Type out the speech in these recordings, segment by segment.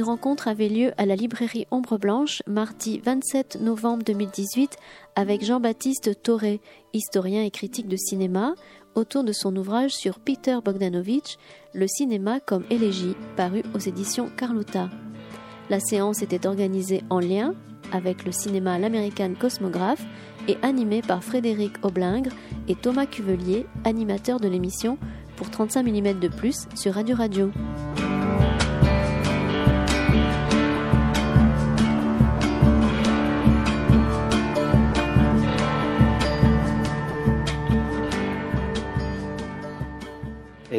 Une rencontre avait lieu à la librairie Ombre Blanche mardi 27 novembre 2018 avec Jean-Baptiste Toré, historien et critique de cinéma, autour de son ouvrage sur Peter Bogdanovich, Le cinéma comme élégie, paru aux éditions Carlotta. La séance était organisée en lien avec le cinéma L'American Cosmographe et animée par Frédéric Oblingre et Thomas Cuvelier, animateur de l'émission pour 35 mm de plus sur Radio Radio.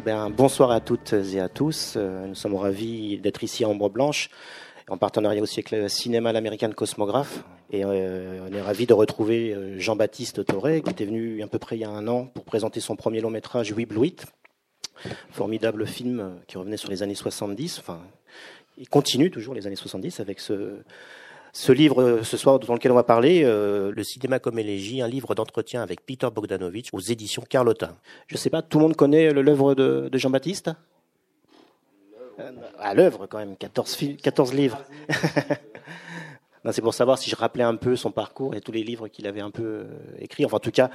Eh bonsoir à toutes et à tous. Euh, nous sommes ravis d'être ici à Ombre Blanche, en partenariat aussi avec le cinéma l'American Cosmographe. Et euh, on est ravis de retrouver euh, Jean-Baptiste Toré, qui était venu à peu près il y a un an pour présenter son premier long métrage Oui Blue Formidable film qui revenait sur les années 70. Enfin, il continue toujours les années 70 avec ce, ce livre euh, ce soir dans lequel on va parler, euh, Le cinéma comme élégie, un livre d'entretien avec Peter Bogdanovich aux éditions Carlotta. Je ne sais pas, tout le monde connaît l'œuvre de, de Jean-Baptiste? À ah, l'œuvre quand même, 14, 14 livres. C'est pour savoir si je rappelais un peu son parcours et tous les livres qu'il avait un peu euh, écrits. Enfin, en tout cas,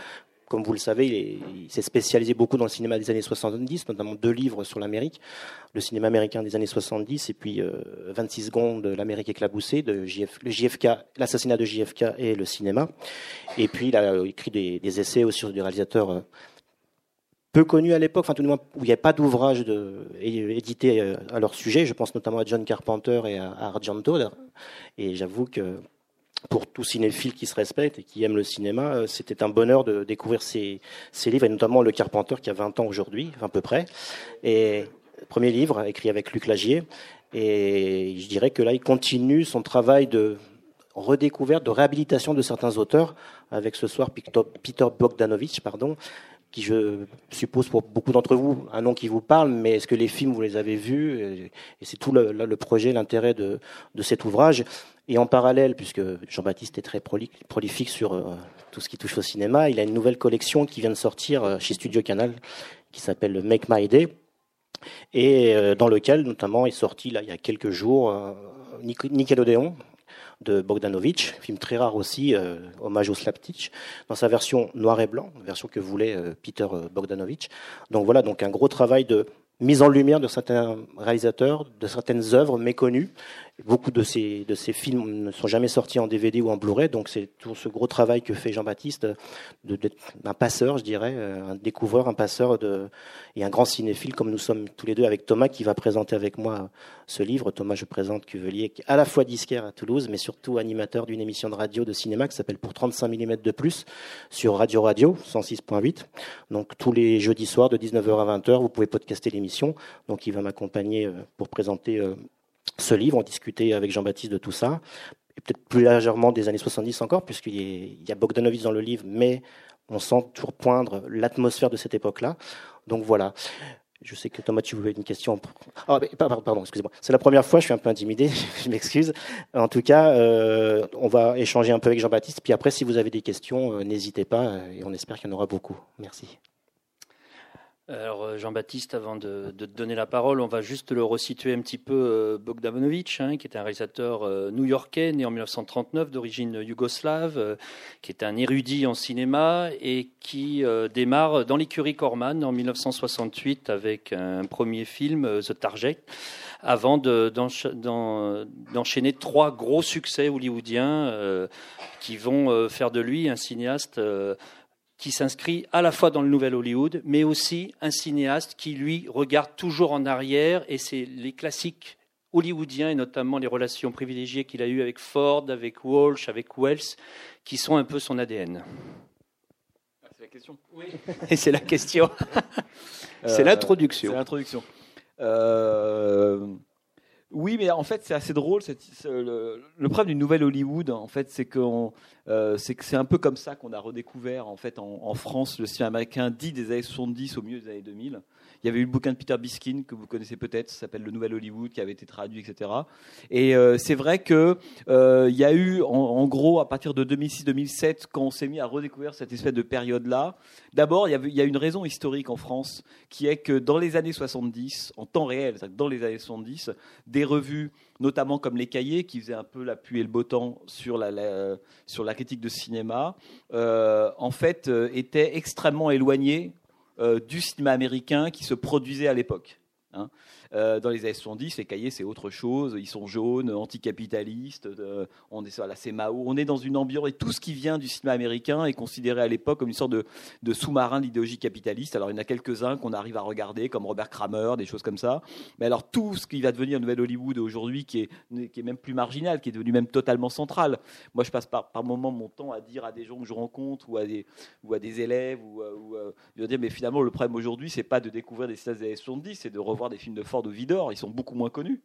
comme vous le savez, il s'est spécialisé beaucoup dans le cinéma des années 70, notamment deux livres sur l'Amérique, le cinéma américain des années 70 et puis 26 euh, secondes, l'Amérique éclaboussée, de JFK, l'assassinat de JFK et le cinéma. Et puis il a écrit des, essais aussi sur des réalisateurs euh, peu connus à l'époque, enfin tout où il n'y avait pas d'ouvrage édité euh, à leur sujet. Je pense notamment à John Carpenter et à Argento. Et j'avoue que pour tout cinéphile qui se respecte et qui aime le cinéma, euh, c'était un bonheur de découvrir ces, livres, et notamment Le Carpenteur qui a 20 ans aujourd'hui, à peu près. Premier livre écrit avec Luc Lagier. Et je dirais que là, il continue son travail de redécouverte, de réhabilitation de certains auteurs, avec ce soir Peter Bogdanovich, pardon, qui je suppose pour beaucoup d'entre vous un nom qui vous parle, mais est-ce que les films vous les avez vus? Et c'est tout le, projet, l'intérêt de, cet ouvrage. Et en parallèle, puisque Jean-Baptiste est très prolifique sur euh, tout ce qui touche au cinéma, il a une nouvelle collection qui vient de sortir euh, chez Studio Canal, qui s'appelle Make My Day, et euh, dans lequel notamment est sorti là il y a quelques jours Nickelodeon, de Bogdanovich, film très rare aussi, hommage au slapstitch, dans sa version noir et blanc, version que voulait Peter Bogdanovich. Donc voilà, donc un gros travail de mise en lumière de certains réalisateurs, de certaines œuvres méconnues, Beaucoup de ces, films ne sont jamais sortis en DVD ou en Blu-ray, donc c'est tout ce gros travail que fait Jean-Baptiste d'être un passeur, je dirais, euh, un découvreur, un passeur de, et un grand cinéphile comme nous sommes tous les deux avec Thomas qui va présenter avec moi ce livre. Thomas, je présente Cuvelier, à la fois disquaire à Toulouse, mais surtout animateur d'une émission de radio de cinéma qui s'appelle Pour 35 mm de plus sur Radio Radio 106.8. Donc tous les jeudis soirs de 19h à 20h, vous pouvez podcaster l'émission. Donc il va m'accompagner euh, pour présenter euh, ce livre, on discutait avec Jean-Baptiste de tout ça, et peut-être plus légèrement des années 70 encore, puisqu'il y a Bogdanovich dans le livre, mais on sent toujours poindre l'atmosphère de cette époque-là. Donc voilà. Je sais que Thomas, tu voulais une question. Ah, pardon, excusez-moi. C'est la première fois, je suis un peu intimidé, je m'excuse. En tout cas, euh, on va échanger un peu avec Jean-Baptiste. Puis après, si vous avez des questions, euh, n'hésitez pas, et on espère qu'il y en aura beaucoup. Merci. Alors euh, Jean-Baptiste, avant de, te donner la parole, on va juste le resituer un petit peu. Euh, Bogdanovich, hein, qui est un réalisateur euh, new-yorkais, né en 1939, d'origine yougoslave, qui est un érudit en cinéma et qui démarre dans l'écurie Corman en 1968 avec un premier film, The Target, avant d'enchaîner trois gros succès hollywoodiens qui vont faire de lui un cinéaste qui s'inscrit à la fois dans le nouvel Hollywood, mais aussi un cinéaste qui, lui, regarde toujours en arrière, et c'est les classiques hollywoodiens, et notamment les relations privilégiées qu'il a eues avec Ford, avec Walsh, avec Wells, qui sont un peu son ADN. Ah, c'est la question Oui. Et c'est la question. c'est l'introduction. C'est l'introduction. Euh, oui, mais en fait, c'est assez drôle. le, problème du nouvel Hollywood, en fait, c'est que euh, c'est un peu comme ça qu'on a redécouvert en fait en, France le cinéma américain dit des années 70 au milieu des années 2000. Il y avait eu le bouquin de Peter Biskin que vous connaissez peut-être, ça s'appelle Le Nouvel Hollywood, qui avait été traduit, etc. Et euh, c'est vrai que euh, il y a eu, en, gros, à partir de 2006-2007, quand on s'est mis à redécouvrir cette espèce de période-là, d'abord, il y, a une raison historique en France, qui est que dans les années 70, en temps réel, dans les années 70, des revues notamment comme les cahiers qui faisaient un peu la pluie et le beau temps sur la, critique de cinéma, euh, en fait, euh, étaient extrêmement éloignés euh, du cinéma américain qui se produisait à l'époque. Hein. Euh, dans les années 70, les cahiers, c'est autre chose. Ils sont jaunes, anticapitalistes. On est voilà, c'est Mao. On est dans une ambiance et tout ce qui vient du cinéma américain est considéré à l'époque comme une sorte de, sous-marin de l'idéologie capitaliste. Alors il y en a quelques-uns qu'on arrive à regarder, comme Robert Kramer, des choses comme ça. Mais alors tout ce qui va devenir Nouvelle Hollywood aujourd'hui, qui est, qui est même plus marginal, qui est devenu même totalement central. Moi, je passe par, par moments mon temps à dire à des gens que je rencontre ou à des, ou à des élèves ou, ou euh, dire mais finalement le problème aujourd'hui, c'est pas de découvrir des années 70, c'est de revoir des films de Vidor, ils sont beaucoup moins connus.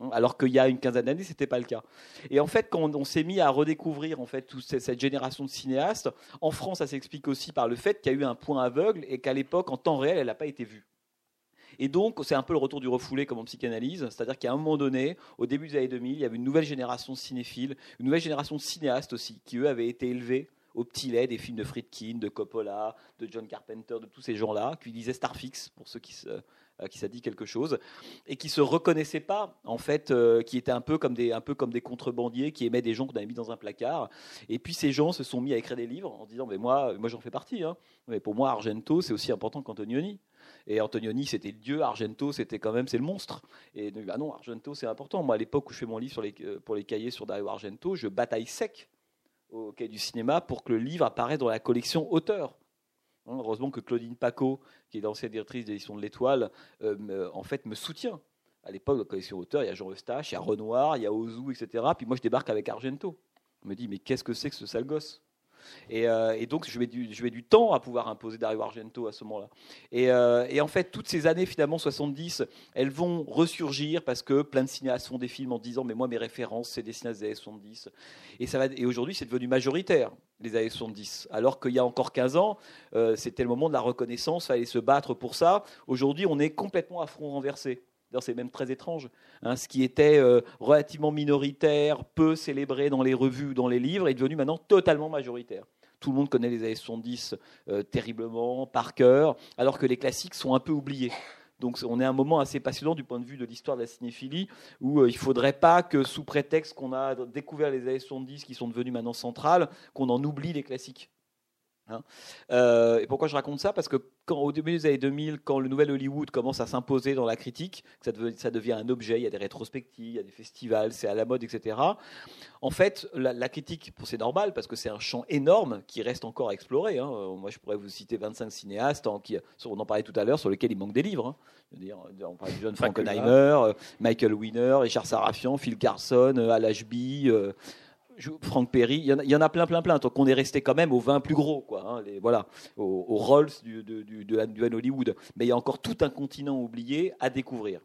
Hein, alors qu'il y a une quinzaine d'années, c'était pas le cas. Et en fait, quand on, s'est mis à redécouvrir en fait toute cette génération de cinéastes, en France, ça s'explique aussi par le fait qu'il y a eu un point aveugle et qu'à l'époque, en temps réel, elle n'a pas été vue. Et donc, c'est un peu le retour du refoulé comme en psychanalyse, c'est-à-dire qu'à un moment donné, au début des années 2000, il y avait une nouvelle génération de cinéphiles, une nouvelle génération de cinéastes aussi, qui eux avaient été élevés au petit lait des films de Friedkin, de Coppola, de John Carpenter, de tous ces gens-là, qui disaient Starfix, pour ceux qui se, qui ça dit quelque chose, et qui se reconnaissaient pas, en fait, euh, qui étaient un peu comme des, un peu comme des contrebandiers qui aimaient des gens qu'on avait mis dans un placard. Et puis ces gens se sont mis à écrire des livres en disant, mais moi, moi j'en fais partie. Hein. Mais pour moi, Argento, c'est aussi important qu'Antonioni. Et Antonioni, c'était le dieu, Argento, c'était quand même, c'est le monstre. Et bah non, Argento, c'est important. Moi, à l'époque où je fais mon livre euh, pour les cahiers sur Dario Argento, je bataille sec au quai du cinéma pour que le livre apparaisse dans la collection auteur. Hein, heureusement que Claudine Paco, qui est l'ancienne directrice d'édition de l'Étoile, euh, en fait me soutient. À l'époque, la collection auteur, il y a Jean Eustache, il y a Renoir, il y a Ozu, etc. Puis moi, je débarque avec Argento. On me dit, mais qu'est-ce que c'est que ce sale gosse? Euh, et, donc, je mets, du, temps à pouvoir imposer Dario Argento à ce moment-là. Euh, et, en fait, toutes ces années, finalement, 70, elles vont ressurgir parce que plein de cinéastes font des films en disant Mais moi, mes références, c'est des cinéastes des années 70. Et, et aujourd'hui, c'est devenu majoritaire, les années 70. Alors qu'il y a encore 15 ans, euh, c'était le moment de la reconnaissance, fallait se battre pour ça. Aujourd'hui, on est complètement à front renversé c'est même très étrange. Hein, ce qui était euh, relativement minoritaire, peu célébré dans les revues, dans les livres, est devenu maintenant totalement majoritaire. Tout le monde connaît les années 70 euh, terriblement, par cœur, alors que les classiques sont un peu oubliés. Donc on est à un moment assez passionnant du point de vue de l'histoire de la cinéphilie, où euh, il ne faudrait pas que sous prétexte qu'on a découvert les années 70 qui sont devenues maintenant centrales, qu'on en oublie les classiques. Hein. Euh, et pourquoi je raconte ça? Parce que quand, au début des années 2000, quand le nouvel Hollywood commence à s'imposer dans la critique, ça, ça, devient un objet, il y a des rétrospectives, il y a des festivals, c'est à la mode, etc. En fait, la, critique, c'est normal parce que c'est un champ énorme qui reste encore à explorer. Hein. Moi, je pourrais vous citer 25 cinéastes, en, qui, on en parlait tout à l'heure, sur lesquels il manque des livres. Hein. dire, on parlait de John Frankenheimer, euh, Michael Winner, Richard Sarafian, Phil Carson, euh, Al Ashby. Frank Perry, il y, en a, plein, plein, plein. Donc on est resté quand même aux 20 plus gros, quoi. Hein, voilà, aux, Rolls du, du, du, Hollywood. Mais il y a encore tout un continent oublié à découvrir.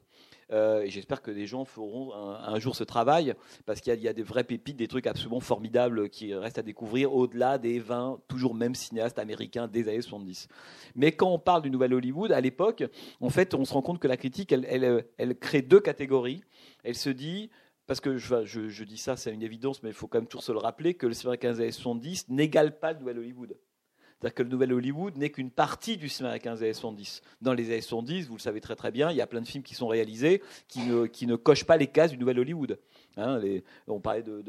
Euh, j'espère que des gens feront un, jour ce travail, parce qu'il y, a des vraies pépites, des trucs absolument formidables qui restent à découvrir au-delà des 20, toujours même cinéastes américains des années 70. Mais quand on parle du nouvel Hollywood, à l'époque, en fait, on se rend compte que la critique, elle, elle crée deux catégories. Elle se dit, parce que je, dis ça, c'est une évidence, mais il faut quand même toujours se le rappeler, que le cinéma 15 années 70 n'égale pas le Nouvel Hollywood. C'est-à-dire que le Nouvel Hollywood n'est qu'une partie du cinéma 15 années 70. Dans les années 70, vous le savez très très bien, il y a plein de films qui sont réalisés qui ne, cochent pas les cases du Nouvel Hollywood. Hein, on parlait de,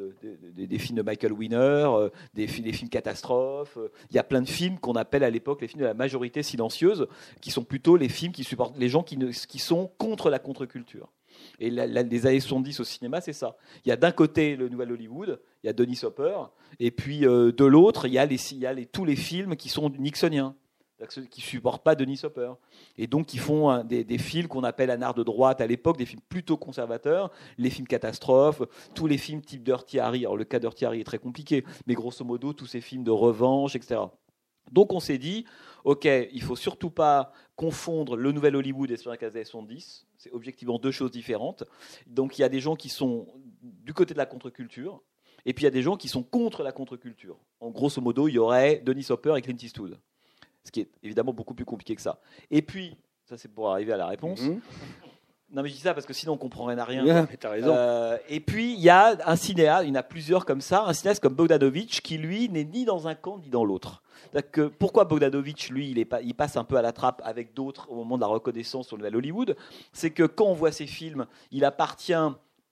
des films de Michael Winner, euh, des, films catastrophes. Euh, il y a plein de films qu'on appelle à l'époque les films de la majorité silencieuse, qui sont plutôt les films qui supportent les gens qui sont contre la contre-culture. Et les années 70 au cinéma, c'est ça. Il y a d'un côté le Nouvel Hollywood, il y a Denis Hopper, et puis euh, de l'autre, il y a, les, tous les films qui sont nixoniens, qui ne supportent pas Denis Hopper. Et donc, ils font des, films qu'on appelle un art de droite à l'époque, des films plutôt conservateurs, les films catastrophes, tous les films type Dirty Harry. Alors, le cas Dirty Harry est très compliqué, mais grosso modo, tous ces films de revanche, etc. Donc, on s'est dit, OK, il faut surtout pas confondre le nouvel Hollywood et sur la 70. C'est objectivement deux choses différentes. Donc il y a des gens qui sont du côté de la contre-culture, et puis il y a des gens qui sont contre la contre-culture. En grosso modo, il y aurait Denis Hopper et Clint Eastwood. Ce qui est évidemment beaucoup plus compliqué que ça. Et puis, Ça, c'est pour arriver à la réponse. Mhm. Non, mais je dis ça parce que sinon on comprend rien à rien. Ouais, mais raison. Euh, et puis il y a un cinéaste, il y en a plusieurs comme ça, un cinéaste comme Bogdanovich qui lui n'est ni dans un camp ni dans l'autre. Que pourquoi Bogdanovich lui il, est pas, il passe un peu à la trappe avec d'autres au moment de la reconnaissance le Nouvel Hollywood, c'est que quand on voit ses films, il appartient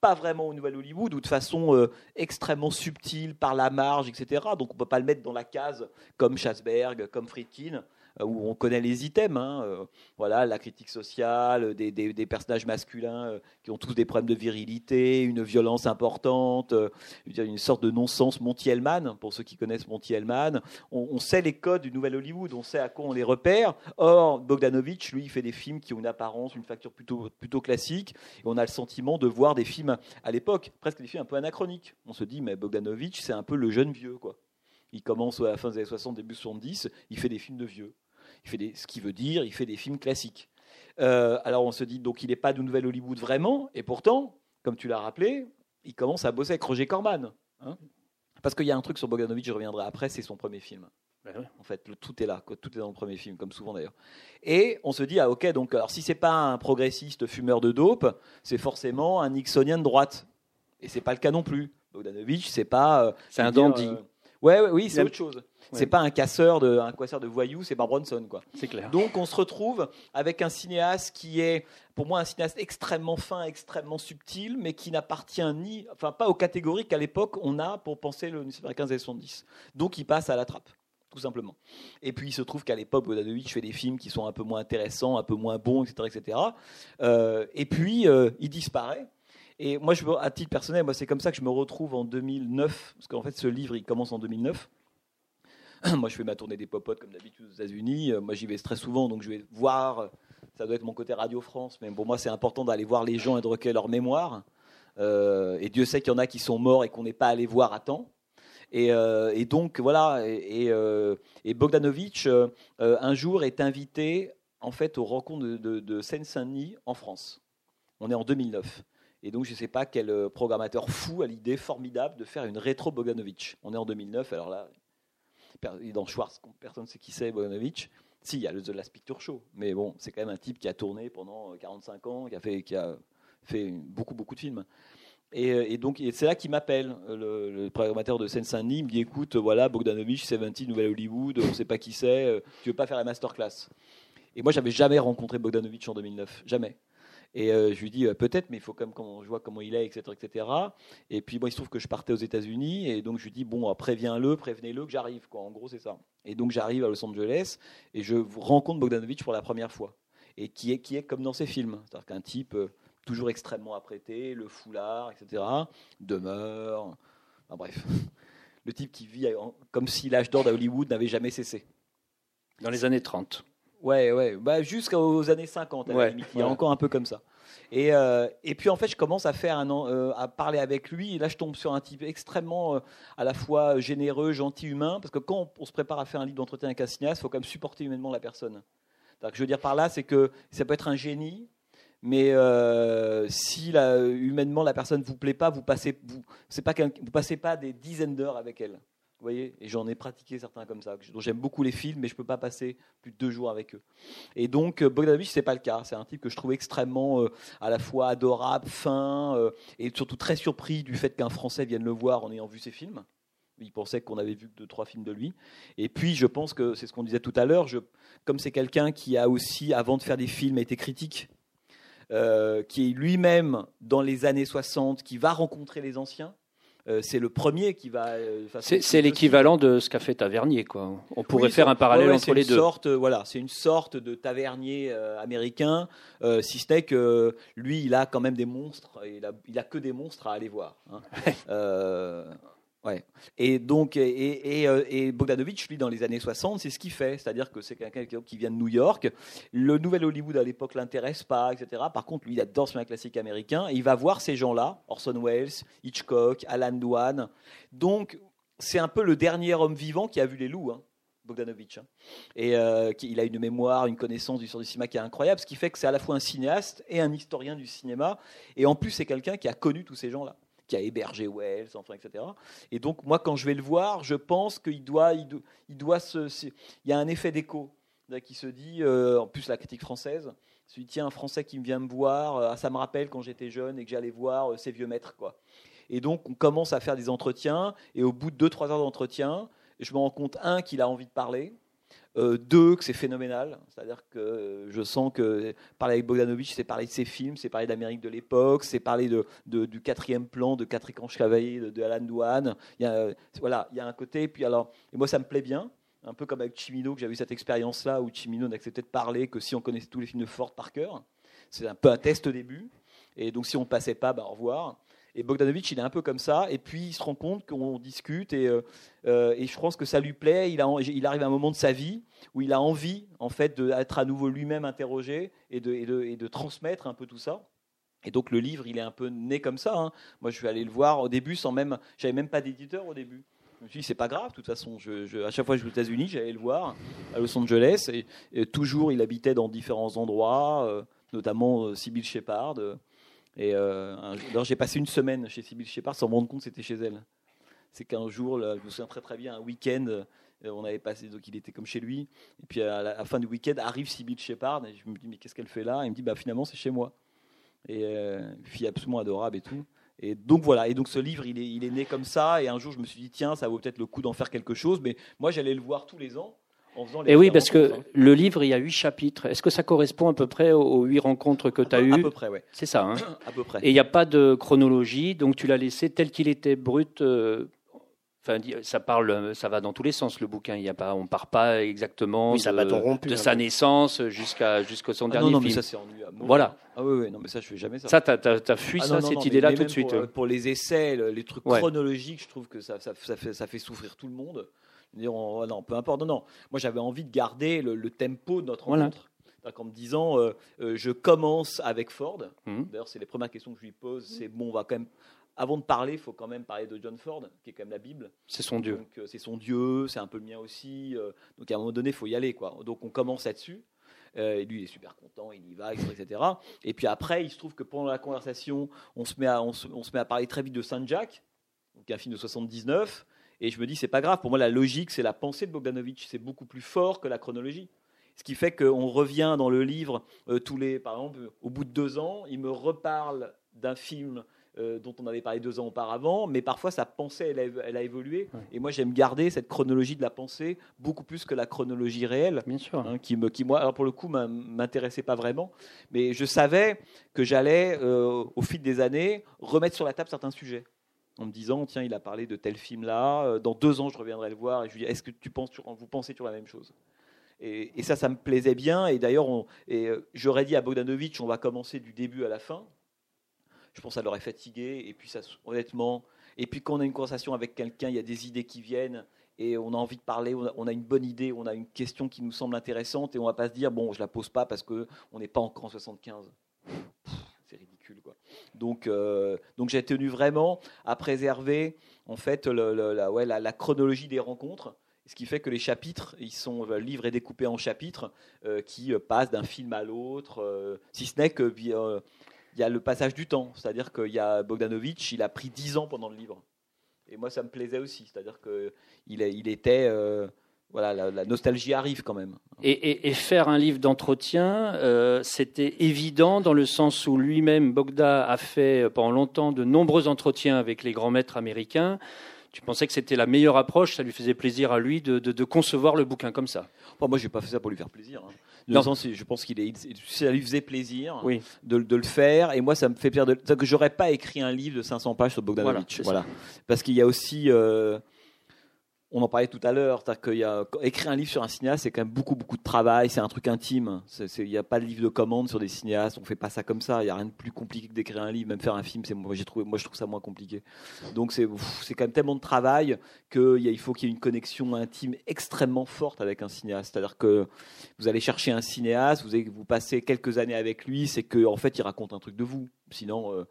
pas vraiment au Nouvel Hollywood ou de façon euh, extrêmement subtile par la marge, etc. Donc on peut pas le mettre dans la case comme Schasberg, comme Friedkin où on connaît les items, hein, euh, voilà, la critique sociale, des, personnages masculins euh, qui ont tous des problèmes de virilité, une violence importante, euh, une sorte de non-sens Monty Hellman, pour ceux qui connaissent Monty Hellman. On, on sait les codes du Nouvel Hollywood, on sait à quoi on les repère. Or, Bogdanovich, lui, il fait des films qui ont une apparence, une facture plutôt, plutôt classique, et on a le sentiment de voir des films à l'époque, presque des films un peu anachroniques. On se dit, mais Bogdanovich, c'est un peu le jeune vieux, quoi. Il commence à la fin des années 60, début 70, il fait des films de vieux. Il fait des, ce qui veut dire, il fait des films classiques. Euh, alors on se dit donc il n'est pas de Nouvelle Hollywood vraiment, et pourtant, comme tu l'as rappelé, il commence à bosser avec Roger Corman. hein. Parce qu'il y a un truc sur Bogdanovich, je reviendrai après, c'est son premier film. Ben. En fait, le- tout est là, quoi. tout est dans le premier film, comme souvent d'ailleurs. Et on se dit ah ok donc alors si c'est pas un progressiste fumeur de dope, c'est forcément un Nixonien de droite. Et c'est pas le cas non plus. Bogdanovich, c'est pas. euh, C'est un dandy. euh, ouais, ouais, oui, c'est autre chose. Ouais. C'est pas un casseur de, un casseur de voyous, c'est Mark Bronson quoi. C'est clair. Donc on se retrouve avec un cinéaste qui est, pour moi, un cinéaste extrêmement fin, extrêmement subtil, mais qui n'appartient ni, enfin pas aux catégories qu'à l'époque on a pour penser le cinéma 15 et 70. Donc il passe à la trappe, tout simplement. Et puis il se trouve qu'à l'époque, Bogdanovich fait des films qui sont un peu moins intéressants, un peu moins bons, etc., etc. Euh, et puis euh, il disparaît. Et moi, je, à titre personnel, moi, c'est comme ça que je me retrouve en 2009, parce qu'en fait, ce livre, il commence en 2009. Moi, je fais ma tournée des popotes comme d'habitude aux États-Unis. Euh, Moi, j'y vais très souvent, donc je vais voir. Ça doit être mon côté Radio France, mais pour moi, c'est important d'aller voir les gens et de recueillir leur mémoire. Euh, et Dieu sait qu'il y en a qui sont morts et qu'on n'est pas allé voir à temps. Et, euh, donc voilà. Et, et, un jour est invité en fait aux rencontres de, de Seine-Saint-Denis en France. On est en 2009. Et donc, je ne sais pas quel euh, programmateur fou a l'idée formidable de faire une rétro Bogdanovich. On est en 2009, alors là, dans Schwartz, personne ne sait qui c'est Bogdanovich. Si, il y a le The Last Picture Show, mais bon, c'est quand même un type qui a tourné pendant euh, 45 ans, qui a fait, beaucoup, beaucoup de films. Et, euh, donc, c'est là qu'il m'appelle, euh, le, le programmateur de Seine-Saint-Denis. Il me dit écoute, voilà, Bogdanovich, 70, Nouvelle Hollywood, on ne sait pas qui c'est, euh, tu veux pas faire la masterclass Et moi, j'avais jamais rencontré Bogdanovich en 2009, jamais. Et euh, je lui dis euh, peut-être, mais il faut quand même qu'on je vois comment il est, etc., etc. Et puis bon, il se trouve que je partais aux États-Unis, et donc je lui dis bon, euh, préviens-le, prévenez-le que j'arrive. En gros, c'est ça. Et donc j'arrive à Los Angeles et je rencontre Bogdanovich pour la première fois, et qui est comme dans ses films, c'est-à-dire qu'un type toujours extrêmement apprêté, le foulard, etc. Demeure, enfin, bref, le type qui vit comme si l'âge d'or d'Hollywood n'avait jamais cessé. Dans les années 30. Ouais, ouais, bah, jusqu'aux années 50, à la Ouais, limite. Il y a ouais. encore un peu comme ça. Et, euh, et puis en fait, je commence à faire un, euh, à parler avec lui. Et là, je tombe sur un type extrêmement, euh, à la fois généreux, gentil, humain. Parce que quand on, on se prépare à faire un livre d'entretien avec un cinéaste, il faut quand même supporter humainement la personne. Donc, je veux dire par là, c'est que ça peut être un génie, mais si la- humainement la personne vous plaît pas, vous passez, vous, pas vous passez pas des dizaines d'heures avec elle. Vous voyez Et j'en ai pratiqué certains comme ça. dont J'aime beaucoup les films, mais je peux pas passer plus de deux jours avec eux. Et donc euh, Bogdanovich, c'est pas le cas. C'est un type que je trouve extrêmement euh, à la fois adorable, fin, euh, et surtout très surpris du fait qu'un Français vienne le voir en ayant vu ses films. Il pensait qu'on avait vu deux, trois films de lui. Et puis, je pense que c'est ce qu'on disait tout à l'heure. Comme c'est quelqu'un qui a aussi, avant de faire des films, été critique, qui est lui-même dans les années 60, qui va rencontrer les anciens. Euh, c'est le premier qui va. euh, C'est l'équivalent de ce qu'a fait Tavernier. Quoi. On pourrait oui, faire un parallèle ouais, entre les deux. Sorte, euh, voilà, c'est une sorte de tavernier américain, si ce n'est que lui, il a quand même des monstres. Il a, il a que des monstres à aller voir. hein. Et donc, euh, Bogdanovich, lui, dans les années 60, c'est ce qu'il fait. C'est-à-dire que c'est quelqu'un qui- vient de New York. Le nouvel Hollywood à l'époque l'intéresse pas, etc. Par contre, lui, il adore ce classique américain. Il va voir ces gens-là, Orson Welles, Hitchcock, Alan Dwan. Donc, c'est un peu le dernier homme vivant qui a vu les loups. hein. Bogdanovich. hein. Et euh, il a une mémoire, une connaissance du sort du cinéma qui est incroyable, ce qui fait que c'est à la fois un cinéaste et un historien du cinéma. Et en plus, c'est quelqu'un qui a connu tous ces gens-là, qui a hébergé Wells, etc. Et donc, moi, quand je vais le voir, je pense qu'il doit, il doit, il doit se. Il y a un effet d'écho qui se dit, euh, en plus, la critique française. Me dis, tiens, un Français qui vient me voir, euh, ça me rappelle quand j'étais jeune et que j'allais voir euh, ces vieux maîtres. Quoi. Et donc, on commence à faire des entretiens, et au bout de 2-3 heures d'entretien, je me rends compte, un, qu'il a envie de parler, euh, deux, que c'est phénoménal. C'est-à-dire que je sens que parler avec Bogdanovich, c'est parler de ses films, c'est parler d'Amérique de l'époque, c'est parler du quatrième plan, de Quatre cavaliers, de, Alan Douane. Il y a, voilà, il y a un côté. Puis alors, et moi, ça me plaît bien. Un peu comme avec Chimino, que j'avais eu cette expérience-là où Chimino n'acceptait de parler que si on connaissait tous les films de Ford par cœur. C'est un peu un test au début. Et donc, si on ne passait pas, bah, au revoir. Et Bogdanovich, il est un peu comme ça. Et puis, il se rend compte qu'on discute. Et, euh, euh, je pense que ça lui plaît. Il, arrive à un moment de sa vie où il a envie, en fait, d'être à nouveau lui-même interrogé et de, et, de, et de transmettre un peu tout ça. Et donc, le livre, il est un peu né comme ça. hein. Moi, je suis allé le voir au début sans même. J'avais même pas d'éditeur au début. Je me suis dit, c'est pas grave, de toute façon. Je, à chaque fois que je vais aux États-Unis, j'allais le voir à Los Angeles. Et, toujours, il habitait dans différents endroits, euh, notamment Shepherd. euh, et euh, j'ai passé une semaine chez Sybil Shepherd sans me rendre compte que c'était chez elle. C'est qu'un jour, je me souviens très très bien, un week-end, euh, on avait passé, donc il était comme chez lui. Et puis à la, fin du week-end, arrive Sybil Shepherd. Et je me dis, mais qu'est-ce qu'elle fait là? Il me dit, bah finalement, c'est chez moi. Et euh, fille absolument adorable et tout. Et donc voilà, et donc ce livre, il est, il est né comme ça. Et un jour, je me suis dit, tiens, ça vaut peut-être le coup d'en faire quelque chose. Mais moi, j'allais le voir tous les ans Et oui, rencontres, parce que hein. le livre, il y a huit chapitres. Est-ce que ça correspond à peu près aux- huit rencontres que tu as à eues peu près, ouais. C'est ça. hein À peu près. Et il n'y a pas de chronologie, donc tu l'as laissé tel qu'il était brut. euh, Enfin, ça parle, ça va dans tous les sens le bouquin. Il y a pas, on part pas exactement Oui, ça de, bâton rompu, de hein. sa naissance jusqu'à jusqu'au son Ah dernier non, non, mais film. ça, c'est ennuyeux. Voilà. Ah oui, oui, non, mais ça, je fais jamais ça. Ça, t'as as, fui Ah ça, non, non, cette idée-là mais- tout mais de suite. Pour, pour les essais, le- les trucs Ouais. chronologiques, je trouve que ça, ça, ça fait, ça fait souffrir tout le monde. Dire, on- non, peu importe. Non, non. Moi, j'avais envie de garder le, le tempo de notre Voilà. rencontre. Qu'en me disant, euh, euh, je commence avec Ford. Mhm. D'ailleurs, c'est les premières questions que je lui pose. C'est bon, on va quand même. Avant de parler, il faut quand même parler de John Ford, qui est quand même la Bible. C'est son dieu. Donc, euh, c'est son Dieu, c'est un peu le mien aussi. euh, donc, à un moment donné, il faut y aller. Quoi. Donc, on commence là-dessus. Euh, et lui, il est super content, il y va, etc., etc. Et puis après, il se trouve que pendant la conversation, on se met à, on se, on se met à parler très vite de Saint Jack, donc un film de 79. Et je me dis, c'est pas grave. Pour moi, la logique, c'est la pensée de Bogdanovich. C'est beaucoup plus fort que la chronologie. Ce qui fait qu'on revient dans le livre euh, tous les, par exemple, au bout de deux ans, il me reparle d'un film euh, dont on avait parlé deux ans auparavant, mais parfois sa pensée, elle a, elle a évolué. Ouais. Et moi, j'aime garder cette chronologie de la pensée beaucoup plus que la chronologie réelle. Bien sûr. hein, qui, me, qui, moi, alors pour le coup, m'in- m'intéressait pas vraiment, mais je savais que j'allais, euh, au fil des années, remettre sur la table certains sujets. En me disant, tiens, il a parlé de tel film-là, euh, dans deux ans, je reviendrai le voir, et je lui dis, est-ce que tu penses vous pensez sur la même chose? Et, ça, ça me plaisait bien. Et d'ailleurs, euh, j'aurais dit à Bogdanovich, on va commencer du début à la fin. Je pense que ça l'aurait fatigué. Et puis, ça, honnêtement, et puis quand on a une conversation avec quelqu'un, il y a des idées qui viennent et on a envie de parler, on a, une bonne idée, on a une question qui nous semble intéressante et on va pas se dire bon, je la pose pas parce que on n'est pas encore en 75. Pff, C'est ridicule quoi. Donc, euh, donc j'ai tenu vraiment à préserver en fait la, chronologie des rencontres. Ce qui fait que les chapitres, ils sont, le livre est découpé en chapitres euh, qui euh, passent d'un film à l'autre, euh, si ce n'est que euh, il y a le passage du temps, c'est-à-dire qu'il y a Bogdanovich, il a pris 10 ans pendant le livre. Et moi, ça me plaisait aussi, c'est-à-dire que il, était, euh, voilà, la, la nostalgie arrive quand même. Et, et- et faire un livre d'entretien, euh, c'était évident dans le sens où lui-même, Bogda, a fait pendant longtemps de nombreux entretiens avec les grands maîtres américains. Tu pensais que c'était la meilleure approche, ça lui faisait plaisir à lui de, de- de concevoir le bouquin comme ça. Moi, j'ai pas fait ça pour lui faire plaisir. hein. Non. je pense qu'il est, ça lui faisait plaisir Oui. de, de le faire, et moi, ça me fait plaisir. De, que j'aurais pas écrit un livre de 500 pages sur Bogdanovich. Voilà, parce qu'il y a aussi, euh, on en parlait tout à l'heure, écrire un livre sur un cinéaste, c'est quand même beaucoup, beaucoup de travail. C'est un truc intime. Il n'y a pas de livre de commande sur des cinéastes. On fait pas ça comme ça. Il n'y a rien de plus compliqué que d'écrire un livre, même faire un film. Moi, trouvé, moi, je trouve ça moins compliqué. Donc c'est, quand même tellement de travail qu'il faut qu'il y ait une connexion intime extrêmement forte avec un cinéaste. C'est-à-dire que vous allez chercher un cinéaste, vous, vous passez quelques années avec lui, c'est que en fait, il raconte un truc de vous. Sinon, euh,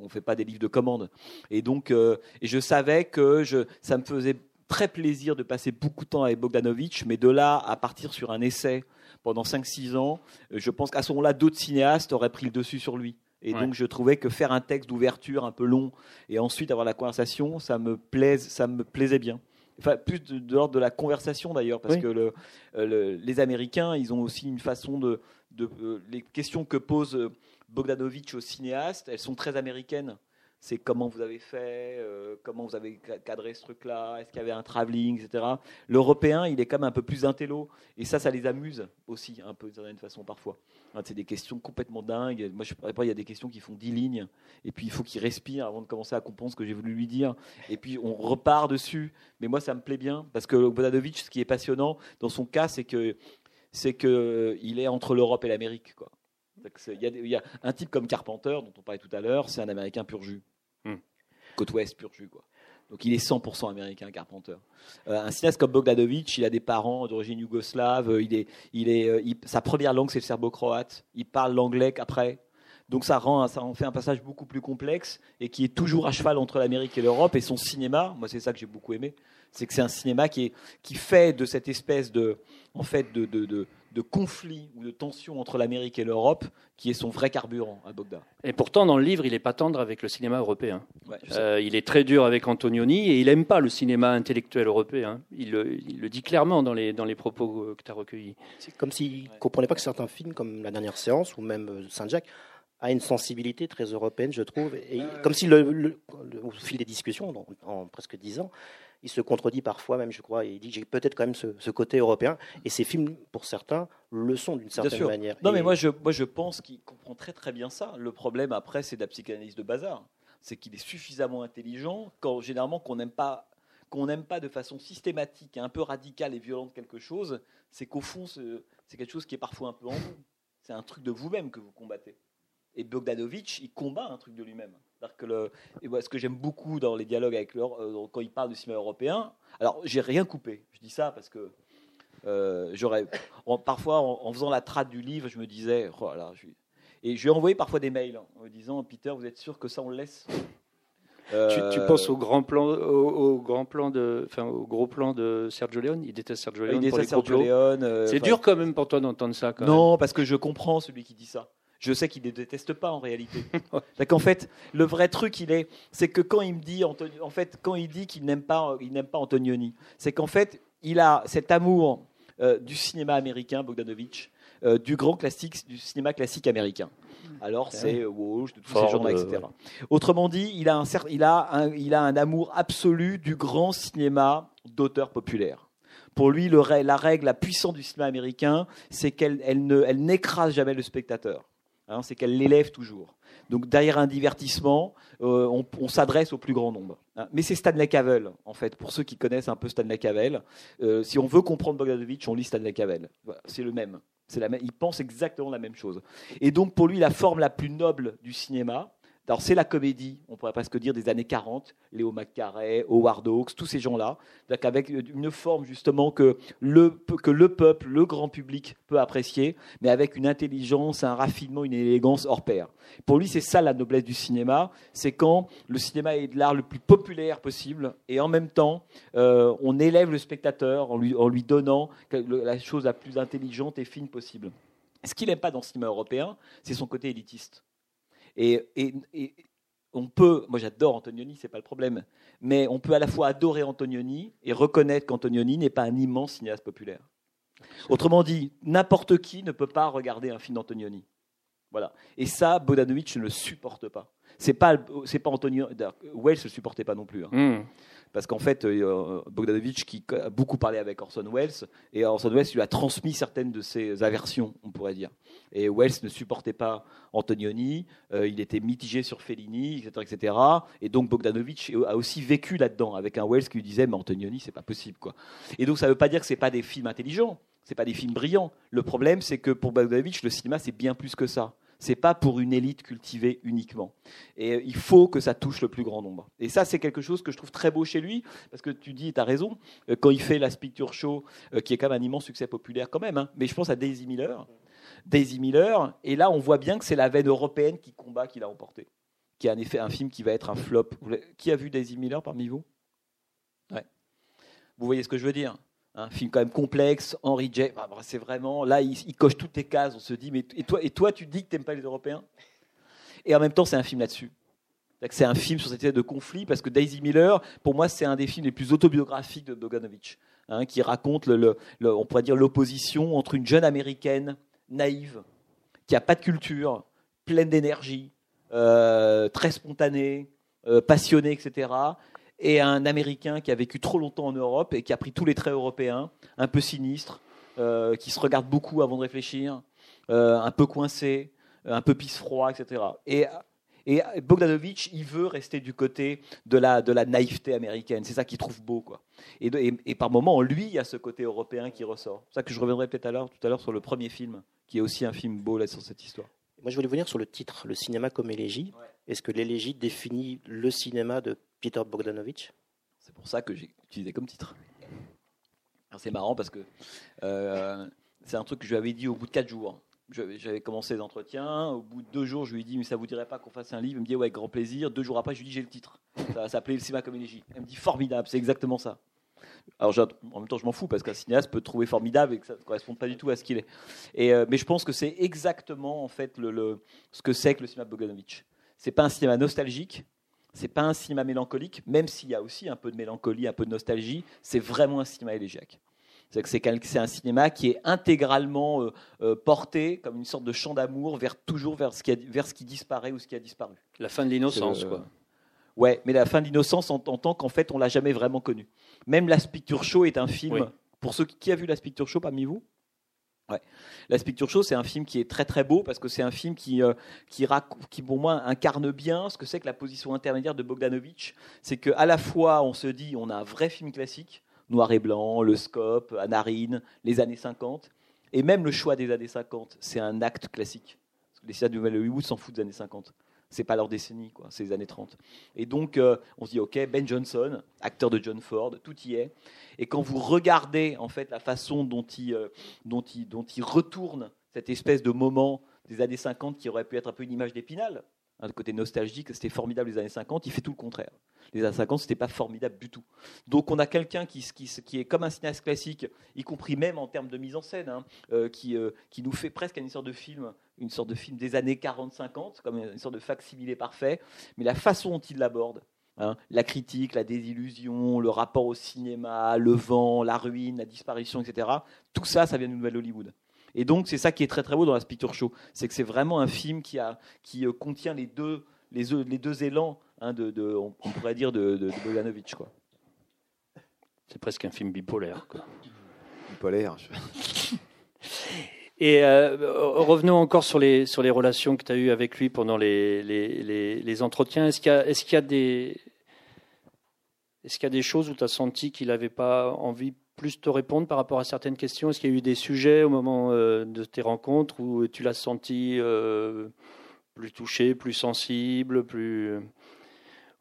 on fait pas des livres de commande. Et donc, euh, et je savais que je, ça me faisait très plaisir de passer beaucoup de temps avec Bogdanovich, mais de là à partir sur un essai pendant 5-6 ans, euh, je pense qu'à ce moment-là, d'autres cinéastes auraient pris le dessus sur lui. Et Ouais. donc, je trouvais que faire un texte d'ouverture un peu long et ensuite avoir la conversation, ça me, plaise, ça me plaisait bien. Enfin, plus de, de l'ordre de la conversation d'ailleurs, parce Oui. que le, euh, le- les Américains, ils ont aussi une façon de, de les questions que pose Bogdanovich au cinéaste, elles sont très américaines c'est comment vous avez fait, euh, comment vous avez cadré ce truc-là, est-ce qu'il y avait un travelling, etc. L'européen, il est quand même un peu plus intello, et ça, ça les amuse aussi, un peu d'une certaine façon parfois. c'est des questions complètement dingues. Moi, je pas, il y a des questions qui font 10 lignes, et puis il faut qu'il respire avant de commencer à comprendre ce que j'ai voulu lui dire, et puis on repart dessus. Mais moi, ça me plaît bien, parce que Bodanovich, ce qui est passionnant dans son cas, c'est que c'est que il est entre l'Europe et l'Amérique, quoi. Il y, a, un type comme Carpenter, dont on parlait tout à l'heure, c'est un Américain pur jus. Hmm. Côte ouest pur jus, quoi. Donc il est 100% américain, Carpenter. Euh, un cinéaste comme Bogdanovich, il a des parents d'origine yougoslave. Euh, il est, il est, euh, sa première langue c'est le serbo-croate. Il parle l'anglais qu'après. Donc ça rend, ça en fait un passage beaucoup plus complexe et qui est toujours à cheval entre l'Amérique et l'Europe. Et son cinéma, moi c'est ça que j'ai beaucoup aimé, c'est que c'est un cinéma qui, est, qui fait de cette espèce de, en fait, de, de, de, de conflit ou de tension entre l'Amérique et l'Europe qui est son vrai carburant à Bogda. Et pourtant, dans le livre, il n'est pas tendre avec le cinéma européen. Euh, il est très dur avec Antonioni et il n'aime pas le cinéma intellectuel européen. Il le, il le, dit clairement dans les, dans les propos que tu as recueillis. C'est comme s'il ne comprenait pas que certains films, comme La Dernière Séance ou même euh, Saint-Jacques, a une sensibilité très européenne, je trouve. Et comme si, le, au fil des discussions, en, en presque dix ans, il se contredit parfois même, je crois, et il dit que j'ai peut-être quand même ce, côté européen. Et ces films, pour certains, le sont d'une certaine manière. Non, mais moi je, moi je pense qu'il comprend très très bien ça. Le problème après, c'est de la psychanalyse de bazar. C'est qu'il est suffisamment intelligent quand généralement qu'on n'aime pas qu'on n'aime pas de façon systématique, un peu radicale et violente quelque chose, c'est qu'au fond, c'est quelque chose qui est parfois un peu en vous. C'est un truc de vous-même que vous combattez. Et Bogdanovich, il combat un truc de lui-même. Que le, et ce que j'aime beaucoup dans les dialogues avec leur, euh, quand il parle du cinéma européen, alors j'ai rien coupé. Je dis ça parce que euh, j'aurais parfois en, faisant la trade du livre, je me disais, oh je, et je lui ai envoyé parfois des mails en me disant, Peter, vous êtes sûr que ça on le laisse? Tu, euh, penses au grand plan, au, grand plan de, enfin au gros plan de Sergio Leone? Il déteste Sergio Leone. Il déteste Sergio Leone. C'est dur quand même pour toi d'entendre ça. Quand non, parce que je comprends celui qui dit ça je sais qu'il ne déteste pas en réalité. en fait, le vrai truc, il est, c'est que quand il me dit, en fait, quand il dit qu'il n'aime pas, il n'aime pas Antonioni, c'est qu'en fait, il a cet amour euh, du cinéma américain, Bogdanovich, euh, du grand classique, du cinéma classique américain. Alors c'est Walsh, de tous ces gens-là, etc. Autrement dit, il a un, il a un, il a un amour absolu du grand cinéma d'auteur populaire. Pour lui, le, la règle la puissante du cinéma américain, c'est qu'elle elle ne, elle n'écrase jamais le spectateur. Hein, c'est qu'elle l'élève toujours. Donc derrière un divertissement, euh, on, s'adresse au plus grand nombre. Hein. Mais c'est Stanley Cavell, en fait, pour ceux qui connaissent un peu Stanley Cavell. Euh, si on veut comprendre Bogdanovich, on lit Stanley Cavell. c'est le même. La même. Il pense exactement la même chose. Et donc pour lui, la forme la plus noble du cinéma, alors c'est la comédie, on pourrait presque dire des années 40, Léo McCarey, Howard Hawks, tous ces gens-là, avec une forme justement que le, que le peuple, le grand public peut apprécier, mais avec une intelligence, un raffinement, une élégance hors pair. Pour lui, c'est ça la noblesse du cinéma, c'est quand le cinéma est de l'art le plus populaire possible, et en même temps, euh, on élève le spectateur en lui, en lui donnant la chose la plus intelligente et fine possible. Ce qu'il n'aime pas dans le cinéma européen, c'est son côté élitiste. Et, on peut, moi j'adore Antonioni, c'est pas le problème, mais on peut à la fois adorer Antonioni et reconnaître qu'Antonioni n'est pas un immense cinéaste populaire. Autrement dit, n'importe qui ne peut pas regarder un film d'Antonioni. Voilà. Et ça, Bodanovic ne le supporte pas. C'est pas, c'est pas Antonioni. Wells ne le supportait pas non plus. Hein. Hmm parce qu'en fait, euh, Bogdanovich, qui a beaucoup parlé avec Orson Welles, et Orson Welles lui a transmis certaines de ses aversions, on pourrait dire. Et Welles ne supportait pas Antonioni, euh, il était mitigé sur Fellini, etc., etc. Et donc Bogdanovich a aussi vécu là-dedans, avec un Welles qui lui disait, mais Antonioni, c'est pas possible, quoi. Et donc ça ne veut pas dire que c'est pas des films intelligents, c'est pas des films brillants. Le problème, c'est que pour Bogdanovich, le cinéma, c'est bien plus que ça. C'est pas pour une élite cultivée uniquement. Et euh, il faut que ça touche le plus grand nombre. Et ça, c'est quelque chose que je trouve très beau chez lui, parce que tu dis, tu as raison, euh, quand il fait la Picture Show, euh, qui est quand même un immense succès populaire quand même, hein, mais je pense à Daisy Miller. Daisy Miller, et là, on voit bien que c'est la veine européenne qui combat qu'il a emporté, qui est en effet un film qui va être un flop. Qui a vu Daisy Miller parmi vous? Vous voyez ce que je veux dire? Un film quand même complexe, Henry J. Bah, bah, c'est vraiment, là, il, coche toutes les cases. On se dit, mais et toi, tu dis que tu n'aimes pas les Européens? Et en même temps, c'est un film là-dessus. C'est un film sur cette idée de conflit, parce que Daisy Miller, pour moi, c'est un des films les plus autobiographiques de Bogdanovich, hein, qui raconte, le, on pourrait dire, l'opposition entre une jeune américaine naïve, qui a pas de culture, pleine d'énergie, euh, très spontanée, euh, passionnée, etc. Et un Américain qui a vécu trop longtemps en Europe et qui a pris tous les traits européens, un peu sinistre, euh, qui se regarde beaucoup avant de réfléchir, un peu coincé, un peu pisse-froid, etc. Et et Bogdanovich, il veut rester du côté de la, de la naïveté américaine. C'est ça qu'il trouve beau. Quoi. Et, et, par moments, en lui, il y a ce côté européen qui ressort. C'est ça que je reviendrai peut-être à tout à l'heure sur le premier film, qui est aussi un film beau là, sur cette histoire. Moi, je voulais venir sur le titre, le cinéma comme élégie. Est-ce que l'élégie définit le cinéma de Peter Bogdanovich C'est pour ça que j'ai utilisé comme titre. C'est marrant parce que euh, c'est un truc que je lui avais dit au bout de quatre jours j'avais commencé les entretiens. Au bout de deux jours, je lui ai dit, mais ça vous dirait pas qu'on fasse un livre? Il me dit, ouais, avec grand plaisir. Deux jours après, je lui ai dit, j'ai le titre. Ça va s'appeler Le cinéma comme énergie. Elle me dit, formidable, c'est exactement ça. Alors, en même temps, je m'en fous parce qu'un cinéaste peut trouver formidable et que ça ne correspond pas du tout à ce qu'il est. Euh, mais je pense que c'est exactement en fait ce que c'est que le cinéma Bogdanovich. C'est pas un cinéma nostalgique, c'est pas un cinéma mélancolique, même s'il y a aussi un peu de mélancolie, un peu de nostalgie. C'est vraiment un cinéma élégiaque. C'est un cinéma qui est intégralement euh, euh, porté comme une sorte de chant d'amour vers toujours vers ce, qui vers ce qui disparaît ou ce qui a disparu. La fin de l'innocence, quoi. Ouais, mais la fin de l'innocence en, tant qu'en fait on l'a jamais vraiment connu. Même La Picture Show est un film. Pour ceux qui, qui a vu La Picture Show parmi vous? Ouais. La Picture Show, c'est un film qui est très très beau parce que c'est un film qui, euh, qui, pour moi, incarne bien ce que c'est que la position intermédiaire de Bogdanovich. C'est qu'à la fois, on se dit, on a un vrai film classique, noir et blanc, le scope, Anarine, les années 50. Et même le choix des années 50, c'est un acte classique. Les cinéastes du Hollywood s'en foutent des années 50. C'est pas leur décennie, quoi. C'est les années 30. Et donc, euh, on se dit, OK, Ben Johnson, acteur de John Ford, tout y est. Et quand vous regardez, en fait, la façon dont il, euh, dont il, dont il retourne cette espèce de moment des années 50 qui aurait pu être un peu une image d'épinal, un côté nostalgique, c'était formidable les années 50, il fait tout le contraire. Les années 50, c'était pas formidable du tout. Donc on a quelqu'un qui, qui, est comme un cinéaste classique, y compris même en termes de mise en scène, hein, euh, qui, euh, qui nous fait presque une sorte de film, une sorte de film des années 40-50, comme une sorte de facsimilé parfait, mais la façon dont il l'aborde, hein, la critique, la désillusion, le rapport au cinéma, le vent, la ruine, la disparition, etc., tout ça, ça vient de Nouvelle Hollywood. Et donc, c'est ça qui est très très beau dans la Picture Show. C'est que c'est vraiment un film qui, a, qui euh, contient les deux, les, les deux élans, hein, de, de, on, pourrait dire, de, de, Bogdanovich. Quoi. C'est presque un film bipolaire. Quoi. Bipolaire. Et euh, revenons encore sur les, sur les relations que tu as eues avec lui pendant les, les, les, les entretiens. Est-ce qu'il y, est qu'il y, a des. Est-ce qu'il y a des choses où tu as senti qu'il n'avait pas envie plus te répondre par rapport à certaines questions. Est-ce qu'il y a eu des sujets au moment euh, de tes rencontres où tu l'as senti euh, plus touché, plus sensible, plus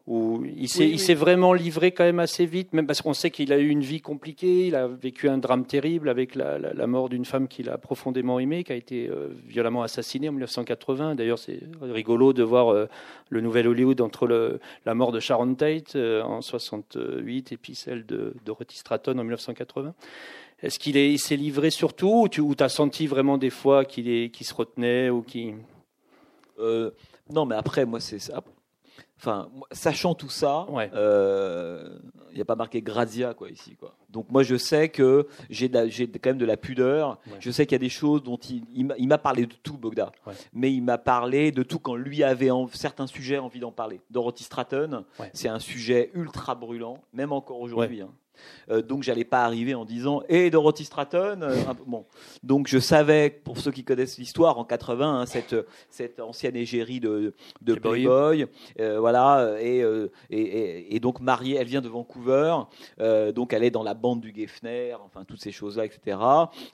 où il s'est vraiment livré quand même assez vite, même parce qu'on sait qu'il a eu une vie compliquée, il a vécu un drame terrible avec la, la, mort d'une femme qu'il a profondément aimée, qui a été euh, violemment assassinée en 1980. D'ailleurs, c'est rigolo de voir euh, le nouvel Hollywood entre le, la mort de Sharon Tate euh, en 68 et puis celle de Dorothy Stratton en 1980. Est-ce qu'il s'est livré surtout, ou tu as senti vraiment des fois qu'il se retenait ou qui non, mais après, moi, c'est Enfin, sachant tout ça, il euh, n'y a pas marqué Grazia quoi ici quoi. Donc moi je sais que j'ai quand même de la pudeur. Je sais qu'il y a des choses dont il, il m'a parlé de tout Bogda, mais il m'a parlé de tout quand lui avait en, certains sujets envie d'en parler. Dorothy Stratton, c'est un sujet ultra brûlant, même encore aujourd'hui. Hein. Euh, donc j'allais pas arriver en disant et Dorothy Stratton. Euh, bon, donc je savais pour ceux qui connaissent l'histoire en 80 hein, cette cette ancienne égérie de, de Playboy, euh, voilà et, et, et, donc mariée, elle vient de Vancouver, donc elle est dans la bande du Geffner, enfin toutes ces choses là, etc.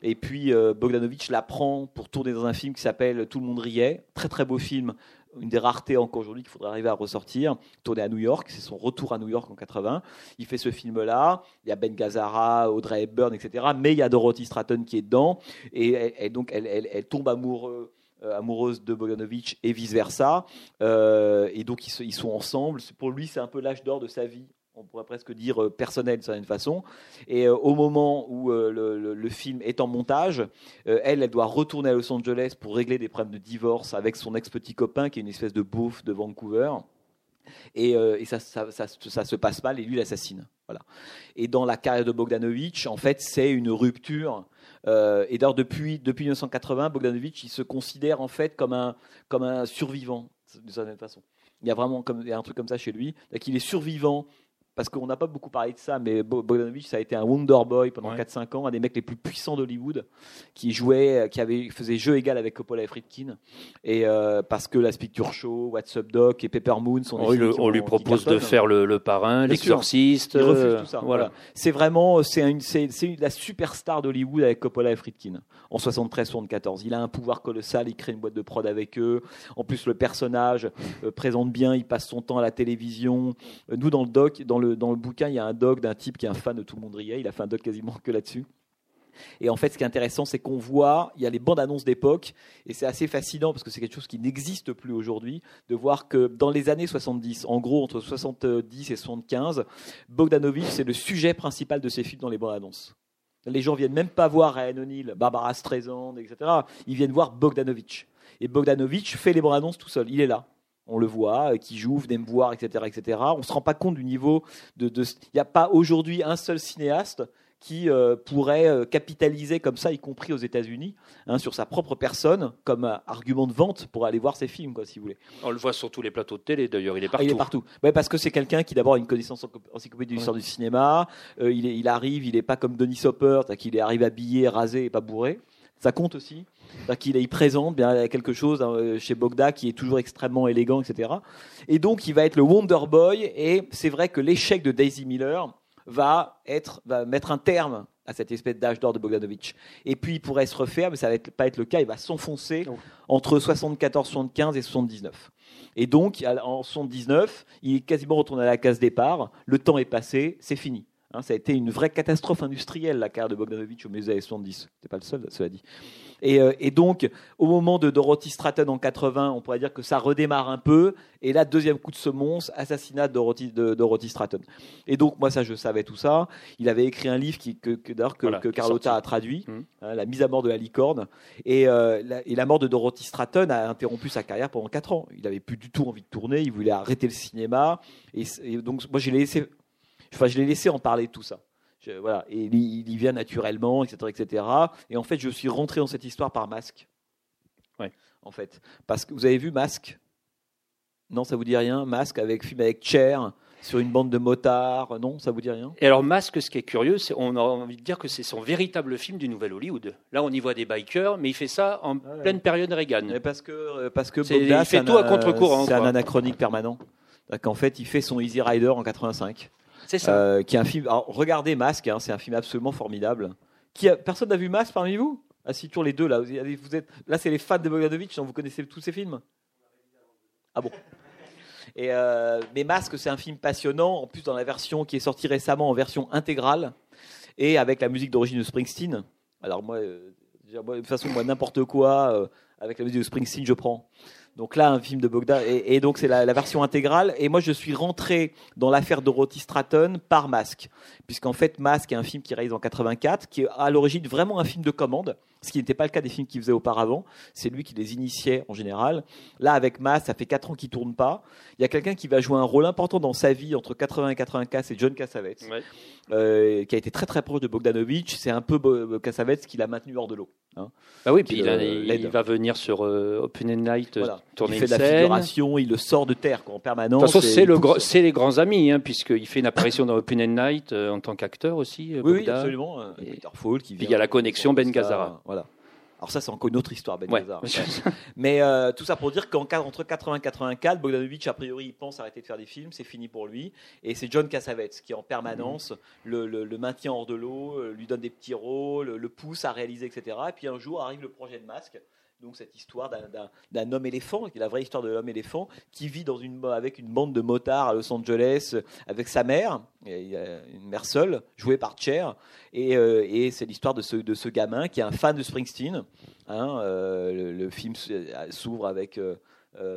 Et puis Bogdanovich la prend pour tourner dans un film qui s'appelle Tout le monde riait, très très beau film une des raretés encore aujourd'hui qu'il faudrait arriver à ressortir, tourné à New York, c'est son retour à New York en 80. Il fait ce film-là, il y a Ben Gazzara, Audrey Hepburn, etc. Mais il y a Dorothy Stratton qui est dedans, et, donc elle, tombe euh, amoureuse de Bogdanovich et vice versa. Euh, et donc ils, sont ensemble. Pour lui, c'est un peu l'âge d'or de sa vie on pourrait presque dire euh, personnel d'une certaine façon. Et euh, au moment où euh, le, film est en montage, elle, elle doit retourner à Los Angeles pour régler des problèmes de divorce avec son ex-petit copain qui est une espèce de bouffe de Vancouver. Et, ça, ça, se passe mal et lui l'assassine. Voilà. Et dans la carrière de Bogdanovich, en fait, c'est une rupture. Et d'ailleurs, depuis, depuis 1980, Bogdanovich, il se considère en fait comme un, comme un survivant, d'une certaine façon. Il y a vraiment comme, il y a un truc comme ça chez lui. qu'il est survivant parce qu'on n'a pas beaucoup parlé de ça, mais Bogdanovich, ça a été un Wonder Boy pendant 4-5 ans, un des mecs les plus puissants d'Hollywood, qui jouait, qui avait, faisait jeu égal avec Coppola et Friedkin. Et euh, parce que la Picture Show, What's Up Doc et Pepper Moon sont des On, lui propose de faire le, parrain, l'exorciste. Il refuse tout ça. Voilà. C'est vraiment, c'est une, c'est, la superstar d'Hollywood avec Coppola et Friedkin en 73-74. Il a un pouvoir colossal, il crée une boîte de prod avec eux. En plus, le personnage euh, présente bien, il passe son temps à la télévision. Euh, nous, dans le doc, dans le, dans le bouquin, il y a un doc d'un type qui est un fan de tout le monde riait. Il a fait un doc quasiment que là-dessus. Et en fait, ce qui est intéressant, c'est qu'on voit, il y a les bandes annonces d'époque, et c'est assez fascinant parce que c'est quelque chose qui n'existe plus aujourd'hui, de voir que dans les années 70, en gros entre 70 et 75, Bogdanovich, c'est le sujet principal de ses films dans les bandes annonces. Les gens viennent même pas voir Ryan O'Neill, Barbara Streisand, etc. Ils viennent voir Bogdanovich. Et Bogdanovich fait les bandes annonces tout seul. Il est là on le voit, euh, qui me voir, etc., etc. On ne se rend pas compte du niveau de. Il n'y a pas aujourd'hui un seul cinéaste qui euh, pourrait euh, capitaliser comme ça, y compris aux États-Unis, hein, sur sa propre personne, comme argument de vente pour aller voir ses films, quoi, si vous voulez. On le voit sur tous les plateaux de télé, d'ailleurs, il est partout. il est partout. parce que c'est quelqu'un qui d'abord a une connaissance encyclopédique de l'histoire du cinéma. il, il, arrive, il n'est pas comme Denis Hopper, qu'il arrive habillé, rasé et pas bourré. Ça compte aussi qu'il il présente bien quelque chose hein, chez Bogda qui est toujours extrêmement élégant, etc. Et donc il va être le Wonder Boy. Et c'est vrai que l'échec de Daisy Miller va être va mettre un terme à cette espèce d'âge d'or de Bogdanovich. Et puis il pourrait se refaire, mais ça va pas être le cas. Il va s'enfoncer oh. entre 74, 75 et 79. Et donc en 79, il est quasiment retourné à la case départ. Le temps est passé, c'est fini. Hein, ça a été une vraie catastrophe industrielle, la carrière de Bogdanovich au milieu des années 70. C'est pas le seul, cela dit. Euh, et, donc, au moment de Dorothy Stratton en 80, on pourrait dire que ça redémarre un peu. Et là, deuxième coup de semonce, assassinat de Dorothy, de Dorothy Stratton. Et donc, moi, ça, je savais tout ça. Il avait écrit un livre qui, que, que, que, Carlotta a traduit, mmh. hein, La mise à mort de la licorne. Et, euh, la, et la mort de Dorothy Stratton a interrompu sa carrière pendant 4 ans. Il n'avait plus du tout envie de tourner, il voulait arrêter le cinéma. Et, donc, moi, je l'ai laissé, enfin, je l'ai laissé en parler de tout ça voilà, et il, y vient naturellement, etc., etc. Et en fait, je suis rentré dans cette histoire par Masque. Ouais. En fait, parce que vous avez vu Masque? Non, ça vous dit rien? Masque avec film avec Cher sur une bande de motards, non, ça vous dit rien? Et alors Masque, ce qui est curieux, c'est on a envie de dire que c'est son véritable film du Nouvel Hollywood. Là, on y voit des bikers, mais il fait ça en ah pleine période Reagan. Mais parce que euh, parce que il fait tout à contre-courant. C'est un anachronique permanent. En fait, il fait son Easy Rider en 85. C'est ça. Euh, qui est un film. regardez Masque, hein, c'est un film absolument formidable. Qui personne n'a vu Masque parmi vous? Ah, si, toujours les deux là. Vous êtes, là, c'est les fans de Bogdanovich, vous connaissez tous ces films? Ah bon et euh, mais Masque, c'est un film passionnant. En plus, dans la version qui est sortie récemment en version intégrale et avec la musique d'origine de Springsteen. Alors moi, euh, de toute façon, moi n'importe quoi avec la musique de Springsteen, je prends. Donc là, un film de Bogdan, et, donc c'est la, version intégrale. Et moi, je suis rentré dans l'affaire Dorothy Stratton par Masque, puisqu'en fait, Masque est un film qui réalise en 84, qui est à l'origine vraiment un film de commande, ce qui n'était pas le cas des films qu'il faisait auparavant. C'est lui qui les initiait en général. Là, avec Masque, ça fait 4 ans qu'il tourne pas. Il y a quelqu'un qui va jouer un rôle important dans sa vie entre 80 et 84, c'est John Cassavetes, euh, qui a été très très proche de Bogdanovich. C'est un peu Cassavetes qui l'a maintenu hors de l'eau. Hein, bah oui, puis il, va venir sur euh, Open Night il fait de la figuration, il le sort de terre en permanence. De toute façon, c'est, le c'est les grands amis, hein, puisqu'il fait une apparition dans Open Night euh, en tant qu'acteur aussi. Euh, oui, absolument. Euh, Peter Fall qui vient. Il y a la connexion Ben Gazzara. Voilà. Alors ça, c'est encore une autre histoire, Ben Gazzara. Mais tout ça pour dire qu'entre 80 et 84, Bogdanovich, a priori, il pense arrêter de faire des films, c'est fini pour lui. Et c'est John Cassavetes qui, en permanence, mhm. le, maintient hors de l'eau, lui donne des petits rôles, le pousse à réaliser, etc. Et puis un jour arrive le projet de Masque donc cette histoire d'un homme éléphant, qui est la vraie histoire de l'homme éléphant, qui vit avec une bande de motards à Los Angeles, avec sa mère, une mère seule, jouée par Cher, et, euh, c'est l'histoire de ce, gamin qui est un fan de Springsteen. Hein, euh, le, film s'ouvre avec euh,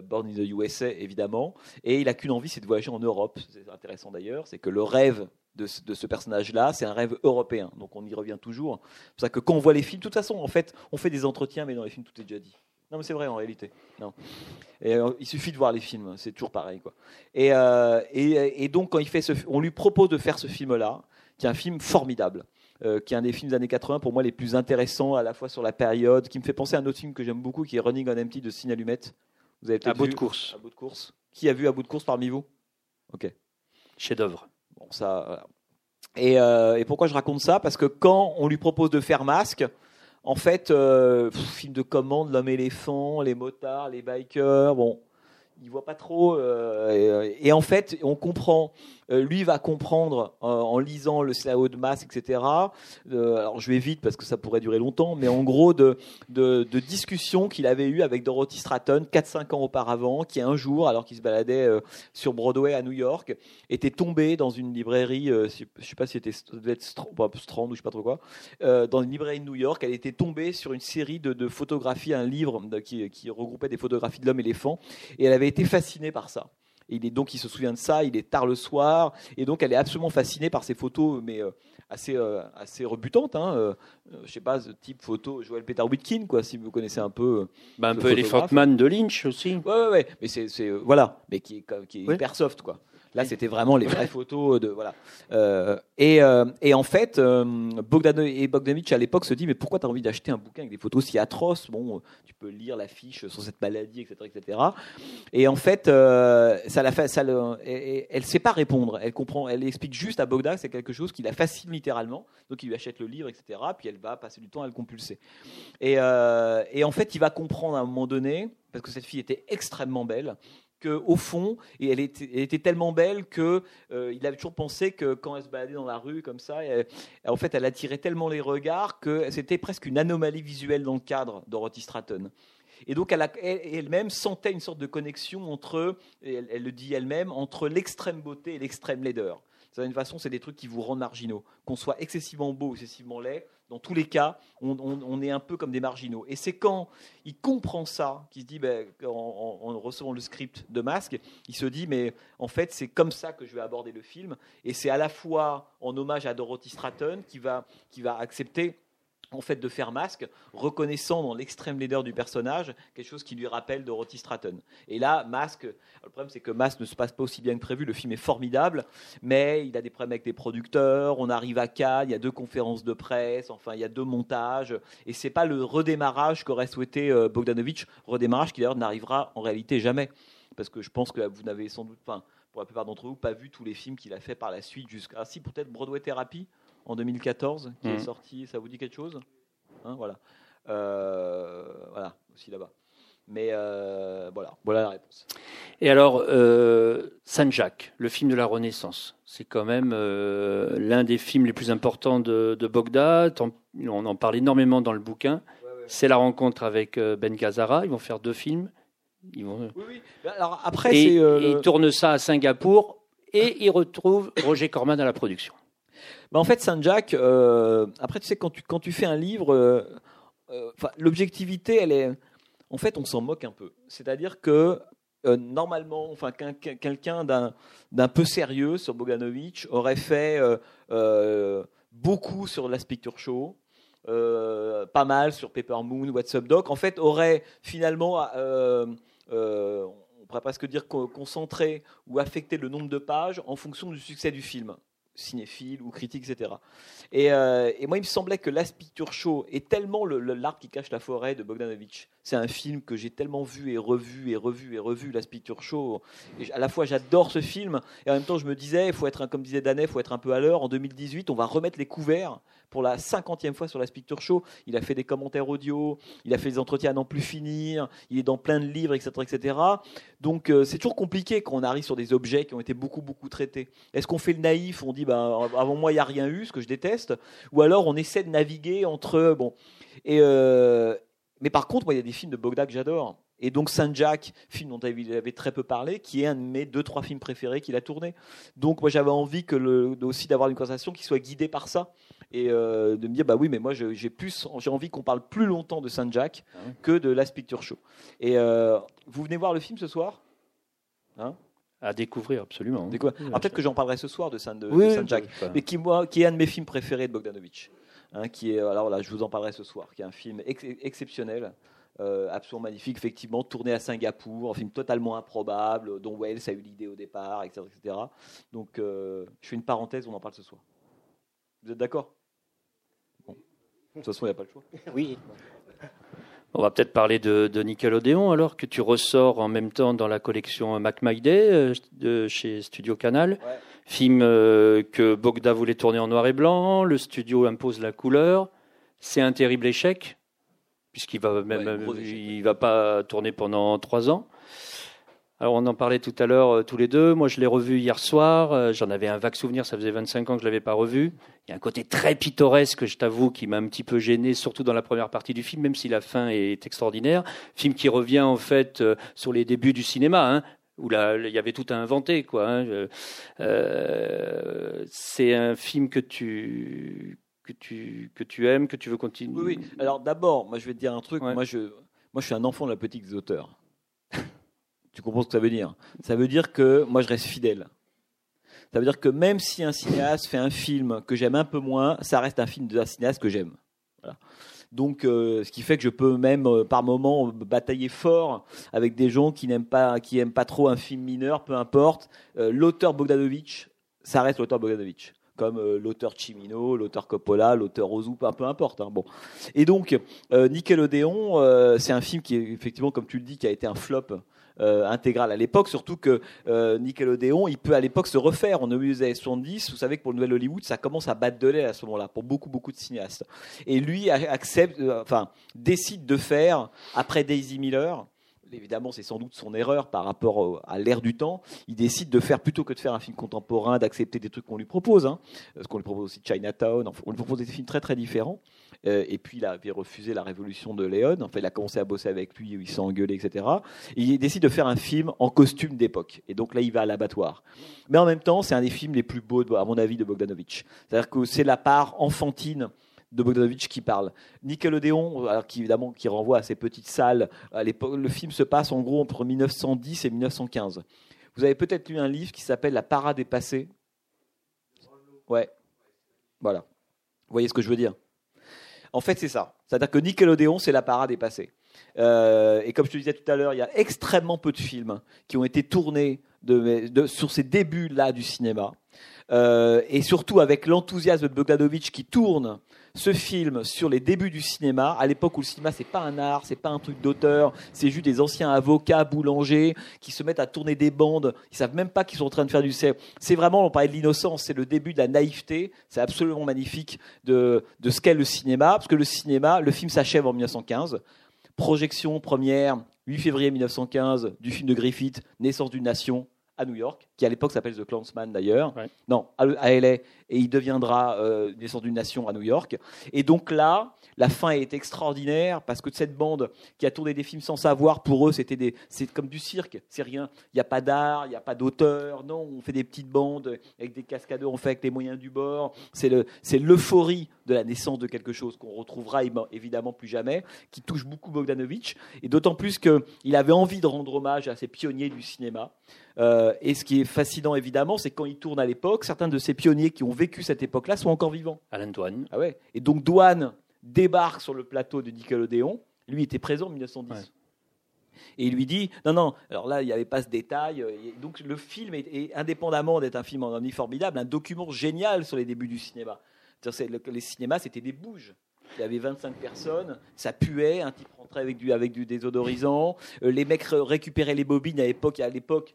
Born in the USA, évidemment, et il a qu'une envie, c'est de voyager en Europe. C'est intéressant d'ailleurs, c'est que le rêve de, ce personnage-là, c'est un rêve européen. Donc on y revient toujours. C'est pour ça que quand on voit les films, de toute façon, en fait, on fait des entretiens, mais dans les films, tout est déjà dit. Non, mais c'est vrai en réalité. Non. Et, euh, il suffit de voir les films, c'est toujours pareil. Quoi. Et, euh, et, et donc, quand il fait ce, on lui propose de faire ce film-là, qui est un film formidable, euh, qui est un des films des années 80 pour moi les plus intéressants à la fois sur la période, qui me fait penser à un autre film que j'aime beaucoup, qui est Running on Empty de Cine Allumette. Vous avez À bout vu de course, À bout de course. Qui a vu À bout de course parmi vous? Ok. chef-d'œuvre. Bon, ça. Et, euh, et pourquoi je raconte ça? Parce que quand on lui propose de faire masque, en fait, euh, film de commande, l'homme éléphant, les motards, les bikers, bon, il voit pas trop. euh, et en fait, on comprend. Euh, lui va comprendre euh, en lisant le SLAO de masque, etc. Euh, alors je vais vite parce que ça pourrait durer longtemps, mais en gros de, discussions qu'il avait eues avec Dorothy Stratton 4-5 ans auparavant, qui un jour, alors qu'il se baladait sur Broadway à New York, était tombé dans une librairie, je ne sais pas si c'était Strand, Strand ou je sais pas trop quoi, dans une librairie de New York, elle était tombée sur une série de, photographies, un livre qui, qui regroupait des photographies de l'homme éléphant, et elle avait été fascinée par ça. Et il est donc, il se souvient de ça, il est tard le soir, et donc elle est absolument fascinée par ces photos, mais euh, assez, euh, assez rebutantes. Hein, euh, je sais pas, ce type photo, Joel Peter Whitkin, quoi, si vous connaissez un peu. euh, Bah, un peu Elephant. Man de Lynch aussi. Ouais, ouais, ouais. Mais c'est, voilà, mais qui est, qui est Oui. hyper soft, quoi. Là, c'était vraiment les vraies photos de voilà. Euh, et, euh, et en fait, euh, Bogdan et Bogdanovich à l'époque se dit mais pourquoi tu as envie d'acheter un bouquin avec des photos si atroces? Bon, tu peux lire l'affiche sur cette maladie, etc., etc. Et en fait, ça la fait, ça le, et- elle sait pas répondre. Elle comprend, elle explique juste à Bogdan que c'est quelque chose qui la fascine littéralement. Donc il lui achète le livre, etc. Puis elle va passer du temps à le compulser. Et, et en fait, il va comprendre à un moment donné, parce que cette fille était extrêmement belle, que au fond, et elle était, elle était tellement belle que euh, avait toujours pensé que quand elle se baladait dans la rue comme ça, elle- en fait, elle attirait tellement les regards que c'était presque une anomalie visuelle dans le cadre Dorothy Stratton. Et donc, elle-même sentait une sorte de connexion entre, elle, le dit elle-même, entre l'extrême beauté et l'extrême laideur. D'une façon, c'est des trucs qui vous rendent marginaux. Qu'on soit excessivement beau excessivement laid, dans tous les cas, on, est un peu comme des marginaux. Et c'est quand il comprend ça, qu'il se dit, ben, en, en- en recevant le script de Masque, il se dit, mais en fait, c'est comme ça que je vais aborder le film. Et c'est à la fois en hommage à Dorothy Stratton qui va, qui va accepter en fait de faire masque, reconnaissant dans l'extrême laideur du personnage quelque chose qui lui rappelle Dorothy Stratton. Et là, Masque, le problème c'est que Masque ne se passe pas aussi bien que prévu, le film est formidable, mais il a des problèmes avec les producteurs, on arrive à Cannes, il y a deux conférences de presse, enfin il y a deux montages, et c'est pas le redémarrage qu'aurait souhaité euh, Bogdanovich, redémarrage qui d'ailleurs n'arrivera en réalité jamais, parce que je pense que vous n'avez sans doute, enfin pour la plupart d'entre vous, pas vu tous les films qu'il a fait par la suite jusqu'à, si peut-être Broadway Therapy en 2014 qui est Mhm. sorti, ça vous dit quelque chose? Hein, Voilà, Euh, voilà aussi là-bas. Mais euh, voilà, voilà la réponse. Et alors, euh, Saint-Jacques, le film de la Renaissance, c'est quand même euh, l'un des films les plus importants de, de Bogda. On en parle énormément dans le bouquin. C'est la rencontre avec Ben Gazzara. Ils vont faire deux films. Ils vont... Oui, oui. Alors après, et, c'est et le- ils tournent ça à Singapour et ils retrouvent Roger Corman à la production. En fait, Saint-Jacques, euh, après, tu sais, quand tu, quand tu fais un livre, euh, euh, l'objectivité, elle est. En fait, on s'en moque un peu. C'est-à-dire que. normalement, enfin, qu'un- qu'un- quelqu'un d'un peu sérieux sur Bogdanovich aurait fait beaucoup sur Last Picture Show, pas mal sur Paper Moon, What's Up Doc. En fait, aurait finalement, on pourrait presque dire co- concentré ou affecté le nombre de pages en fonction du succès du film cinéphile ou critique, etc. Et, euh, et moi, il me semblait que Last Picture Show est tellement le- le- l'arbre qui cache la forêt de Bogdanovich. C'est un film que j'ai tellement vu et revu et revu et revu, Last Picture Show. Et à la fois, j'adore ce film et en même temps, je me disais, faut être, comme disait Danet, il faut être un peu à l'heure. En 2018, on va remettre les couverts pour la cinquantième fois sur Last Picture Show. Il a fait des commentaires audio, il a fait des entretiens à n'en plus finir, il est dans plein de livres, etc. etc. Donc, euh, c'est toujours compliqué quand on arrive sur des objets qui ont été beaucoup, beaucoup traités. Est-ce qu'on fait le naïf On dit, ben, avant moi, il n'y a rien eu, ce que je déteste. Ou alors, on essaie de naviguer entre. Bon. Euh, mais par contre, moi, il y a des films de Bogda que j'adore. Et donc, Saint-Jacques, film dont il avait très peu parlé, qui est un de mes deux, trois films préférés qu'il a tourné. Donc, moi, j'avais envie que aussi d'avoir une conversation qui soit guidée par ça. Et euh, de me dire, bah oui, mais moi, j'ai plus, j'ai envie qu'on parle plus longtemps de Saint-Jacques Ah oui. que de Last Picture Show. Et euh, vous venez voir le film ce soir? À découvrir, absolument. Ah, peut-être que j'en parlerai ce soir de, Saint, de, mais qui, moi, qui est un de mes films préférés de Bogdanovich. Hein, qui est, alors là, je vous en parlerai ce soir, qui est un film ex- exceptionnel, euh, absolument magnifique, effectivement, tourné à Singapour, un film totalement improbable, dont Wells a eu l'idée au départ, etc. etc. Donc, euh, je fais une parenthèse, on en parle ce soir. Vous êtes d'accord? Toute façon, il n'y a pas le choix. Oui. On va peut-être parler de, de, Nickelodeon alors que tu ressors en même temps dans la collection Mac My Day euh, de chez Studio Canal. Ouais. Film euh, que Bogda voulait tourner en noir et blanc, le studio impose la couleur. C'est un terrible échec puisqu'il va même Ouais, il va pas tourner pendant trois ans. Alors on en parlait tout à l'heure euh, tous les deux. Moi je l'ai revu hier soir. Euh, J'en avais un vague souvenir. Ça faisait 25 ans que je l'avais pas revu. Il y a un côté très pittoresque, je t'avoue, qui m'a un petit peu gêné, surtout dans la première partie du film, même si la fin est extraordinaire. Film qui revient en fait euh, sur les débuts du cinéma. Hein où là, il y avait tout à inventer, quoi. Hein. C'est un film que tu que tu que tu aimes, que tu veux continuer. Oui, oui. Alors d'abord, moi je vais te dire un truc. Ouais. Moi, je, moi, je suis un enfant de la politique des auteurs. Tu comprends ce que ça veut dire? Ça veut dire que moi, je reste fidèle. Ça veut dire que même si un cinéaste fait un film que j'aime un peu moins, ça reste un film d'un cinéaste que j'aime. Donc, euh, ce qui fait que je peux même euh, par moment batailler fort avec des gens qui n'aiment pas, qui pas trop un film mineur, peu importe. Euh, l'auteur Bogdanovich, ça reste l'auteur Bogdanovich comme l'auteur Chimino, l'auteur Coppola, l'auteur Ozu, peu, importe. Hein, bon. Et donc, Nickelodeon, c'est un film qui est effectivement, comme tu le dis, qui a été un flop euh, intégral à l'époque, surtout que euh, Nickelodeon, il peut à l'époque se refaire. On au milieu des années 70, vous savez que pour le nouvel Hollywood, ça commence à battre de lait à ce moment-là, pour beaucoup, beaucoup de cinéastes. Et lui a- accepte, euh, enfin, décide de faire, après Daisy Miller, évidemment, c'est sans doute son erreur par rapport à l'ère du temps. Il décide de faire, plutôt que de faire un film contemporain, d'accepter des trucs qu'on lui propose, hein, parce qu'on lui propose aussi Chinatown, on lui propose des films très très différents. Euh, et puis il avait refusé la révolution de Léon. En fait, il a commencé à bosser avec lui, il s'est engueulé, etc. Et il décide de faire un film en costume d'époque. Et donc là, il va à l'abattoir. Mais en même temps, c'est un des films les plus beaux, à mon avis, de Bogdanovich. C'est-à-dire que c'est la part enfantine de Bogdanovich qui parle. Nickelodeon, alors qui évidemment qui renvoie à ces petites salles. Le film se passe en gros entre 1910 et 1915. Vous avez peut-être lu un livre qui s'appelle La parade est passée. Ouais. Voilà. Vous voyez ce que je veux dire? En fait, c'est ça. C'est-à-dire que Nickelodeon, c'est la parade est passée. Euh, et comme je te disais tout à l'heure, il y a extrêmement peu de films qui ont été tournés sur ces débuts-là du cinéma. Euh, et surtout avec l'enthousiasme de Bogdanovich qui tourne ce film sur les débuts du cinéma, à l'époque où le cinéma c'est pas un art, c'est pas un truc d'auteur, c'est juste des anciens avocats boulangers qui se mettent à tourner des bandes, ils savent même pas qu'ils sont en train de faire du c'est c'est vraiment on parlait de l'innocence, c'est le début de la naïveté, c'est absolument magnifique de de ce qu'est le cinéma parce que le cinéma, le film s'achève en 1915, projection première 8 février 1915 du film de Griffith, Naissance d'une nation à New York, qui à l'époque s'appelle The Clansman d'ailleurs. Ouais. Non, à LA, et il deviendra euh, Naissance d'une nation à New York. Et donc là, la fin est extraordinaire parce que cette bande qui a tourné des films sans savoir, pour eux, c'était des, c'est comme du cirque, c'est rien. Il n'y a pas d'art, il n'y a pas d'auteur. Non, on fait des petites bandes avec des cascadeurs, on fait avec les moyens du bord. C'est le, c'est l'euphorie de la naissance de quelque chose qu'on retrouvera évi- évidemment plus jamais, qui touche beaucoup Bogdanovich, et d'autant plus qu'il avait envie de rendre hommage à ces pionniers du cinéma. Euh, et ce qui est fascinant évidemment, c'est que quand il tourne à l'époque, certains de ces pionniers qui ont vécu cette époque-là sont encore vivants. Alan Douane. Ah ouais. Et donc Douane débarque sur le plateau de Nickelodeon. Lui était présent en 1910. Ouais. Et il lui dit non non. Alors là il n'y avait pas ce détail. donc le film est, est, indépendamment d'être un film en omni formidable, un document génial sur les débuts du cinéma. Le- les cinémas c'était des bouges. Il y avait 25 personnes, ça puait, un type rentrait avec du, avec du désodorisant, euh, les mecs ré- récupéraient les bobines à l'époque, à l'époque,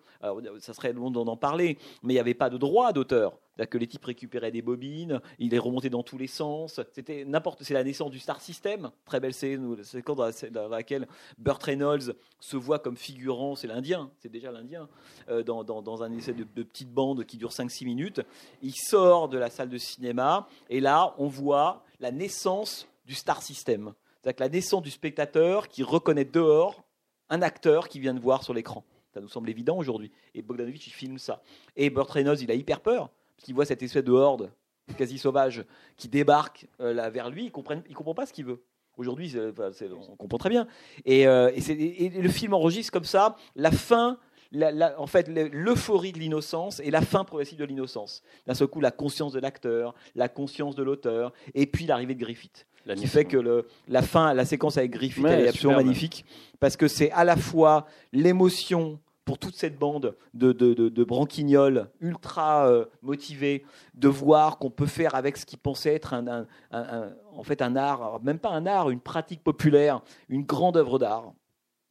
ça serait long d'en en parler, mais il n'y avait pas de droit d'auteur. Que les types récupéraient des bobines, ils les remontaient dans tous les sens. C'était n'importe, c'est la naissance du Star System, très belle scène, quand dans, la- dans laquelle Burt Reynolds se voit comme figurant, c'est l'Indien, c'est déjà l'Indien, euh, dans, dans, dans un essai de, de petite bande qui dure 5-6 minutes. Il sort de la salle de cinéma et là, on voit la naissance du Star System. C'est-à-dire que la naissance du spectateur qui reconnaît dehors un acteur qui vient de voir sur l'écran. Ça nous semble évident aujourd'hui. Et Bogdanovich, il filme ça. Et Burt Reynolds, il a hyper peur, parce qu'il voit cette espèce de horde quasi sauvage qui débarque euh, là vers lui. Il ne il comprend pas ce qu'il veut. Aujourd'hui, on comprend très bien. Euh, et le film enregistre comme ça la fin, en fait, l'euphorie de l'innocence et la fin progressive de l'innocence. D'un seul coup, la conscience de l'acteur, la conscience de l'auteur, et puis l'arrivée de Griffith. Ce qui fait que le, la fin, la séquence avec Griffith, elle est absolument magnifique, parce que c'est à la fois l'émotion pour toute cette bande de, de, de, branquignoles ultra euh, motivés de voir qu'on peut faire avec ce qu'ils pensaient être un, en fait un art, même pas un art, une pratique populaire, une grande œuvre d'art.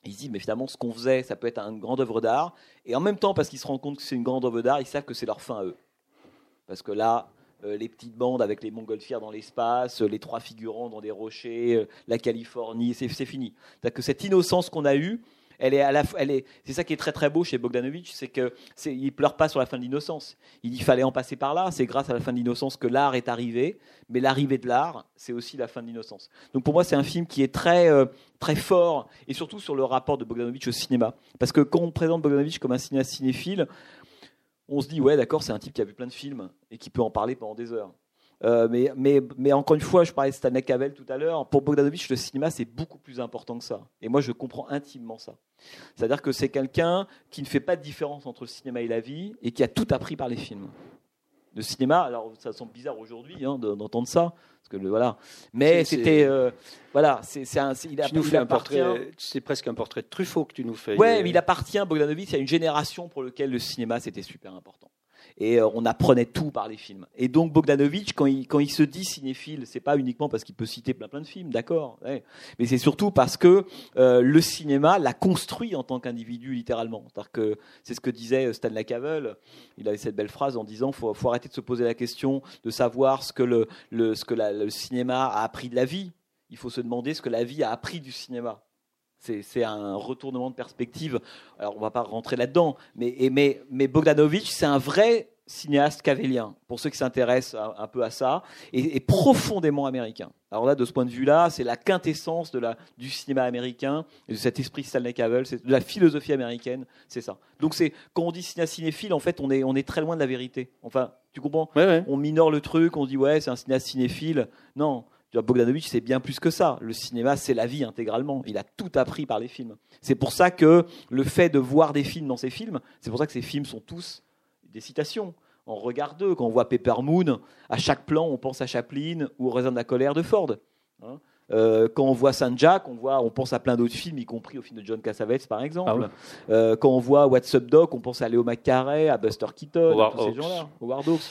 Ils disent, mais finalement, ce qu'on faisait, ça peut être une grande œuvre d'art. Et en même temps, parce qu'ils se rendent compte que c'est une grande œuvre d'art, ils savent que c'est leur fin à eux. Parce que là, euh, les petites bandes avec les montgolfières dans l'espace, les trois figurants dans des rochers, euh, la Californie, c'est fini. cest que cette innocence qu'on a eue, elle est à la, elle est, c'est ça qui est très très beau chez Bogdanovich, c'est que c'est, il pleure pas sur la fin de l'innocence. Il dit fallait en passer par là. C'est grâce à la fin de l'innocence que l'art est arrivé, mais l'arrivée de l'art, c'est aussi la fin de l'innocence. Donc pour moi, c'est un film qui est très euh, très fort et surtout sur le rapport de Bogdanovich au cinéma, parce que quand on présente Bogdanovich comme un cinéaste cinéphile, on se dit ouais d'accord, c'est un type qui a vu plein de films et qui peut en parler pendant des heures. Euh, mais, mais, mais, encore une fois, je parlais de Stanley Cavell tout à l'heure. Pour Bogdanovich, le cinéma, c'est beaucoup plus important que ça. Et moi, je comprends intimement ça. C'est-à-dire que c'est quelqu'un qui ne fait pas de différence entre le cinéma et la vie et qui a tout appris par les films. Le cinéma, alors ça semble bizarre aujourd'hui hein, d'entendre ça, parce que le, voilà. Mais c'était, euh, voilà, c'est un, il, a, tu nous fais un portrait, c'est presque un portrait de Truffaut que tu nous fais. Ouais, mais il appartient Bogdanovich à une génération pour laquelle le cinéma c'était super important et euh, on apprenait tout par les films. Et donc Bogdanovich, quand il, quand il se dit cinéphile, c'est pas uniquement parce qu'il peut citer plein plein de films, d'accord, mais c'est surtout parce que euh, le cinéma l'a construit en tant qu'individu littéralement. que c'est ce que disait Stanley Cavell. Il avait cette belle phrase en disant faut, faut arrêter de se poser la question de savoir ce que le ce que le cinéma a appris de la vie. Il faut se demander ce que la vie a appris du cinéma. C'est un retournement de perspective. Alors, on va pas rentrer là-dedans, mais, mais, mais Bogdanovich, c'est un vrai cinéaste cavélien, pour ceux qui s'intéressent un, peu à ça, et, profondément américain. Alors là, de ce point de vue-là, c'est la quintessence de la, du cinéma américain, et de cet esprit Stanley Cavell, c'est de la philosophie américaine, c'est ça. Donc c'est quand on dit cinéaste cinéphile, en fait, on est, on est très loin de la vérité. Enfin, tu comprends? On minore le truc, on dit ouais, c'est un cinéaste cinéphile. Non, Bogdanovich, c'est bien plus que ça. Le cinéma, c'est la vie intégralement. Il a tout appris par les films. C'est pour ça que le fait de voir des films dans ses films, c'est pour ça que ces films sont tous des citations. On regarde deux. Quand on voit Pepper Moon, à chaque plan, on pense à Chaplin ou au Raisin de la colère de Ford. Hein. Euh, quand on voit Saint Jack, on, voit, on pense à plein d'autres films, y compris au film de John Cassavetes, par exemple. Ah euh, quand on voit What's Up Doc, on pense à Léo McCarey, à Buster Keaton, à tous ces gens-là, Howard Hawks.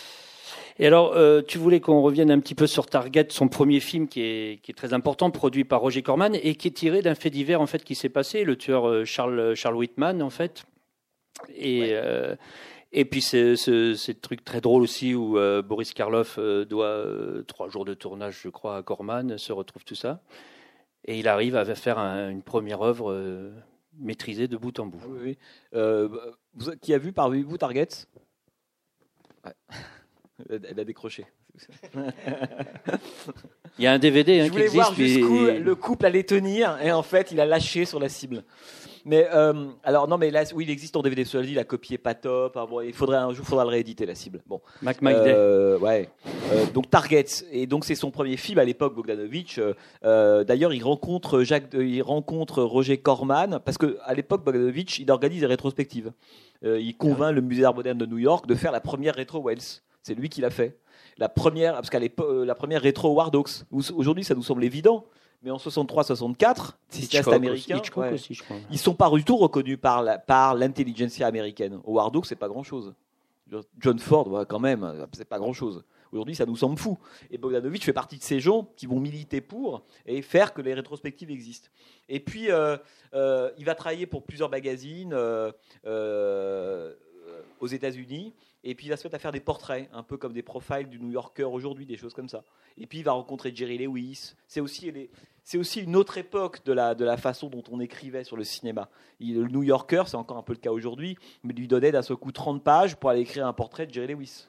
Et alors, euh, tu voulais qu'on revienne un petit peu sur Target, son premier film qui est, qui est très important, produit par Roger Corman et qui est tiré d'un fait divers en fait qui s'est passé, le tueur euh, Charles Charles Whitman en fait. Et euh, et puis c'est ce truc très drôle aussi où Boris Karloff doit trois jours de tournage, je crois, à Corman, se retrouve tout ça, et il arrive à faire une première œuvre maîtrisée de bout en bout. Oui, oui. qui a vu parmi vous Target? ouais. Elle a décroché. Il y a un DVD hein, Je voulais qui existe. Voir jusqu'où le couple allait tenir et en fait il a lâché sur la cible. Mais euh, alors non mais là oui il existe en DVD cela dit la copie est pas top. Ah, bon, il faudrait un jour faudra le rééditer la cible. Bon. Mac euh, ouais. Euh, donc Target et donc c'est son premier film à l'époque Bogdanovich. Euh, d'ailleurs il rencontre Jacques il rencontre Roger Corman parce que à l'époque Bogdanovich il organise des rétrospectives. il convainc le musée d'art moderne de New York de faire la première rétro Wells. C'est lui qui l'a fait. La première, parce qu'à l'époque, la première rétro War Dogs. Aujourd'hui, ça nous semble évident. Mais en 63-64, cinéastes américains, aussi, je crois. ils sont pas du tout reconnus par l'intelligentsia par américaine. Au War Dogs, c'est pas grand chose. John Ford, quand même, c'est pas grand chose. Aujourd'hui, ça nous semble fou. Et Bogdanovich fait partie de ces gens qui vont militer pour et faire que les rétrospectives existent. Et puis, euh, euh, il va travailler pour plusieurs magazines euh, aux États-Unis. Et puis il va se mettre à faire des portraits, un peu comme des profiles du New Yorker aujourd'hui, des choses comme ça. Et puis il va rencontrer Jerry Lewis. C'est aussi, une autre époque de la, de la façon dont on écrivait sur le cinéma. le New Yorker, c'est encore un peu le cas aujourd'hui, mais lui donnait d'un seul coup 30 pages pour aller écrire un portrait de Jerry Lewis.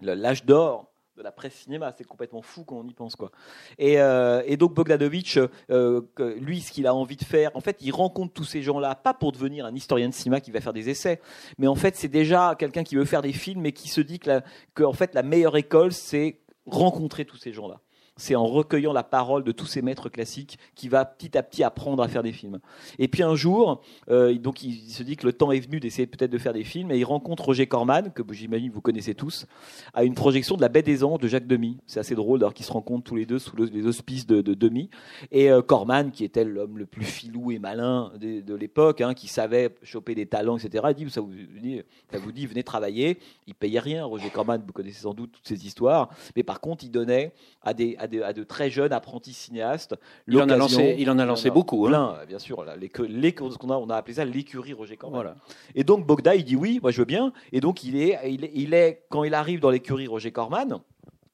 L'âge d'or de la presse cinéma. C'est complètement fou quand on y pense. Quoi. Et, euh, donc Bogdanovich, euh, lui, ce qu'il a envie de faire, en fait, il rencontre tous ces gens-là, pas pour devenir un historien de cinéma qui va faire des essais, mais en fait, c'est déjà quelqu'un qui veut faire des films et qui se dit que, en fait, la meilleure école, c'est rencontrer tous ces gens-là. C'est en recueillant la parole de tous ces maîtres classiques qu'il va petit à petit apprendre à faire des films. Et puis un jour, euh, donc il se dit que le temps est venu d'essayer peut-être de faire des films, et il rencontre Roger Corman, que j'imagine vous connaissez tous, à une projection de La Baie des Anges de Jacques Demy. C'est assez drôle d'ailleurs qu'ils se rencontrent tous les deux sous les auspices de, Demy. Et euh, Corman, qui était l'homme le plus filou et malin de, l'époque, hein, qui savait choper des talents, etc., il dit, ça vous dit, ça vous dit, venez travailler. Il payait rien. Roger Corman, vous connaissez sans doute toutes ces histoires, mais par contre, il donnait à des de, très jeunes apprentis cinéastes. Il en a lancé, il en a lancé beaucoup. Hein. bien sûr. les, les, on, a, on a appelé ça l'écurie Roger Corman. Voilà. Et donc Bogda, il dit oui, moi je veux bien. Et donc il est, il est, il est quand il arrive dans l'écurie Roger Corman,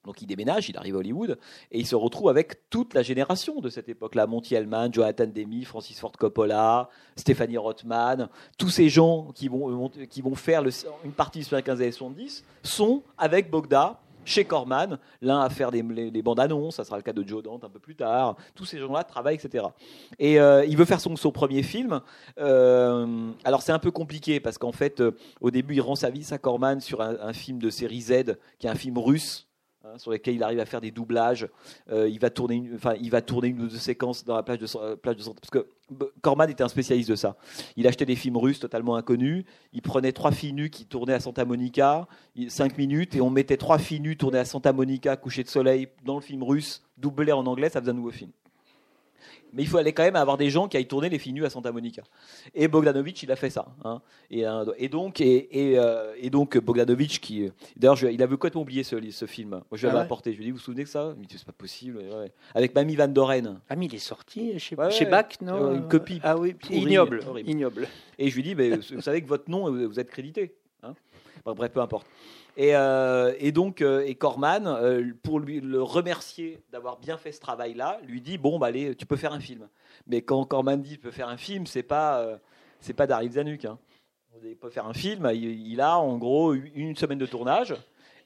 donc il déménage, il arrive à Hollywood et il se retrouve avec toute la génération de cette époque-là. Monty Hellman, Jonathan Demi, Francis Ford Coppola, Stephanie Rothman, tous ces gens qui vont, qui vont faire une partie les 15 années 70 sont avec Bogda chez Corman, l'un à faire des, bandes annonces, ça sera le cas de Joe Dante un peu plus tard. Tous ces gens-là travaillent, etc. Et euh, il veut faire son, premier film. Euh, alors c'est un peu compliqué parce qu'en fait, euh, au début, il rend sa vie à Corman sur un, film de série Z, qui est un film russe Hein, sur lesquels il arrive à faire des doublages. Euh, il, va tourner une, enfin, il va tourner une ou deux séquences dans la plage de, euh, plage Parce que Corman était un spécialiste de ça. Il achetait des films russes totalement inconnus. Il prenait trois filles nues qui tournaient à Santa Monica, cinq minutes, et on mettait trois filles nues tournées à Santa Monica, coucher de soleil, dans le film russe, doublé en anglais, ça faisait un nouveau film mais il faut aller quand même avoir des gens qui aillent tourner les filles nues à Santa Monica. Et Bogdanovich, il a fait ça. Hein. Et, euh, et, donc, et, euh, et, donc Bogdanovich, qui, d'ailleurs, il avait complètement oublié ce, ce film. Moi, je l'avais ah apporté. Je lui ai dit, vous vous souvenez de ça? Il c'est pas possible. Avec Mamie Van Doren. Ah, mais il est sorti chez, chez Bach, non Une copie. Ah oui, ignoble. ignoble. Et je lui dis, mais vous savez que votre nom, vous êtes crédité. Hein bref, peu importe. Et, euh, et, donc, euh, et Corman, euh, pour lui, le remercier d'avoir bien fait ce travail-là, lui dit bon, bah, allez, tu peux faire un film. Mais quand Corman dit tu peux faire un film, c'est pas c'est pas Daryl Zanuck. Hein. Il peut faire un film. Il, a en gros une semaine de tournage.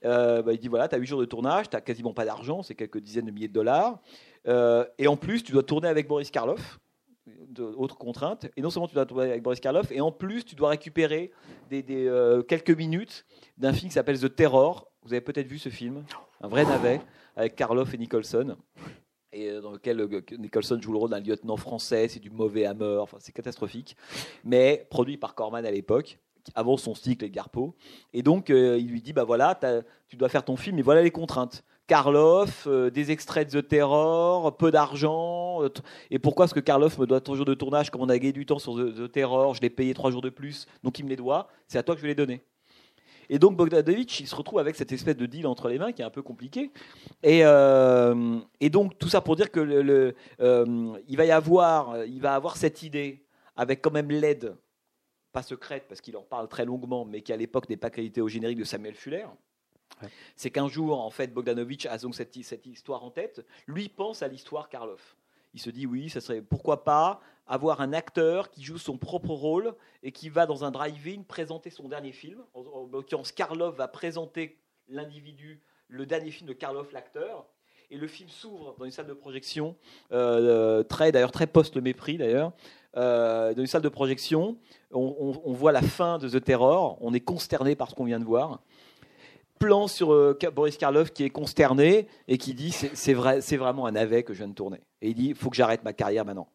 Bah, il dit voilà, tu as 8 jours de tournage, tu quasiment pas d'argent, c'est quelques dizaines de milliers de dollars. et en plus, tu dois tourner avec Boris Karloff autre contrainte. Et non seulement tu dois tourner avec Boris Karloff, et en plus tu dois récupérer des, euh, quelques minutes d'un film qui s'appelle The Terror. Vous avez peut-être vu ce film, un vrai navet, avec Karloff et Nicholson. Et euh, dans lequel euh, Nicholson joue le rôle d'un lieutenant français, c'est du mauvais hammer, enfin, c'est catastrophique. Mais produit par Corman à l'époque, avant son cycle et Garpo. Et donc il lui dit bah voilà, tu dois faire ton film, et voilà les contraintes. Karloff, euh, des extraits de The Terror, peu d'argent. Euh, et pourquoi est-ce que Karloff me doit trois jours de tournage Comme on a gagné du temps sur The, Terror, je l'ai payé trois jours de plus, donc il me les doit. C'est à toi que je vais les donner. Et donc Bogdanovich, il se retrouve avec cette espèce de deal entre les mains qui est un peu compliqué. Et, euh, donc tout ça pour dire que il va y avoir, il va avoir cette idée avec quand même l'aide, pas secrète parce qu'il en parle très longuement, mais qui à l'époque n'est pas qualité au générique de Samuel Fuller. C'est qu'un jour, en fait, Bogdanovich a donc cette, histoire en tête. Lui pense à l'histoire Karloff. Il se dit oui, ça serait pourquoi pas avoir un acteur qui joue son propre rôle et qui va dans un drive-in présenter son dernier film. En, l'occurrence, Karloff va présenter l'individu, le dernier film de Karloff, l'acteur. Et le film s'ouvre dans une salle de projection, euh, très d'ailleurs très post le mépris d'ailleurs, euh, dans une salle de projection. on, voit la fin de The Terror. On est consterné par ce qu'on vient de voir plan sur euh, Boris Karloff qui est consterné et qui dit c'est vrai, vraiment un navet que je viens de tourner. Et il dit il faut que j'arrête ma carrière maintenant.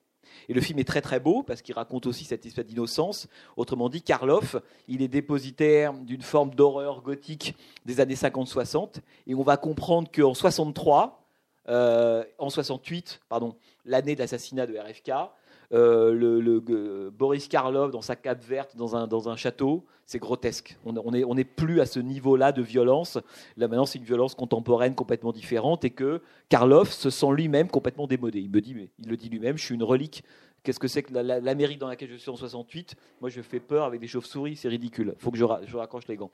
Et le film est très très beau parce qu'il raconte aussi cette espèce d'innocence. Autrement dit, Karloff, il est dépositaire d'une forme d'horreur gothique des années 50-60. Et on va comprendre qu'en 63, euh, en 68, pardon, l'année de l'assassinat de RFK, euh, le, Boris Karloff dans sa cape verte dans un, dans un château, c'est grotesque. On n'est on est plus à ce niveau-là de violence. Là maintenant, c'est une violence contemporaine complètement différente et que Karloff se sent lui-même complètement démodé. Il me dit, mais il le dit lui-même, je suis une relique. Qu'est-ce que c'est que l'Amérique dans laquelle je suis en 68 Moi, je fais peur avec des chauves-souris, c'est ridicule. Il faut que je raccroche les gants.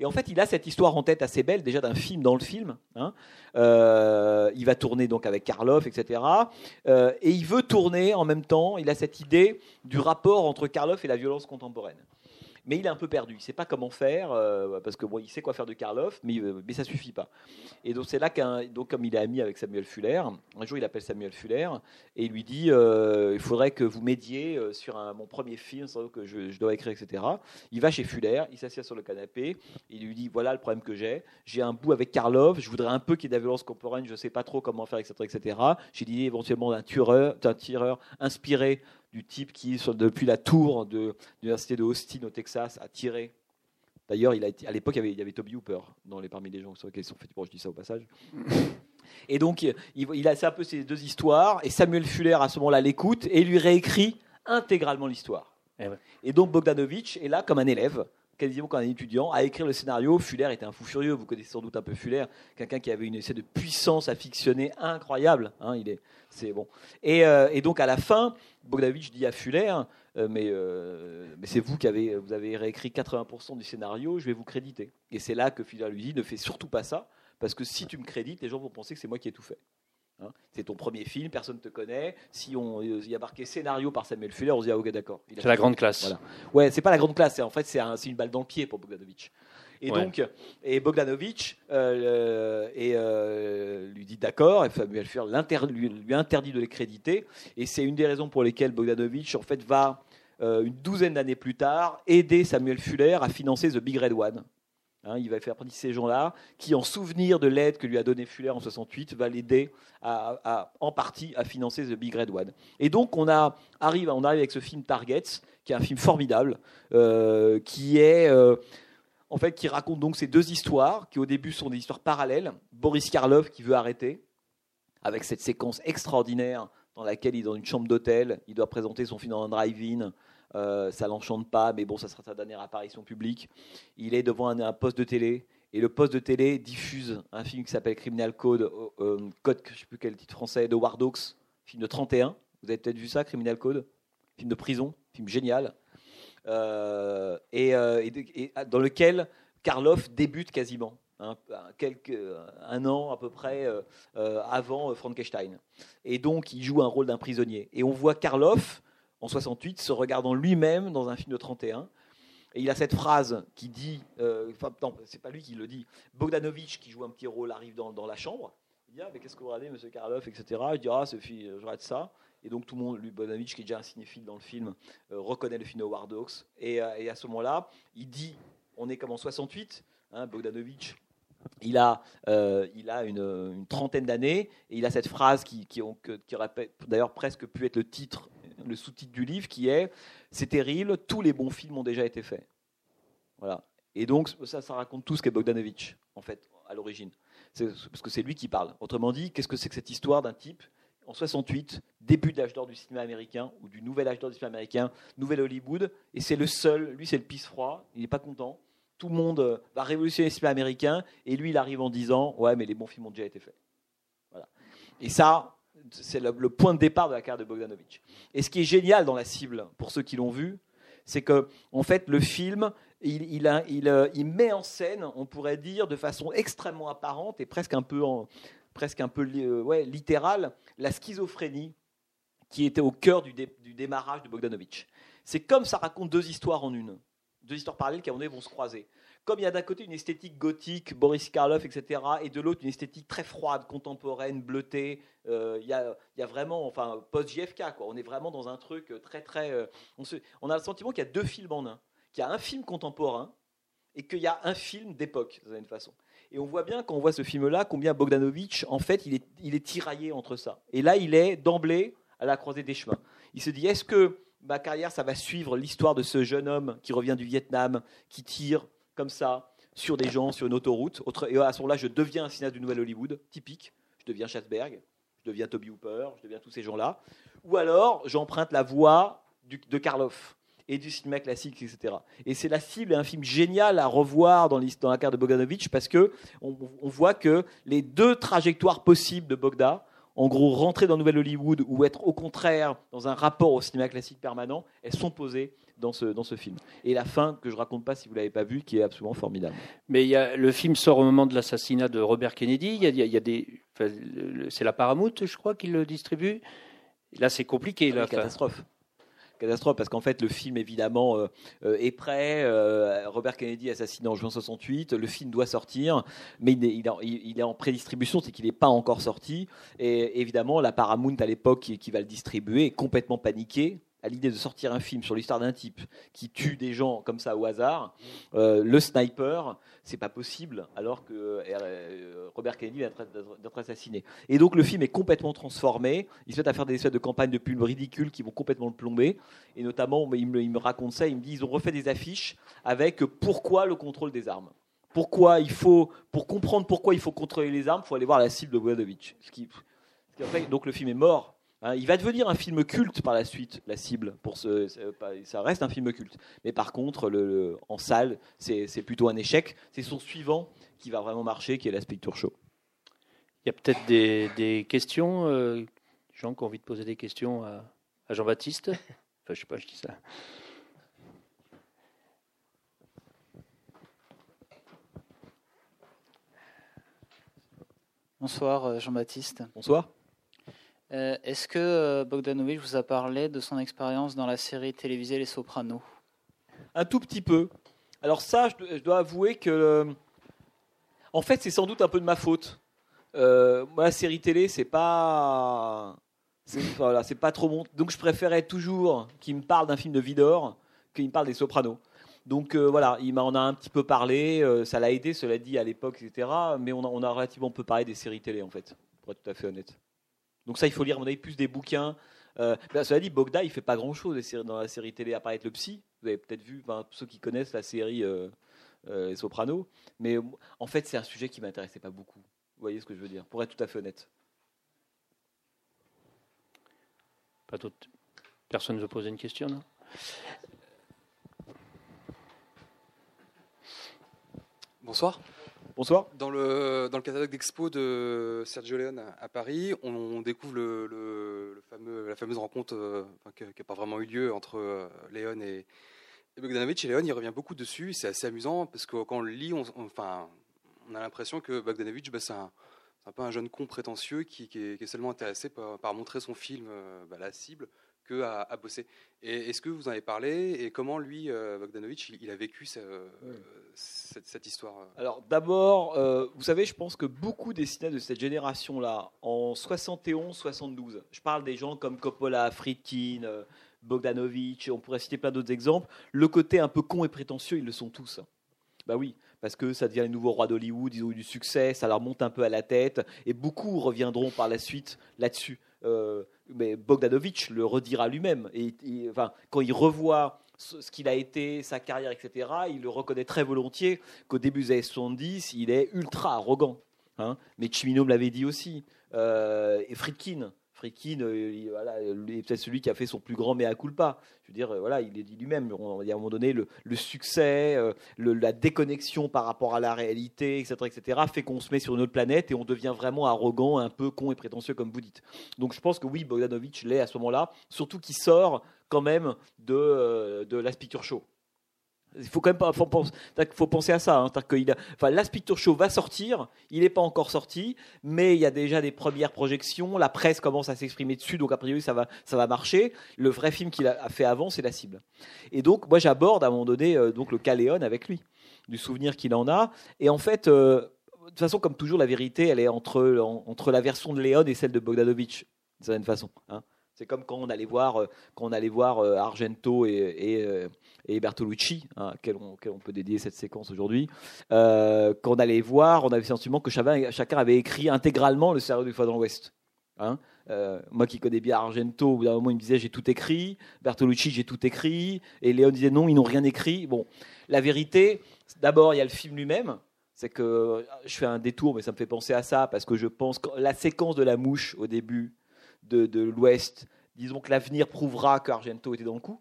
Et en fait, il a cette histoire en tête assez belle, déjà d'un film dans le film. Hein. Euh, il va tourner donc avec Karloff, etc. Euh, et il veut tourner en même temps, il a cette idée du rapport entre Karloff et la violence contemporaine. Mais il est un peu perdu. Il sait pas comment faire, euh, parce que bon, il sait quoi faire de Karloff, mais, euh, mais ça suffit pas. Et donc c'est là qu'un, donc comme il est ami avec Samuel Fuller, un jour il appelle Samuel Fuller et il lui dit euh, il faudrait que vous m'aidiez sur mon premier film que je, dois écrire, etc. Il va chez Fuller, il s'assied sur le canapé, il lui dit voilà le problème que j'ai, j'ai un bout avec Karloff, je voudrais un peu qu'il y ait de la violence contemporaine, je sais pas trop comment faire, etc., etc. J'ai l'idée éventuellement d'un tireur, d'un tireur inspiré du type qui, sur- depuis la tour de l'université de Austin au Texas, a tiré. D'ailleurs, il a été, à l'époque, il y avait, il y avait Toby Hooper dans les, parmi les gens sur lesquels ils sont faits. Bon, je dis ça au passage. Et donc, il, il a un peu ces deux histoires. Et Samuel Fuller, à ce moment-là, l'écoute et lui réécrit intégralement l'histoire. Eh ouais. Et donc, Bogdanovich est là comme un élève, quasiment comme un étudiant, à écrire le scénario. Fuller était un fou furieux. Vous connaissez sans doute un peu Fuller, quelqu'un qui avait une essai de puissance à fictionner incroyable. hein, il est, c'est bon. Et, euh, et donc, à la fin, Bogdanovich dit à Fuller euh, mais, euh, mais c'est vous qui avez, vous avez réécrit 80% du scénario, je vais vous créditer. Et c'est là que Fuller lui dit ne fais surtout pas ça, parce que si tu me crédites, les gens vont penser que c'est moi qui ai tout fait. Hein, c'est ton premier film, personne ne te connaît. Si on il y a marqué scénario par Samuel Fuller, on se dit ah ok d'accord. C'est la grande classe. Voilà. Ouais, c'est pas la grande classe. En fait, c'est un- une balle dans le pied pour Bogdanovich. Et Ouais. donc, et Bogdanovich euh, et, euh, lui dit d'accord, et Samuel Fuller l'inter- lui, lui interdit de les créditer. Et c'est une des raisons pour lesquelles Bogdanovich en fait va euh, une douzaine d'années plus tard aider Samuel Fuller à financer The Big Red One. Hein, il va faire partie de ces gens-là qui, en souvenir de l'aide que lui a donnée Fuller en 68, va l'aider à, à- en partie à financer The Big Red One. Et donc on, a, arrive, on arrive avec ce film Targets, qui est un film formidable, euh, qui est euh, en fait qui raconte donc ces deux histoires, qui au début sont des histoires parallèles. Boris Karloff qui veut arrêter, avec cette séquence extraordinaire dans laquelle il est dans une chambre d'hôtel, il doit présenter son film dans un drive-in. Euh, ça l'enchante pas, mais bon, ça sera sa dernière apparition publique. Il est devant un, poste de télé et le poste de télé diffuse un film qui s'appelle Criminal Code, euh, euh, Code, je sais plus quel titre français, de War Dogs, film de 31. Vous avez peut-être vu ça, Criminal Code, film de prison, film génial, et, euh, et- et dans lequel Karloff débute quasiment. hein, quelques, un an à peu près euh, euh, avant euh, Frankenstein. Et donc, il joue un rôle d'un prisonnier. Et on voit Karloff, en 68, se regardant lui-même dans un film de 31. Et il a cette phrase qui dit, euh, enfin, non, c'est pas lui qui le dit, Bogdanovich, qui joue un petit rôle, arrive dans, la chambre. Il dit, ah, mais qu'est-ce que vous regardez, monsieur Karloff, etc. Je dis, ah, ce film, je regarde ça. Et donc, tout le monde, lui, Bogdanovich, qui est déjà un cinéphile dans le film, euh, reconnaît le film de War Dogs. Et, à ce moment-là, il dit, on est comme en 68, hein, Bogdanovich, il a, euh, il a une, trentaine d'années et il a cette phrase qui, qui, aurait d'ailleurs presque pu être le titre, le sous-titre du livre, qui est C'est terrible, tous les bons films ont déjà été faits. Voilà. Et donc ça, ça raconte tout ce qu'est Bogdanovich, en fait, à l'origine. Parce que c'est lui qui parle. Autrement dit, qu'est-ce que c'est que cette histoire d'un type en 68, début de l'âge d'or du cinéma américain, ou du nouvel âge d'or du cinéma américain, nouvel Hollywood, et c'est le seul, lui c'est le pisse froid, il n'est pas content, tout le monde euh, va révolutionner le cinéma américain, et lui il arrive en disant Ouais, mais les bons films ont déjà été faits. Voilà. Et ça, c'est le, point de départ de la carrière de Bogdanovich. Et ce qui est génial dans la cible, pour ceux qui l'ont vu, c'est que, en fait, le film, il, il, euh, met en scène, on pourrait dire, de façon extrêmement apparente et presque un peu, en- presque un peu euh, ouais, la schizophrénie qui était au cœur du, dé- du démarrage de Bogdanovich. C'est comme ça raconte deux histoires en une, deux histoires parallèles qui à un moment donné vont se croiser. Comme il y a d'un côté une esthétique gothique, Boris Karloff, etc., et de l'autre une esthétique très froide, contemporaine, bleutée. euh, il, y a, il y a vraiment, enfin, post-JFK, quoi. On est vraiment dans un truc euh, très, très. euh, on, on a le sentiment qu'il y a deux films en un. Qu'il y a un film contemporain et qu'il y a un film d'époque, d'une façon. Et on voit bien quand on voit ce film-là combien Bogdanovich, en fait, il est, il est tiraillé entre ça. Et là, il est d'emblée à la croisée des chemins. Il se dit est-ce que ma carrière, ça va suivre l'histoire de ce jeune homme qui revient du Vietnam, qui tire comme ça sur des gens sur une autoroute? Et à ce moment-là, je deviens un cinéaste du Nouvel Hollywood, typique. Je deviens Schatzberg, je deviens Toby Hooper, je deviens tous ces gens-là. Ou alors, j'emprunte la voie de Karloff et du cinéma classique, etc. Et c'est la cible et un film génial à revoir dans, la carte de Bogdanovich parce que on, on voit que les deux trajectoires possibles de Bogda, en gros rentrer dans Nouvelle Hollywood ou être au contraire dans un rapport au cinéma classique permanent, elles sont posées dans ce, dans ce film. Et la fin, que je raconte pas si vous l'avez pas vu, qui est absolument formidable. Mais il y a, le film sort au moment de l'assassinat de Robert Kennedy. Il y a, il y a- il y a des, enfin, le- c'est la Paramount, je crois, qui le distribue. Là, c'est compliqué. Là, Une enfin, catastrophe. Catastrophe parce qu'en fait le film évidemment euh, euh, est prêt. euh, Robert Kennedy assassiné en juin 68. Le film doit sortir, mais il est, en- il est en prédistribution, c'est qu'il n'est pas encore sorti. Et évidemment la Paramount à l'époque qui, qui va le distribuer est complètement paniquée à l'idée de sortir un film sur l'histoire d'un type qui tue des gens comme ça au hasard. Euh, le sniper, c'est pas possible alors que euh, Robert Kennedy vient d'être- assassiné. Et donc le film est complètement transformé. Il se à faire des espèces de campagnes de pub ridicules qui vont complètement le plomber. Et notamment, il me, il raconte ça, il me dit ils ont refait des affiches avec pourquoi le contrôle des armes. Pourquoi il faut, pour comprendre pourquoi il faut contrôler les armes, il faut aller voir la cible de fait, donc le film est mort. Hein, il va devenir un film culte par la suite, la cible. Pour ce, ça reste un film culte. Mais par contre, le, le- en salle, c'est plutôt un échec. C'est son suivant qui va vraiment marcher, qui est l'Aspect Tour Show. Il y a peut-être des, des questions, euh, des gens qui ont envie de poser des questions à, à Jean-Baptiste? Enfin, je sais pas, je dis ça. Bonsoir euh, Jean-Baptiste. Bonsoir. Euh, Est-ce que euh, Bogdanovich vous a parlé de son expérience dans la série télévisée Les Sopranos? Un tout petit peu. Alors ça, je dois, avouer que, euh, en fait, c'est sans doute un peu de ma faute. Moi, la série télé, c'est pas, c'est pas trop bon. Donc, je préférais toujours qu'il me parle d'un film de Vidor qu'il me parle des Sopranos. Donc voilà, il m'en a un petit peu parlé, ça l'a aidé, cela dit, à l'époque, etc. Mais on a, on a relativement peu parlé des séries télé, en fait, pour être tout à fait honnête. Donc ça, il faut lire, à mon avis, plus des bouquins. Euh, ben, cela dit, Bogda, il fait pas grand-chose dans la série télé, à part être le psy. Vous avez peut-être vu, ceux qui connaissent la série euh, euh, Les Sopranos. Mais en fait, c'est un sujet qui m'intéressait pas beaucoup. Vous voyez ce que je veux dire Pour être tout à fait honnête. Pas d'autres. Personne ne veut poser une question, non? Bonsoir. Bonsoir. Dans le, dans le catalogue d'expo de Sergio Leone à, Paris, on, découvre le, le- fameux, la fameuse rencontre euh, qui n'a pas vraiment eu lieu entre euh, Leone et, et Bogdanovich. Et Leone, il revient beaucoup dessus. C'est assez amusant parce que quand on le lit, on, enfin, on a l'impression que Bogdanovich, bah, c'est un, un peu un jeune con prétentieux qui, est, seulement intéressé par, par montrer son film euh, bah, la cible que à, à bosser. Et est-ce que vous en avez parlé et comment lui, euh, Bogdanovich, il, il a vécu ce- cette, cette histoire euh Alors d'abord, euh, vous savez, je pense que beaucoup des cinéastes de cette génération-là, en 71-72, je parle des gens comme Coppola, Friedkin, euh, Bogdanovich, on pourrait citer plein d'autres exemples, le côté un peu con et prétentieux, ils le sont tous. Bah oui, parce que ça devient les nouveaux rois d'Hollywood, ils ont eu du succès, ça leur monte un peu à la tête, et beaucoup reviendront par la suite là-dessus. Euh, mais Bogdanovich le redira lui-même. Et, enfin, quand il revoit ce ce qu'il a été, sa carrière, etc., il le reconnaît très volontiers qu'au début des années 70, il est ultra arrogant. hein. Mais Chimino me l'avait dit aussi. Euh, et Friedkin. Friedkin, euh, il- voilà, est peut-être celui qui a fait son plus grand mea culpa. Je veux dire, euh, voilà, il est dit lui-même. On va dire à un moment donné, le, succès, euh, la déconnexion par rapport à la réalité, etc., etc., fait qu'on se met sur une autre planète et on devient vraiment arrogant, un peu con et prétentieux, comme vous dites. Donc je pense que oui, Bogdanovich l'est à ce moment-là, surtout qu'il sort quand même de, de la Picture Show. Il faut quand même pas, faut penser, à ça. Hein, qu'il a- enfin, Last Picture Show va sortir, il n'est pas encore sorti, mais il y a déjà des premières projections. La presse commence à s'exprimer dessus, donc a priori ça va, ça va marcher. Le vrai film qu'il a fait avant, c'est la cible. Et donc moi j'aborde à un moment donné euh, donc le Caléon avec lui, du souvenir qu'il en a. Et en fait, euh, de toute façon comme toujours, la vérité elle est entre en- entre la version de Léon et celle de Bogdanovich, d'une certaine façon. hein. C'est comme quand on allait voir, euh, quand on allait voir euh, Argento et, et Bertolucci, hein, à quel on, peut dédier cette séquence aujourd'hui. Euh, quand on allait voir, on avait le sentiment que chacun, avait écrit intégralement le scénario du Fois dans l'Ouest. Hein Euh, moi qui connais bien Argento, au bout d'un moment il me disait j'ai tout écrit, Bertolucci j'ai tout écrit, et Léon disait non, ils n'ont rien écrit. Bon, la vérité, d'abord il y a le film lui-même, c'est que je fais un détour, mais ça me fait penser à ça, parce que je pense que la séquence de la mouche au début de l'Ouest, disons que l'avenir prouvera qu'Argento était dans le coup.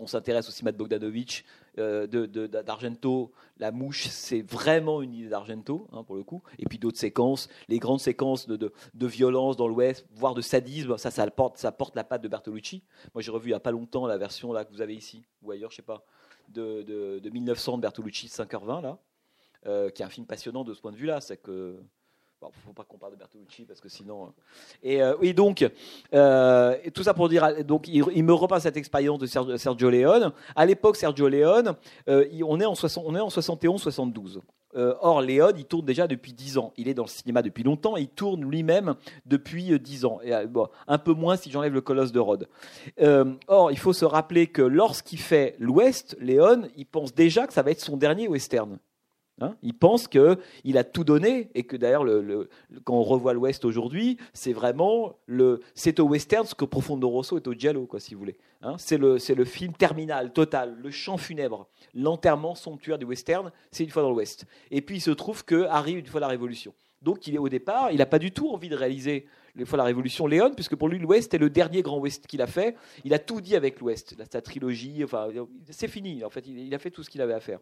On s'intéresse au cinéma de Bogdanovich, euh, d'Argento, la mouche, c'est vraiment une idée d'Argento, hein, pour le coup. Et puis d'autres séquences, les grandes séquences de, violence dans l'Ouest, voire de sadisme, ça, porte, la patte de Bertolucci. Moi, j'ai revu il n'y a pas longtemps la version là, que vous avez ici, ou ailleurs, je sais pas, de 1900 de Bertolucci, 5h20, là, euh, qui est un film passionnant de ce point de vue-là. C'est que Bon, faut pas qu'on parle de Bertolucci parce que sinon. Et, euh, oui, donc euh, tout ça pour dire, donc il, il me repasse cette expérience de Sergio, Leone. À l'époque, Sergio Leone, euh, il- on est en 60 on est en 71-72. Euh, or, Léon, il tourne déjà depuis 10 ans. Il est dans le cinéma depuis longtemps. et Il tourne lui-même depuis euh, 10 ans. Euh, un peu moins si j'enlève le colosse de Rhodes. Euh, or, il faut se rappeler que lorsqu'il fait l'Ouest, Léon, il pense déjà que ça va être son dernier western. Hein il pense qu'il a tout donné et que d'ailleurs, le, le- le- quand on revoit l'Ouest aujourd'hui, c'est vraiment le, c'est au western ce que Profondo Rosso est au giallo, quoi, si vous voulez. Hein c'est le, c'est le film terminal, total, le chant funèbre, l'enterrement somptuaire du western. C'est une fois dans l'Ouest. Et puis il se trouve que arrive une fois la Révolution. Donc il est au départ, il n'a pas du tout envie de réaliser une fois la Révolution Léon, puisque pour lui l'Ouest est le dernier grand Ouest qu'il a fait. Il a tout dit avec l'Ouest, sa trilogie, enfin c'est fini. En fait, il a fait tout ce qu'il avait à faire.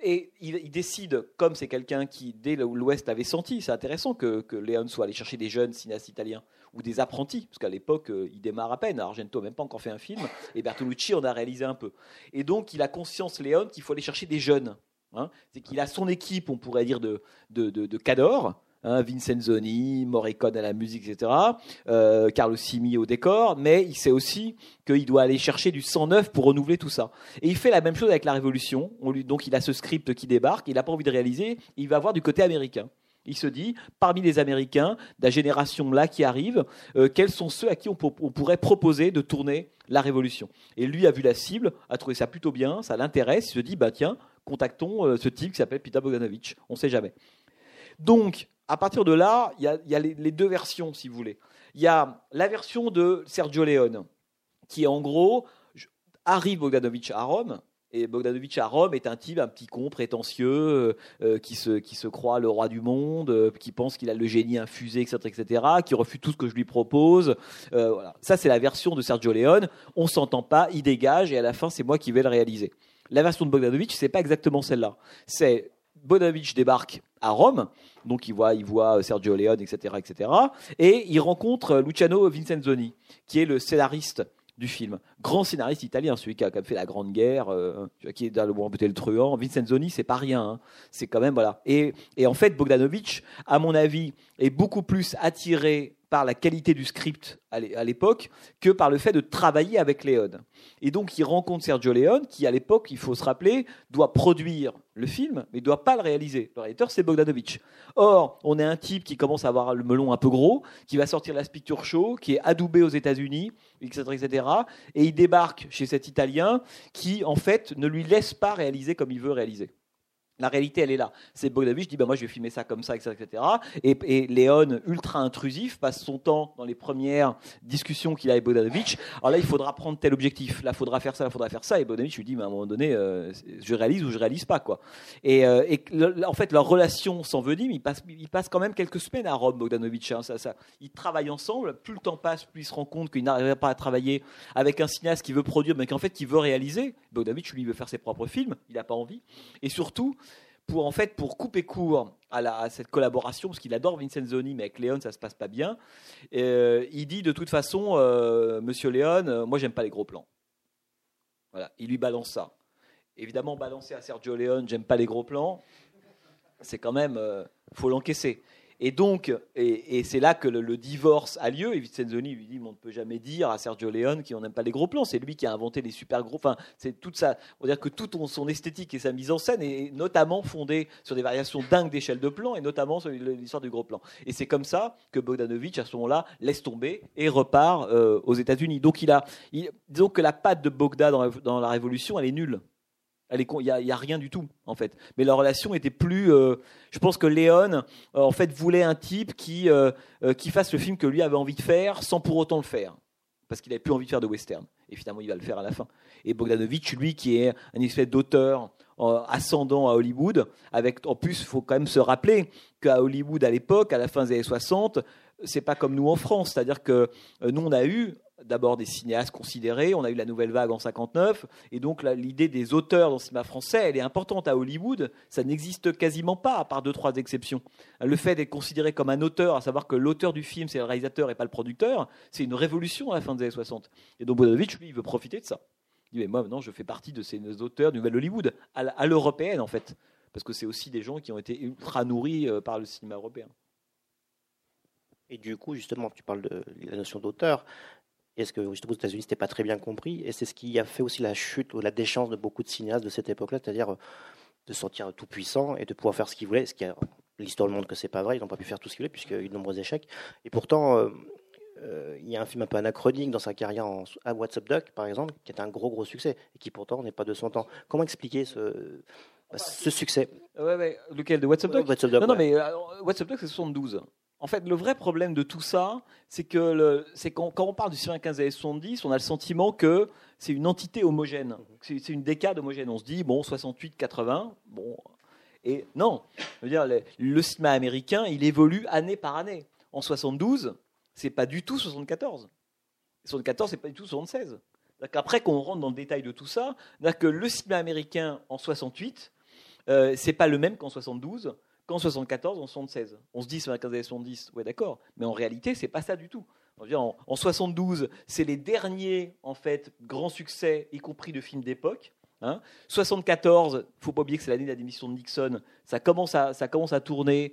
Et il, décide, comme c'est quelqu'un qui, dès l'Ouest, l'avait senti, c'est intéressant que, que Léon soit allé chercher des jeunes cinéastes italiens ou des apprentis, parce qu'à l'époque, euh, il démarre à peine. Argento n'a même pas encore fait un film, et Bertolucci en a réalisé un peu. Et donc, il a conscience, Léon, qu'il faut aller chercher des jeunes. hein. c'est qu'il a son équipe, on pourrait dire, de, de, de, hein, Vincenzoni, Morricone à la musique, etc., euh, Carlo Simi au décor, mais il sait aussi qu'il doit aller chercher du sang neuf pour renouveler tout ça. Et il fait la même chose avec la Révolution. On donc il a ce script qui débarque, il n'a pas envie de réaliser, il va voir du côté américain. Il se dit, parmi les Américains, de la génération là qui arrive, euh, quels sont ceux à qui on pourrait proposer de tourner la Révolution? Et lui a vu la cible, a trouvé ça plutôt bien, ça l'intéresse, il se dit, bah tiens, contactons euh, ce type qui s'appelle Peter Bogdanovich, on ne sait jamais. Donc, à partir de là, il y a, les, deux versions, si vous voulez. Il y a la version de Sergio Leone, qui est en gros, arrive Bogdanovich à Rome, et Bogdanovich à Rome est un type, un petit con prétentieux, euh, euh, qui, se, qui se croit le roi du monde, euh, qui pense qu'il a le génie infusé, etc., etc., qui refuse tout ce que je lui propose. Voilà. Ça, c'est la version de Sergio Leone. On s'entend pas, il dégage, et à la fin, c'est moi qui vais le réaliser. La version de Bogdanovich, c'est pas exactement celle-là. C'est Bogdanovich débarque à Rome, donc il voit, il voit euh, Sergio Leone, etc., etc., et il rencontre euh, Luciano Vincenzoni, qui est le scénariste du film. Grand scénariste italien, celui qui a quand même fait la Grande Guerre, euh, qui est dans le Buté le Truand. Vincenzoni, c'est pas rien. hein. C'est quand même voilà. Et, en fait, Bogdanovich, à mon avis, est beaucoup plus attiré par la qualité du script à l'é- à l'époque que par le fait de travailler avec Léon. Et donc, il rencontre Sergio Leone, qui à l'époque, il faut se rappeler, doit produire le film, mais ne doit pas le réaliser. Le réalisateur, c'est Bogdanovich. Or, on est un type qui commence à avoir le melon un peu gros, qui va sortir la Picture Show, qui est adoubé aux États-Unis, etc., etc. Et il débarque chez cet Italien qui, en fait, ne lui laisse pas réaliser comme il veut réaliser. La réalité, elle est là. C'est Bogdanovich dit, ben moi, je vais filmer ça comme ça, etc.. Et, et Léon, ultra intrusif, passe son temps dans les premières discussions qu'il a avec Bogdanovich. Alors là, il faudra prendre tel objectif. Là, il faudra faire ça, il faudra faire ça. Et Bogdanovich lui dit, à un moment donné, euh, je réalise ou je réalise pas, quoi. Et, euh, en fait, leur relation s'envenime. Ils passent, ils passent quand même quelques semaines à Rome, Bogdanovich. hein. ça, ça, ils travaillent ensemble. Plus le temps passe, plus ils se rendent compte qu'ils n'arriveraient pas à travailler avec un cinéaste qui veut produire, mais qu'en fait, qui veut réaliser. Bogdanovich, lui, veut faire ses propres films. Il n'a pas envie. Et surtout, pour en fait pour couper court à, cette collaboration parce qu'il adore Vincenzoni mais avec Léon ça se passe pas bien. Euh, il dit de toute façon euh, Monsieur Léon euh, moi j'aime pas les gros plans. Voilà il lui balance ça. Évidemment balancer à Sergio Leone j'aime pas les gros plans c'est quand même faut l'encaisser et donc et, c'est là que le, divorce a lieu et Vincenzoni lui dit on ne peut jamais dire à Sergio Leone qu'on n'aime pas les gros plans c'est lui qui a inventé les super gros enfin c'est toute ça on va dire que toute son esthétique et sa mise en scène est notamment fondée sur des variations dingues d'échelle de plan et notamment sur l'histoire du gros plan. Et c'est comme ça que Bogdanovich, à ce moment-là, laisse tomber et repart euh, aux États-Unis. Donc, disons que la patte de Bogda dans dans la Révolution, elle est nulle. Il n'y a, rien du tout, en fait. Mais leur relation était plus. euh, je pense que Léon, euh, en fait, voulait un type qui, euh, qui fasse le film que lui avait envie de faire sans pour autant le faire. Parce qu'il n'avait plus envie de faire de western. Et finalement, il va le faire à la fin. Et Bogdanovich, lui, qui est un espèce d'auteur ascendant à Hollywood, avec en plus, il faut quand même se rappeler qu'à Hollywood à l'époque, à la fin des années 60, c'est pas comme nous en France, c'est-à-dire que nous on a eu d'abord des cinéastes considérés, on a eu la nouvelle vague en 59, et donc l'idée des auteurs dans le cinéma français, elle est importante à Hollywood, ça n'existe quasiment pas, à part deux trois exceptions. Le fait d'être considéré comme un auteur, à savoir que l'auteur du film c'est le réalisateur et pas le producteur, c'est une révolution à la fin des années 60. Et donc Bogdanovich, lui, il veut profiter de ça. Il dit, mais moi, maintenant, je fais partie de ces auteurs du Nouvel Hollywood, à l'européenne, en fait. Parce que c'est aussi des gens qui ont été ultra nourris euh, par le cinéma européen. Et du coup, justement, tu parles de la notion d'auteur. Est-ce que justement aux États-Unis, c'était pas très bien compris Et c'est ce qui a fait aussi la chute ou la déchéance de beaucoup de cinéastes de cette époque-là, c'est-à-dire de se sentir tout puissant et de pouvoir faire ce qu'ils voulaient. Ce qui a l'histoire le montre que c'est pas vrai. Ils n'ont pas pu faire tout ce qu'ils voulaient puisqu'il y a eu de nombreux échecs. Et pourtant, euh, euh, il y a un film un peu anachronique dans sa carrière en, à What's Up Doc, par exemple, qui est un gros gros succès et qui pourtant n'est pas de son temps. Comment expliquer ce, ce succès? Ouais, ouais. Lequel? De What's Up Doc What's Up Doc, Non, mais euh, What's Up Doc, c'est 72. En fait, le vrai problème de tout ça, c'est que quand, on parle du cinéma 15 années 70, on a le sentiment que c'est une entité homogène. C'est une décade homogène. On se dit, bon, 68, 80, bon. Et non, le, cinéma américain, il évolue année par année. En 72, c'est pas du tout 74. 74, c'est pas du tout 76. Après qu'on rentre dans le détail de tout ça, que le cinéma américain en 68, euh, c'est pas le même qu'en 72, qu'en 74, en 76. On se dit c'est la 15 années 70, ouais d'accord, mais en réalité c'est pas ça du tout. En, en 72, c'est les derniers en fait grands succès, y compris de films d'époque. Hein. 74, faut pas oublier que c'est l'année de la démission de Nixon. Ça commence à, ça commence à tourner.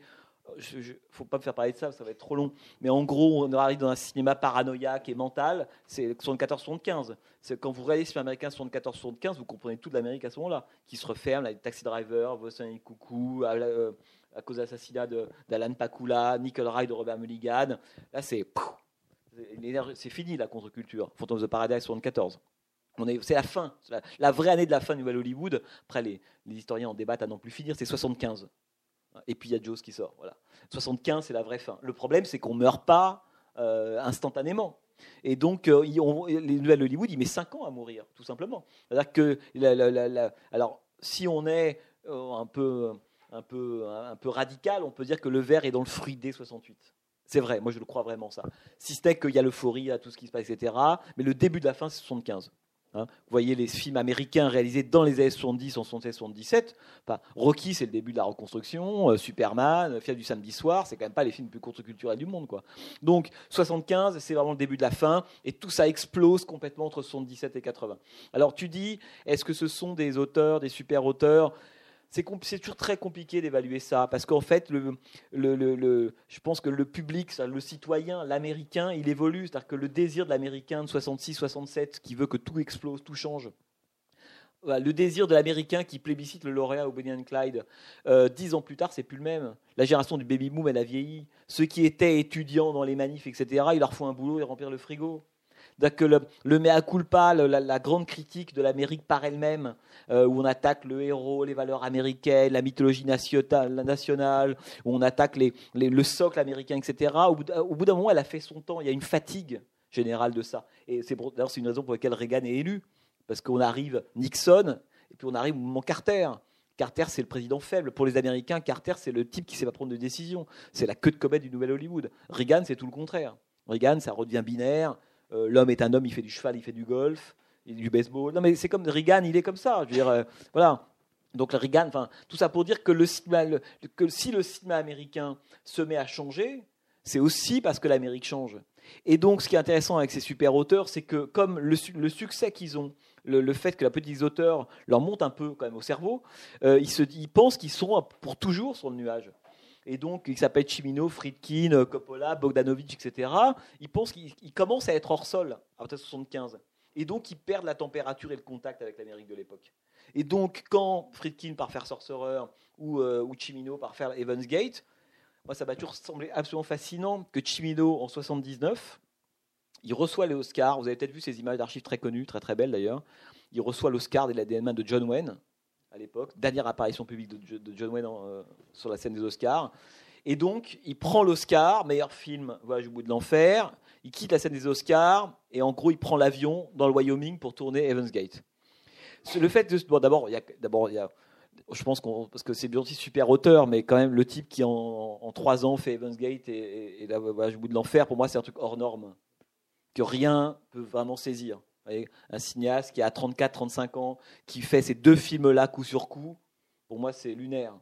Je, je- faut pas me faire parler de ça, ça va être trop long. Mais en gros, on arrive dans un cinéma paranoïaque et mental. C'est 74-75. C'est quand vous regardez ce film américain 74-75, vous comprenez toute l'Amérique à ce moment-là, qui se referme, là, Taxi Driver, Boston et Coucou, euh, à cause de l'assassinat d'Alan Pakula, Nickel Rye de Robert Mulligan. Là, c'est c'est fini la contre-culture. Phantom of the Paradise 74. On est- C'est la fin, la, vraie année de la fin du Nouvel Hollywood. Après, les, les historiens en débattent à n'en plus finir. C'est 75. Et puis il y a Jaws qui sort. Voilà. 75, c'est la vraie fin. Le problème, c'est qu'on ne meurt pas euh, instantanément. Et donc, euh, les nouvelles Hollywood, il met 5 ans à mourir, tout simplement. C'est-à-dire que, alors, si on est euh, un, peu, un, peu, radical, on peut dire que le verre est dans le fruit dès 68. C'est vrai, moi je le crois vraiment ça. Si ce qu'il y a l'euphorie, a tout ce qui se passe, etc. Mais le début de la fin, c'est 75. Hein. Vous voyez les films américains réalisés dans les années 70, en 76-77. Enfin, Rocky, c'est le début de la reconstruction. euh, Superman, Fiat du samedi soir, c'est quand même pas les films les plus contre-culturels du monde. Quoi. Donc 75, c'est vraiment le début de la fin. Et tout ça explose complètement entre 77 et 80. Alors tu dis, est-ce que ce sont des auteurs, des super auteurs c'est toujours très compliqué d'évaluer ça parce qu'en fait, je pense que le public, le citoyen, l'américain, il évolue. C'est-à-dire que le désir de l'américain de 66-67 qui veut que tout explose, tout change. Voilà, le désir de l'américain qui plébiscite le lauréat au Bonnie Clyde, euh, dix ans plus tard, c'est plus le même. La génération du baby boom, elle a vieilli. Ceux qui étaient étudiants dans les manifs, etc., il leur faut un boulot et remplir le frigo. Que le, mea culpa, la, grande critique de l'Amérique par elle-même, euh, où on attaque le héros, les valeurs américaines, la mythologie nationale, où on attaque le socle américain, etc. Au bout d'un- moment, elle a fait son temps. Il y a une fatigue générale de ça. Et c'est d'ailleurs une raison pour laquelle Reagan est élu, parce qu'on arrive Nixon et puis on arrive au moment Carter. Carter, c'est le président faible. Pour les Américains, Carter, c'est le type qui sait pas prendre de décision. C'est la queue de comète du Nouvel Hollywood. Reagan, c'est tout le contraire. Reagan, ça redevient binaire. Euh, L'homme est un homme, il fait du cheval, il fait du golf, il du baseball. Non, mais c'est comme Reagan, il est comme ça. Je veux dire, euh, voilà. Donc Reagan, enfin, tout ça pour dire que, si le cinéma américain se met à changer, c'est aussi parce que l'Amérique change. Et donc, ce qui est intéressant avec ces super auteurs, c'est que comme le, su- le succès qu'ils ont, le, fait que la petite auteurs leur monte un peu quand même au cerveau, euh, ils, se, ils pensent qu'ils seront pour toujours sur le nuage. Et donc, ils s'appellent Chimino, Friedkin, Coppola, Bogdanovich, etc. Ils pensent qu'ils ils commencent à être hors sol à partir de 75. Et donc, ils perdent la température et le contact avec l'Amérique de l'époque. Et donc, quand Friedkin part faire Sorcerer ou, euh, Chimino part faire Evans Gate, moi, ça m'a toujours semblé absolument fascinant que Chimino, en 79, il reçoit les Oscars. Vous avez peut-être vu ces images d'archives très connues, très très belles d'ailleurs. Il reçoit l'Oscar de la mains de John Wayne à l'époque, dernière apparition publique de, Jo- de John Wayne euh, sur la scène des Oscars. Et donc, il prend l'Oscar, meilleur film, Voyage au bout de l'enfer. Il quitte la scène des Oscars et en gros, il prend l'avion dans le Wyoming pour tourner Evans Gate. Le fait de, d'abord, d'abord, je pense qu'on, parce que c'est bien aussi super auteur, mais quand même le type qui en, trois ans fait Evans Gate et la Voyage au bout de l'enfer, pour moi, c'est un truc hors norme que rien peut vraiment saisir. Un cinéaste qui a 34-35 ans, qui fait ces deux films-là coup sur coup, pour moi, c'est lunaire.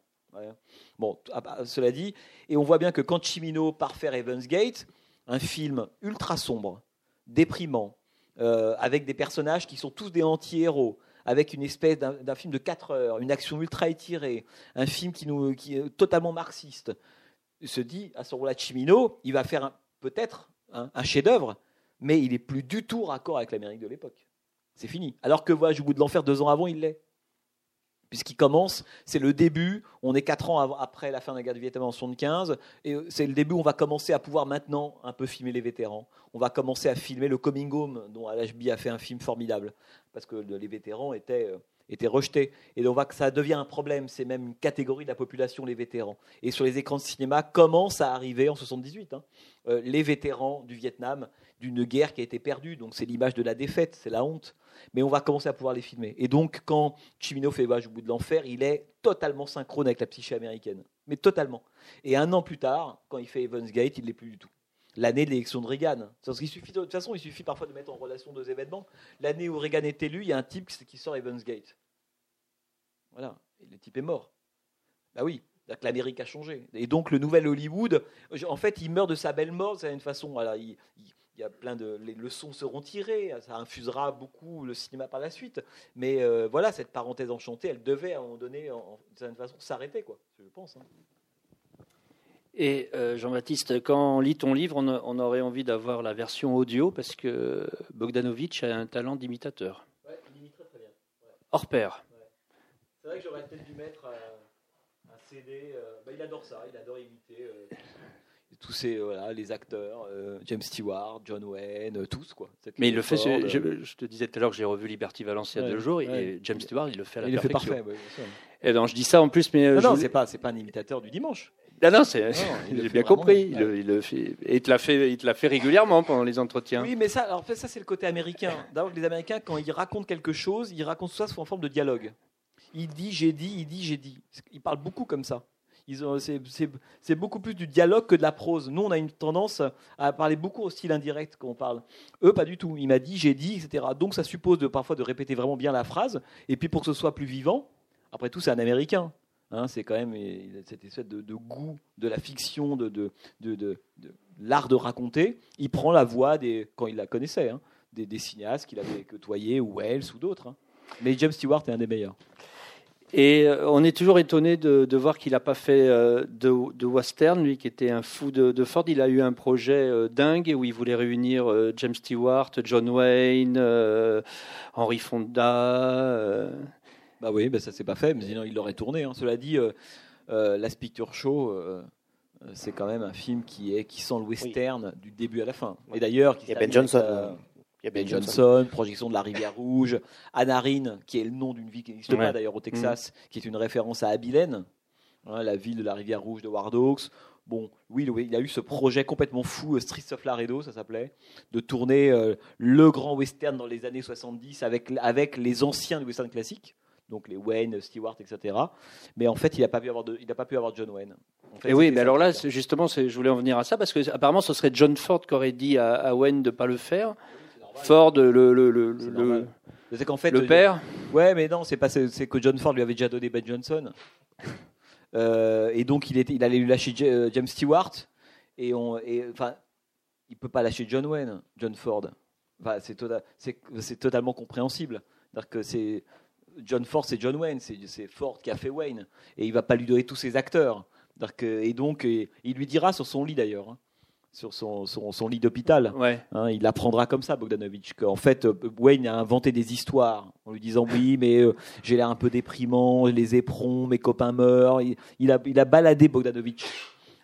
Bon, ah bah, cela dit, et on voit bien que quand Chimino part faire Evans Gate, un film ultra sombre, déprimant, euh, avec des personnages qui sont tous des anti-héros, avec une espèce d'un film de 4 heures, une action ultra étirée, un film qui, nous, qui est totalement marxiste, se dit, à ce moment-là, Chimino, il va faire peut-être un chef-d'œuvre, mais il est plus du tout raccord avec l'Amérique de l'époque. C'est fini. Alors que Voyage au bout de l'enfer, deux ans avant, il l'est. Puisqu'il commence, c'est le début, on est quatre ans après la fin de la guerre du Vietnam en 75, et euh, c'est le début où on va commencer à pouvoir maintenant un peu filmer les vétérans. On va commencer à filmer le Coming Home, dont Al-Ashby a fait un film formidable, parce que le- les vétérans étaient, euh, rejetés. Et on voit que ça devient un problème, c'est même une catégorie de la population, les vétérans. Et sur les écrans de cinéma commence à arriver en 78, hein, euh, les vétérans du Vietnam, d'une guerre qui a été perdue, donc c'est l'image de la défaite, c'est la honte mais on va commencer à pouvoir les filmer. Et donc, quand Chimino fait Voyage au bout de l'enfer, il est totalement synchrone avec la psyché américaine. Mais totalement. Et un an plus tard, quand il fait Evans Gate, il ne l'est plus du tout. L'année de l'élection de Reagan. Suffit, de toute façon, il suffit parfois de mettre en relation deux événements. L'année où Reagan est élu, il y a un type qui sort Evans Gate. Voilà. Le type est mort. Bah oui. L'Amérique a changé. Et donc, le nouvel Hollywood, en fait, il meurt de sa belle mort, d'une façon. Il, il- il y a plein de les leçons seront tirées, ça infusera beaucoup le cinéma par la suite. Mais euh, voilà, cette parenthèse enchantée, elle devait à un moment donné, en, d'une certaine façon, s'arrêter, quoi. Je pense. hein. Et euh, Jean-Baptiste, quand on lit ton livre, on, a- on aurait envie d'avoir la version audio parce que Bogdanovich a un talent d'imitateur. Ouais, il imite très très bien. Hors pair. C'est vrai que j'aurais peut-être dû mettre euh, un CD. euh, bah, il adore ça, il adore imiter euh, tous ces euh, voilà, les acteurs, euh, James Stewart, John Wayne, euh, tous quoi. Mais il le fait. Je, je- je te disais tout à l'heure que j'ai revu Liberty Valence il y a Ouais, deux jours et. James Stewart, il le fait à la il le fait parfait. ouais, bien sûr. Et non, je dis ça en plus, mais Non, non, c'est pas, c'est pas un imitateur du dimanche. Ah non, c'est- il j'ai bien compris. Il, il le fait, et il te l'a fait, il te l'a fait régulièrement pendant les entretiens. Oui, mais ça, alors, ça c'est le côté américain. D'abord, les Américains, quand ils racontent quelque chose, ils racontent ça sous en forme de dialogue. Il dit, j'ai dit, il dit, j'ai dit. Ils parlent beaucoup comme ça. C'est, beaucoup plus du dialogue que de la prose. Nous, on a une tendance à parler beaucoup au style indirect quand on parle. Eux, pas du tout. Il m'a dit, j'ai dit, etc. Donc, ça suppose parfois de répéter vraiment bien la phrase. Et puis, pour que ce soit plus vivant, après tout, c'est un Américain. Hein, c'est quand même cette espèce de, goût de la fiction, de l'art de raconter. Il prend la voix des, quand il la connaissait, hein, des, des cinéastes qu'il avait côtoyés, ou Wells ou d'autres. hein. Mais James Stewart est un des meilleurs. Et euh, on est toujours étonné de, de voir qu'il n'a pas fait euh, de, de western, lui qui était un fou de, de Ford. Il a eu un projet euh, dingue où il voulait réunir James Stewart, John Wayne, Henry Fonda. Bah oui, bah ça s'est pas fait, mais sinon il l'aurait tourné. hein. Cela dit, euh, euh, Last Picture Show, euh, c'est quand même un film qui est qui sent le western du début à la fin. Et d'ailleurs, qui a Ben Johnson. Il y a Ben Johnson, projection de la rivière rouge, Anarine, qui est le nom d'une ville qui n'existe Ouais. pas d'ailleurs au Texas, qui est une référence à Abilene, hein, la ville de la rivière rouge de War Dogs. Bon, oui, il- a eu ce projet complètement fou, euh, Streets of Laredo, ça s'appelait, de tourner euh, le grand western dans les années 70 avec, avec les anciens du western classique, donc les Wayne, Stewart, etc. Mais en fait, il n'a pas pu avoir de, il a pas pu avoir John Wayne. En fait, Et oui, mais alors là, justement, je voulais en venir à ça parce que apparemment, ce serait John Ford qui aurait dit à, à Wayne de pas le faire. Ford, le, le, le, le, C'est c'est qu'en fait, le euh, père. Ouais, mais non, c'est pas c'est c'est que John Ford lui avait déjà donné Ben Johnson. Euh, et donc il était, il allait lui lâcher euh, James Stewart et on, et enfin, il peut pas lâcher John Wayne, John Ford. Enfin, c'est tota- c'est c'est totalement compréhensible. C'est-à-dire que c'est John Ford, c'est John Wayne, c'est c'est Ford qui a fait Wayne et il va pas lui donner tous ses acteurs. Que- et donc et il lui dira sur son lit d'ailleurs, hein, sur son, son, son lit d'hôpital. Ouais. Hein, il apprendra comme ça, Bogdanovich, qu'en fait, euh, Wayne a inventé des histoires en lui disant oui, mais euh, j'ai l'air un peu déprimant, les éperons, mes copains meurent. Il, il a, il a baladé Bogdanovich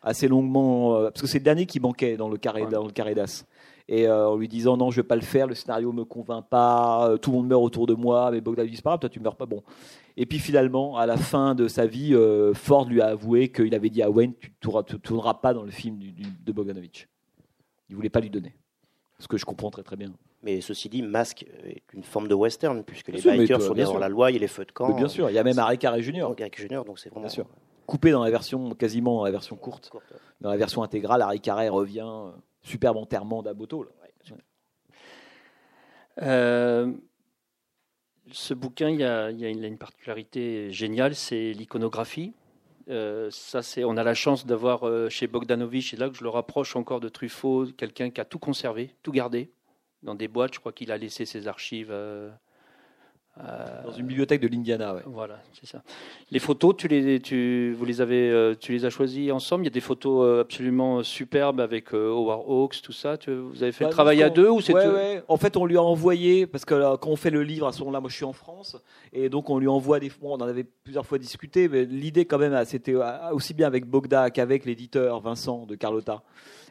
assez longuement, euh, parce que c'est le dernier qui manquait dans le carré, Ouais. dans le carré d'as. Et euh, en lui disant non, je vais pas le faire, le scénario me convainc pas, tout le monde meurt autour de moi, mais Bogdanovich, c'est pas grave, toi tu meurs pas. Bon. Et puis finalement, à la fin de sa vie, euh, Ford lui a avoué qu'il avait dit à Wayne, tu tu tourneras pas dans le film du- du- de Bogdanovich. Il voulait pas lui donner. Ce que je comprends très très bien. Mais ceci dit, Masque est une forme de western, puisque Bien les sûr, bikers toi, sont sûr. la loi, il y a les feux de camp. Mais bien sûr, il y a même Harry Eric Junior, donc c'est vraiment. Bien sûr. Coupé dans la version, quasiment dans la version courte. Courte. Dans la version intégrale, Harry Carey revient, euh, superbe enterrement d'Aboto. Euh, ce bouquin, il y a, une, particularité géniale, c'est l'iconographie. Euh, ça, c'est, on a la chance d'avoir euh, chez Bogdanovich, et là que je le rapproche encore de Truffaut, quelqu'un qui a tout conservé, tout gardé dans des boîtes. Je crois qu'il a laissé ses archives Euh, Dans une bibliothèque de l'Indiana, ouais. Voilà, c'est ça. Les photos, tu les, tu, vous les avez, euh, tu les as choisies ensemble? Il y a des photos euh, absolument superbes avec euh, Howard Hawks, tout ça. Tu, vous avez fait Bah, le travail à deux ou c'est ouais, tout- ouais. En fait, on lui a envoyé parce que là, quand on fait le livre à ce moment-là, moi je suis en France et donc on lui envoie des. on en avait plusieurs fois discuté, mais l'idée quand même, c'était euh, aussi bien avec Bogda qu'avec l'éditeur Vincent de Carlotta.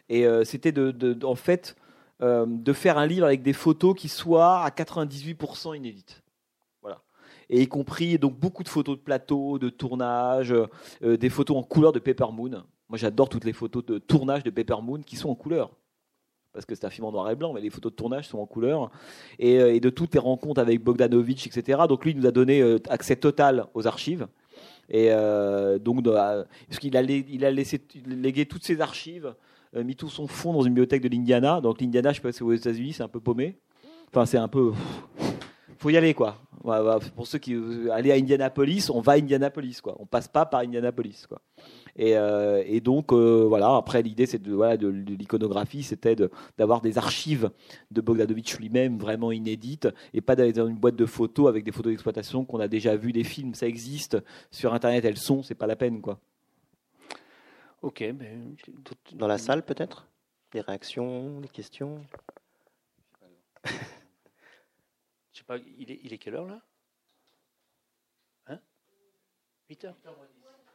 Et euh, c'était de, de- de- en fait, euh, de faire un livre avec des photos qui soient à 98% inédites. Et y compris donc beaucoup de photos de plateau, de tournage, euh, des photos en couleur de Paper Moon. Moi, j'adore toutes les photos de tournage de Paper Moon qui sont en couleur parce que c'est un film en noir et blanc, mais les photos de tournage sont en couleur, et, euh, de toutes les rencontres avec Bogdanovich, etc. Donc lui, il nous a donné euh, accès total aux archives. Et euh, donc, euh, parce qu'il a, il a laissé légué toutes ses archives, euh, mis tout son fond dans une bibliothèque de l'Indiana. Donc l'Indiana, je sais pas si c'est aux États-Unis, c'est un peu paumé. Enfin, c'est un peu. Faut y aller, quoi. Ouais, pour ceux qui aller à Indianapolis, on va à Indianapolis, quoi. On passe pas par Indianapolis, quoi. Et, euh, et donc euh, voilà. Après, l'idée, c'est de, voilà, de, de l'iconographie, c'était de- d'avoir des archives de Bogdanovich lui-même vraiment inédites, et pas d'aller dans une boîte de photos avec des photos d'exploitation qu'on a déjà vues, des films, ça existe sur Internet, elles sont, c'est pas la peine, quoi. Ok, ben, Dans la salle, peut-être? Des réactions, des questions? Je sais pas, il est, il est quelle heure là? Hein? 8 heures?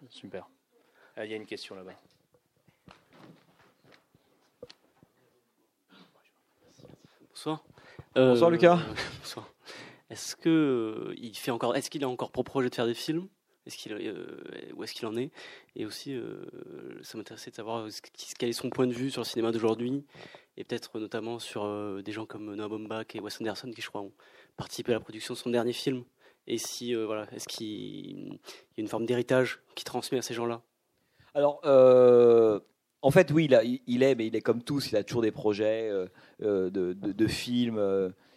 Super. Ah, Il y a une question là-bas. Bonsoir. Euh, Bonsoir, Lucas. bonsoir. Est-ce que euh, il fait encore, est-ce qu'il a encore pour projet de faire des films? Est-ce qu'il, euh, où est-ce qu'il en est? Et aussi, euh, ça m'intéressait de savoir quel est son point de vue sur le cinéma d'aujourd'hui, et peut-être notamment sur euh, des gens comme Noah Baumbach et Wes Anderson qui, je crois, ont participé à la production de son dernier film. Et si, euh, voilà, est-ce qu'il y a une forme d'héritage qui transmet à ces gens-là? Alors, euh, en fait, oui, il, est, mais il est comme tous, il a toujours des projets euh, de, de- films.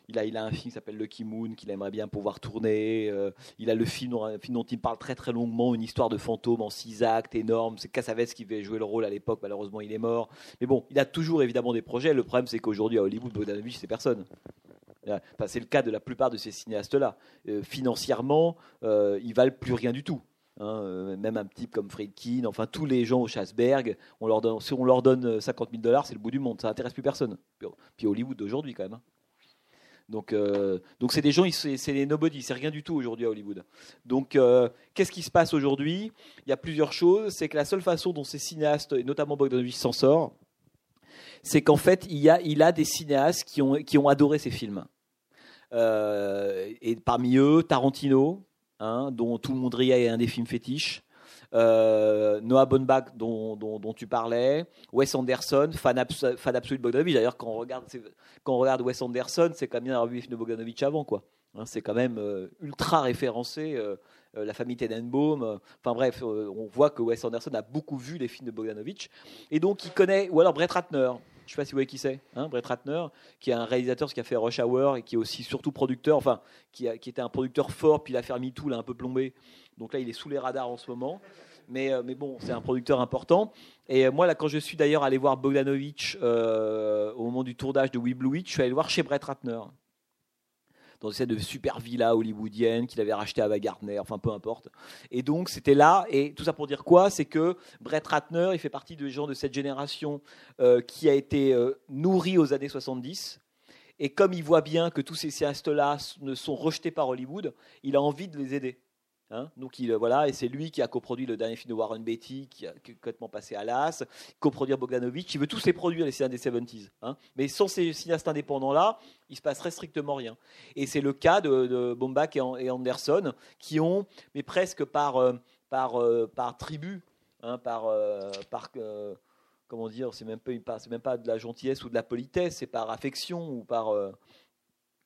il, a, il a un film qui s'appelle Lucky Moon qu'il aimerait bien pouvoir tourner. il a le film, dont- un film dont il parle très très longuement, une histoire de fantôme en six actes énorme. C'est Cassavetes qui devait jouer le rôle à l'époque, malheureusement il est mort. Mais bon, il a toujours évidemment des projets. Le problème, c'est qu'aujourd'hui à Hollywood, Bogdanovich, c'est personne. Enfin, c'est le cas de la plupart de ces cinéastes-là. Euh, financièrement, euh, ils valent plus rien du tout. Hein, euh, même un type comme Friedkin, enfin tous les gens au Chassberg, on leur donne, si on leur donne euh, 50 000 dollars, c'est le bout du monde, ça n'intéresse plus personne. Puis, Hollywood d'aujourd'hui quand même. hein. Donc, euh, donc c'est des gens, c'est des nobody, c'est rien du tout aujourd'hui à Hollywood. Donc, euh, qu'est-ce qui se passe aujourd'hui? Il y a plusieurs choses. C'est que la seule façon dont ces cinéastes, et notamment Bogdanovich, s'en sort, c'est qu'en fait, il, y a, des cinéastes qui ont, adoré ces films. Euh, et parmi eux, Tarantino, hein, dont tout le monde riait, est un des films fétiches. Euh, Noah Baumbach, dont, tu parlais, Wes Anderson, fan, abs- fan absolu de Bogdanovich. D'ailleurs, quand on regarde, quand on regarde Wes Anderson, c'est quand même bien d'avoir vu les films de Bogdanovich avant, quoi. Hein, c'est quand même euh, ultra référencé. la famille Tenenbaum. Enfin bref, on voit que Wes Anderson a beaucoup vu les films de Bogdanovich. Et donc, il connaît. Ou alors Brett Ratner. Je sais pas si vous voyez qui c'est, hein, Brett Ratner, qui est un réalisateur qui a fait Rush Hour et qui est aussi surtout producteur, enfin, qui, était un producteur fort, puis l'affaire MeToo l'a un peu plombé. Donc là, il est sous les radars en ce moment. Mais, euh, bon, c'est un producteur important. Et euh, moi, là, quand je suis d'ailleurs allé voir Bogdanovich euh, au moment du tournage de We Blue Witch, je suis allé le voir chez Brett Ratner dans de super villa hollywoodienne qu'il avait racheté à Gardner, enfin peu importe. Et donc c'était là, et tout ça pour dire quoi? C'est que Brett Ratner, il fait partie des gens de cette génération euh, qui a été euh, nourrie aux années 70. Et comme il voit bien que tous ces cinéastes-là ne sont rejetés par Hollywood, il a envie de les aider. Hein? Donc il, euh, voilà, et c'est lui qui a coproduit le dernier film de Warren Beatty, qui a qui complètement passé à l'as, coproduire Bogdanovich. Il veut tous les produire, les cinéastes des 70s. Hein Mais sans ces cinéastes indépendants-là, il se passerait strictement rien. Et c'est le cas de, Baumbach et, An- et Anderson, qui ont, mais presque par, euh, par, euh, par tribu, hein, par, euh, comment dire, c'est même, même pas de la gentillesse ou de la politesse, c'est par affection ou par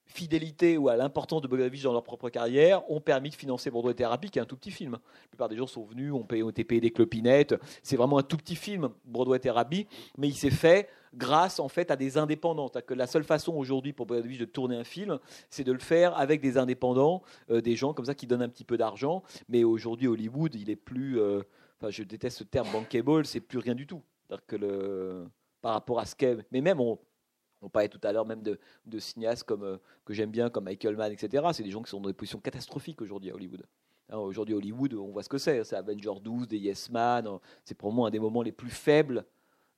fidélité ou à l'importance de Bogdanovich dans leur propre carrière, ont permis de financer Broadway Therapy, qui est un tout petit film. La plupart des gens sont venus, ont, payé, ont été payés des clopinettes. C'est vraiment un tout petit film, Broadway Therapy, mais il s'est fait grâce en fait à des indépendants. Que la seule façon aujourd'hui pour Bogdanovich de tourner un film, c'est de le faire avec des indépendants, euh, des gens comme ça qui donnent un petit peu d'argent. Mais aujourd'hui, Hollywood, il est plus. euh, Enfin, je déteste ce terme bankable, c'est plus rien du tout. Que le, par rapport à ce qu'est. Mais même, on, On parlait tout à l'heure même de, cinéastes comme, euh, que j'aime bien, comme Michael Mann, etc. C'est des gens qui sont dans des positions catastrophiques aujourd'hui à Hollywood. Hein, aujourd'hui, Hollywood, on voit ce que c'est. C'est Avengers 12, des Yes Man. euh, C'est moi un des moments les plus faibles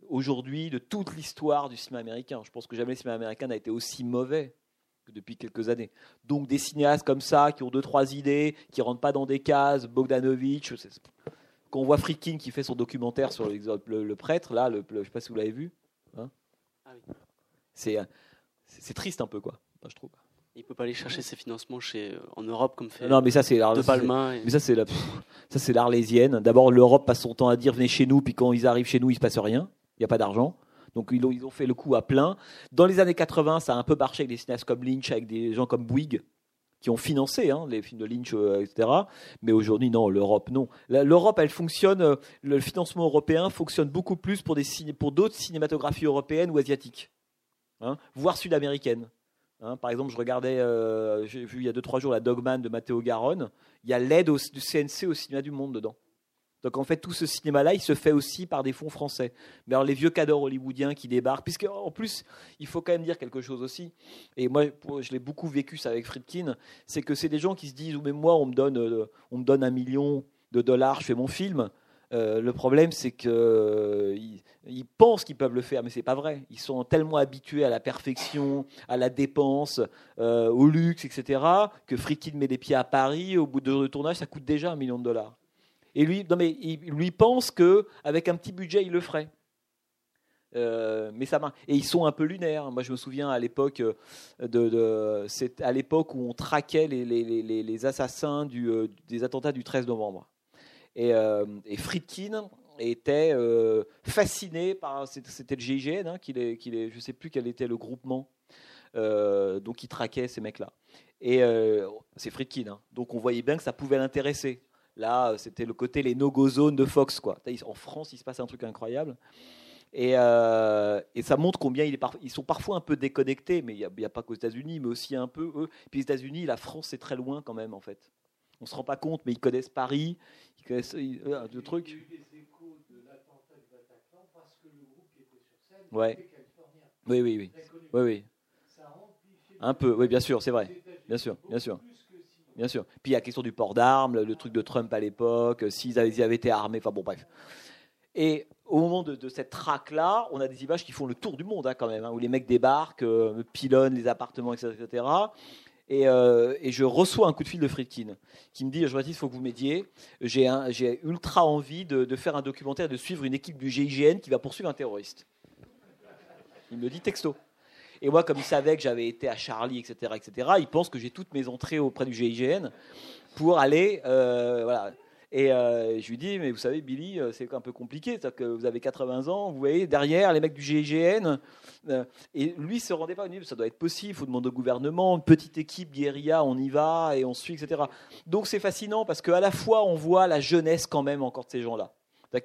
aujourd'hui de toute l'histoire du cinéma américain. Je pense que jamais le cinéma américain n'a été aussi mauvais que depuis quelques années. Donc des cinéastes comme ça, qui ont deux, trois idées, qui rentrent pas dans des cases, Bogdanovich, c'est- quand on voit Friedkin qui fait son documentaire sur le, prêtre, là, je sais pas si vous l'avez vu, hein Ah oui. C'est, euh, c'est triste un peu, quoi, je trouve. Il peut pas aller chercher ses financements chez, euh, en Europe comme fait Non, mais ça, c'est De Palma. et- mais ça, c'est la, pff, ça, c'est l'arlésienne. D'abord, l'Europe passe son temps à dire venez chez nous, puis quand ils arrivent chez nous, il se passe rien. Il n'y a pas d'argent. Donc, ils ont, ils ont fait le coup à plein. Dans les années 80, ça a un peu marché avec des cinéastes comme Lynch, avec des gens comme Bouygues, qui ont financé hein, les films de Lynch, euh, etc. Mais aujourd'hui, non, l'Europe, non. L'Europe, elle fonctionne, euh, le financement européen fonctionne beaucoup plus pour, des pour d'autres cinématographies européennes ou asiatiques, hein, voire sud-américaines. Hein, par exemple, je regardais, euh, j'ai vu il y a 2-3 jours la Dogman de Matteo Garonne. Il y a l'aide du CNC au cinéma du monde dedans. Donc en fait, tout ce cinéma-là, il se fait aussi par des fonds français. Mais alors les vieux cadors hollywoodiens qui débarquent, puisque en plus, il faut quand même dire quelque chose aussi. Et moi, je l'ai beaucoup vécu ça avec Friedkin, c'est que c'est des gens qui se disent, mais moi, on me donne, euh, on me donne un million de dollars, je fais mon film. Euh, le problème, c'est que euh, pensent qu'ils peuvent le faire, mais c'est pas vrai. Ils sont tellement habitués à la perfection, à la dépense, euh, au luxe, etc., que Friedkin met les pieds à Paris. Au bout de deux tournages, ça coûte déjà un million de dollars. Et lui, non mais lui pense que avec un petit budget, il le ferait. Mais ça marche. Et ils sont un peu lunaires. Moi, je me souviens à l'époque de, de- où on traquait les, les, les- les assassins du, des attentats du 13 novembre. Et, euh, et Friedkin était euh, fasciné par c'était le GIGN je sais plus quel était le groupement euh, donc il traquait ces mecs là et c'est Friedkin hein. donc on voyait bien que ça pouvait l'intéresser. Là c'était le côté les no-go zones de Fox quoi. En France il se passe un truc incroyable. Et, ça montre combien ils sont parfois un peu déconnectés mais il n'y a pas qu'aux États-Unis mais aussi un peu eux. Puis les États-Unis la France c'est très loin quand même en fait on se rend pas compte mais ils connaissent Paris ils connaissent ils- euh, de trucs Ouais. Oui, oui, oui. Oui, oui. Un peu, oui, bien sûr, c'est vrai. Bien sûr, bien sûr. Bien sûr. Puis il y a la question du port d'armes, le truc de Trump à l'époque, euh, s'ils avaient, été armés, enfin bon, bref. Et au moment de, de cette traque-là, on a des images qui font le tour du monde, hein, quand même, hein, où les mecs débarquent, euh, pilonnent les appartements, etc. etc. Et, euh, et je reçois un coup de fil de Friedkin qui me dit Jean-Baptiste, il faut que vous m'aidiez. J'ai ultra envie de, faire un documentaire, de suivre une équipe du GIGN qui va poursuivre un terroriste. Il me dit texto. Et moi, comme il savait que j'avais été à Charlie, etc., etc., il pense que j'ai toutes mes entrées auprès du GIGN pour aller. euh. Et euh, je lui dis, mais vous savez, Billy, euh, c'est un peu compliqué. C'est-à-dire que vous avez 80 ans, vous voyez, derrière, les mecs du GIGN. euh, et lui, il se rendait pas. Il dit, ça doit être possible, il faut demander au gouvernement, une petite équipe, guérilla, on y va et on suit, etc. Donc c'est fascinant parce qu'à la fois, on voit la jeunesse quand même encore de ces gens-là.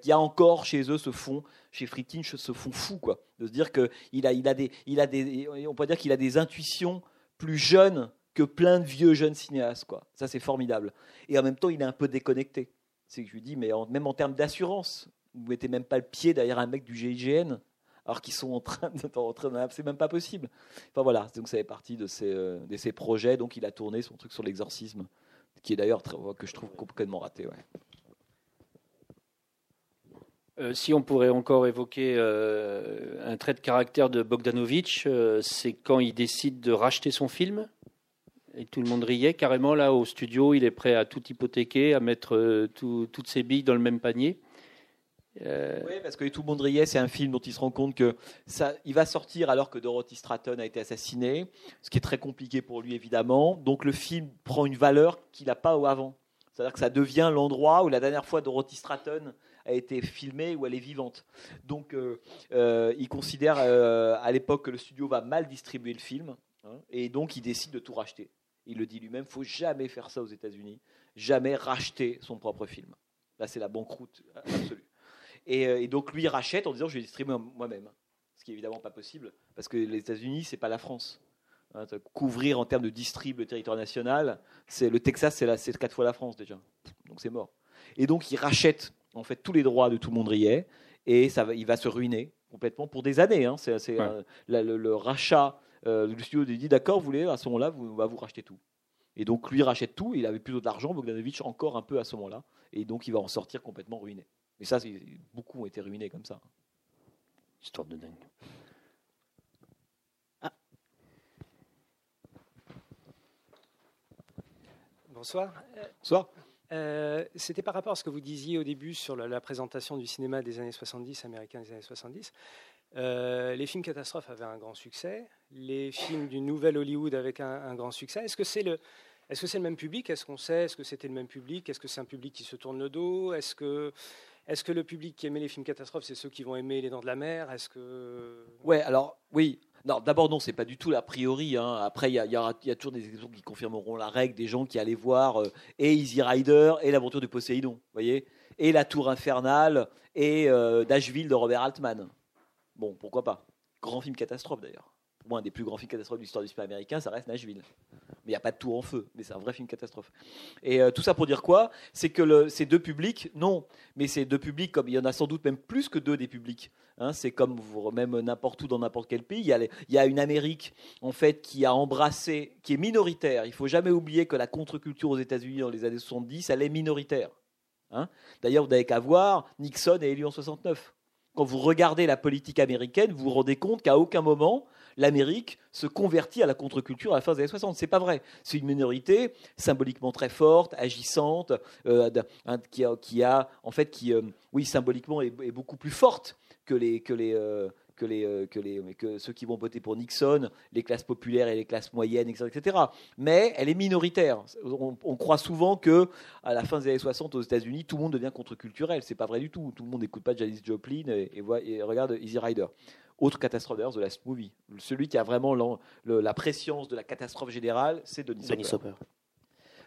Qu'il y a encore chez eux ce fond, chez Friedkin, ce fond fou, quoi. De se dire qu'il a, il a il a des, on peut dire qu'il a des intuitions plus jeunes que plein de vieux jeunes cinéastes, quoi. Ça, c'est formidable. Et en même temps, il est un peu déconnecté. C'est que je lui dis, mais même en termes d'assurance, vous mettez même pas le pied derrière un mec du GIGN, alors qu'ils sont en train de, c'est même pas possible. Enfin voilà, donc ça fait partie de ses, euh, projets. Donc il a tourné son truc sur l'exorcisme, qui est d'ailleurs que je trouve complètement raté. Euh, si on pourrait encore évoquer euh, un trait de caractère de Bogdanovich, c'est quand il décide de racheter son film? Et tout le monde riait carrément là au studio. Il est prêt à tout hypothéquer, à mettre euh, tout- toutes ses billes dans le même panier. Euh, Oui, parce que Tout le monde riait, c'est un film dont il se rend compte que ça, il va sortir alors que Dorothy Stratton a été assassinée, ce qui est très compliqué pour lui évidemment. Donc le film prend une valeur qu'il n'a pas avant. C'est-à-dire que ça devient l'endroit où la dernière fois Dorothy Stratton a été filmée, où elle est vivante. Donc euh, il considère à l'époque que le studio va mal distribuer le film, hein, et donc il décide de tout racheter. Il le dit lui-même, faut jamais faire ça aux États-Unis, jamais racheter son propre film. Là, c'est la banqueroute absolue. Et, euh, et donc lui rachète en disant je vais distribuer moi-même, ce qui est évidemment pas possible parce que les États-Unis c'est pas la France. Hein, couvrir en termes de distrib le territoire national, c'est le Texas c'est c'est quatre fois la France déjà, donc c'est mort. Et donc il rachète en fait tous les droits de tout le monde riait et ça va, il va se ruiner complètement pour des années. hein. C'est Ouais. euh, le rachat. Euh, le studio dit d'accord, vous voulez à ce moment-là, vous, on va vous racheter tout. Et donc lui rachète tout. Il avait plutôt de l'argent, Bogdanovich encore un peu à ce moment-là, et donc il va en sortir complètement ruiné. Mais ça, beaucoup ont été ruinés comme ça. Histoire de dingue. Bonsoir. Soit Euh, C'était par rapport à ce que vous disiez au début sur la, la présentation du cinéma des années 70, américain des années 70. Euh, les films catastrophes avaient un grand succès. Les films du nouvel Hollywood avec un, grand succès. Est-ce que c'est le, est-ce que c'est le même public? Est-ce qu'on sait Est-ce que c'était le même public? Est-ce que c'est un public qui se tourne le dos? Est-ce que, est-ce que le public qui aimait les films catastrophes, c'est ceux qui vont aimer Les Dents de la Mer? Est-ce que Ouais, alors oui. D'abord non, c'est pas du tout l'a priori. hein. Après, il y y y a toujours des exemples qui confirmeront la règle, des gens qui allaient voir euh, Easy Rider et l'aventure de Poséidon, voyez, et la Tour infernale et euh, Nashville de Robert Altman. Bon, pourquoi pas? Grand film catastrophe d'ailleurs. Moi, un des plus grands films catastrophes de l'histoire du cinéma américain, ça reste Nashville. Mais il n'y a pas de tour en feu, mais c'est un vrai film catastrophe. Et euh, tout ça pour dire quoi? C'est que ces deux publics, non, mais ces deux publics, comme il y en a sans doute même plus que deux des publics. hein, c'est comme vous- même n'importe où dans n'importe quel pays. Il y, a les- il y a une Amérique en fait qui a embrassé, qui est minoritaire. Il faut jamais oublier que la contre-culture aux États-Unis dans les années 70, elle est minoritaire. hein. D'ailleurs, vous n'avez qu'à voir, Nixon est élu en 69. Quand vous regardez la politique américaine, vous vous rendez compte qu'à aucun moment l'Amérique se convertit à la contre-culture à la fin des années 60. C'est pas vrai. C'est une minorité symboliquement très forte, agissante, euh, un- qui, a, en fait, qui, euh, oui, symboliquement est, beaucoup plus forte que les, que les, euh, que les, que les, que ceux qui vont voter pour Nixon, les classes populaires et les classes moyennes, etc., etc. Mais elle est minoritaire. On, croit souvent que à la fin des années 60 aux États-Unis, tout le monde devient contre-culturel. C'est pas vrai du tout. Tout le monde n'écoute pas Janis Joplin et, et et regarde Easy Rider. Autre catastrophe d'ailleurs, The Last Movie. Celui qui a vraiment l'en- le- la préscience de la catastrophe générale, c'est Denis, Denis Hopper.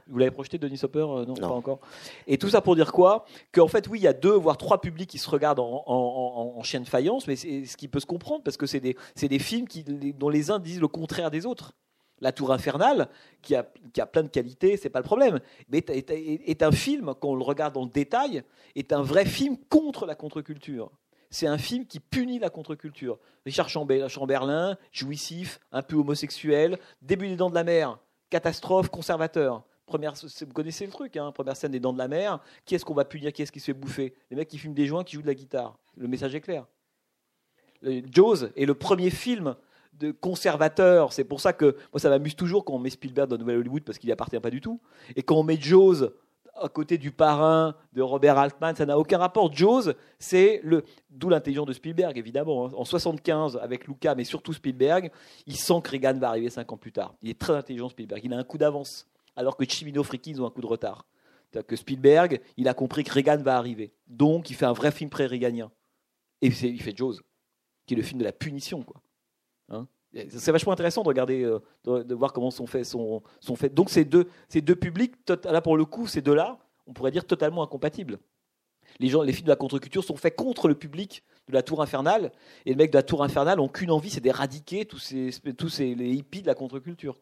Vous l'avez projeté, Denis Hopper Euh, non, Non. pas encore. Et tout ça pour dire quoi? Qu'en fait, oui, il y a deux, voire trois publics qui se regardent en, en, en- en chien de faïence, mais c'est ce qui peut se comprendre parce que c'est des, films qui, dont les uns disent le contraire des autres. La Tour Infernale, qui a, qui a plein de qualités, c'est pas le problème, mais est- est un film, quand on le regarde dans le détail, est un vrai film contre la contre-culture. C'est un film qui punit la contre-culture. Richard Chamber- Chamberlain, jouissif, un peu homosexuel, début des Dents de la Mer, catastrophe, conservateur. Première, vous connaissez le truc, hein, première scène des Dents de la Mer. Qui est-ce qu'on va punir Qui est-ce qui se fait bouffer? Les mecs qui fument des joints, qui jouent de la guitare. Le message est clair. Jaws est le premier film de conservateur. C'est pour ça que moi, ça m'amuse toujours quand on met Spielberg dans Nouvelle Hollywood parce qu'il n'y appartient pas du tout. Et quand on met Jaws à côté du parrain de Robert Altman, ça n'a aucun rapport. Jaws, c'est le d'où l'intelligence de Spielberg évidemment. hein. En 75 avec Lucas, mais surtout Spielberg, il sent que Reagan va arriver cinq ans plus tard. Il est très intelligent Spielberg. Il a un coup d'avance, alors que Chimino Friki ils ont un coup de retard. C'est-à-dire que Spielberg, il a compris que Reagan va arriver. Donc, il fait un vrai film pré-réganien. Et c'est- il fait Jaws, qui est le film de la punition, quoi. C'est vachement intéressant de regarder, euh, de, voir comment sont faits. Sont, faits. Donc, ces deux, publics, là pour le coup, ces deux-là, on pourrait dire totalement incompatibles. Les, gens, les films de la contre-culture sont faits contre le public de la Tour Infernale, et les mecs de la Tour Infernale ont qu'une envie, c'est d'éradiquer tous ces, tous ces les hippies de la contre-culture.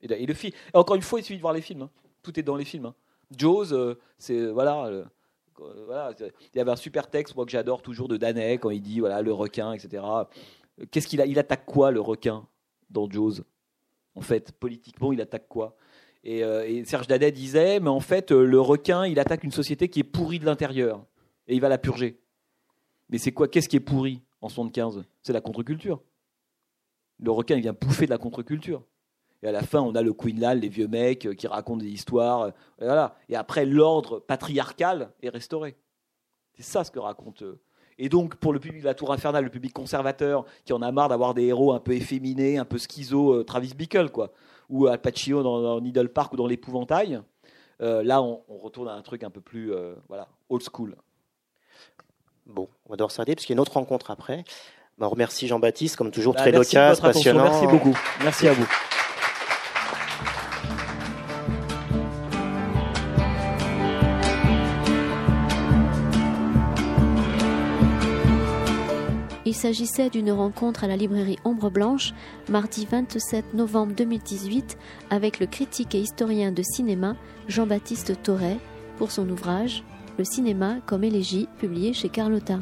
Et, le film. encore une fois, il suffit de voir les films. hein. Tout est dans les films. hein. Jaws, euh, euh, voilà, il y avait un super texte, moi que j'adore toujours de Danet quand il dit voilà le requin, etc. Qu'est-ce qu'il a Il attaque quoi le requin dans Jaws? En fait, politiquement, il attaque quoi? Et, euh, et Serge Danet disait mais en fait euh, le requin, il attaque une société qui est pourrie de l'intérieur et il va la purger. Mais c'est quoi Qu'est-ce qui est pourri en 75 C'est la contre-culture. Le requin, il vient bouffer de la contre-culture. Et à la fin, on a le Queenland, les vieux mecs euh, qui racontent des histoires. Et après, l'ordre patriarcal est restauré. C'est ça ce que raconte. Et donc, pour le public de la Tour Infernale, le public conservateur, qui en a marre d'avoir des héros un peu efféminés, un peu schizo, euh, Travis Bickle, quoi, ou Al Pacino dans, dans Needle Park ou dans l'épouvantail, euh, là, on, on retourne à un truc un peu plus euh, voilà, old school. Bon, on va devoir s'arrêter parce qu'il y a une autre rencontre après. Bah, on remercie Jean-Baptiste, comme toujours, Bah, très loquace, passionnant. Merci beaucoup. Merci à vous. S'agissait d'une rencontre à la librairie Ombre Blanche, mardi 27 novembre 2018, avec le critique et historien de cinéma Jean-Baptiste Torret pour son ouvrage Le cinéma comme élégie, publié chez Carlotta.